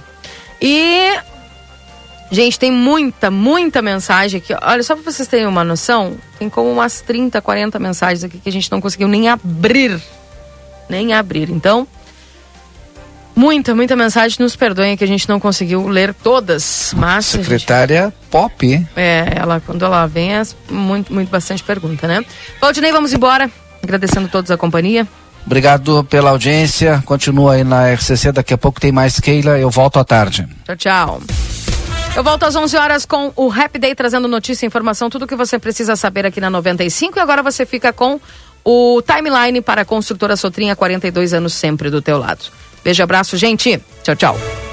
Speaker 1: E Gente, tem muita, muita mensagem aqui. Olha, só pra vocês terem uma noção, tem como umas 30, 40 mensagens aqui que a gente não conseguiu nem abrir. Nem abrir. Então, muita, muita mensagem. Nos perdoem que a gente não conseguiu ler todas. Mas. a gente-
Speaker 3: Secretária Pop,
Speaker 1: é, ela, quando ela vem, é muito, muito, bastante pergunta, né? Valdinei, vamos embora. Agradecendo a todos a companhia.
Speaker 3: Obrigado pela audiência. Continua aí na RCC. Daqui a pouco tem mais Keila. Eu volto à tarde.
Speaker 1: Tchau, tchau. Eu volto às 11 horas com o Rap Day trazendo notícia, informação, tudo que você precisa saber aqui na 95. E agora você fica com o timeline para a construtora Sotrinha, 42 anos sempre do teu lado. Beijo, abraço, gente. Tchau, tchau.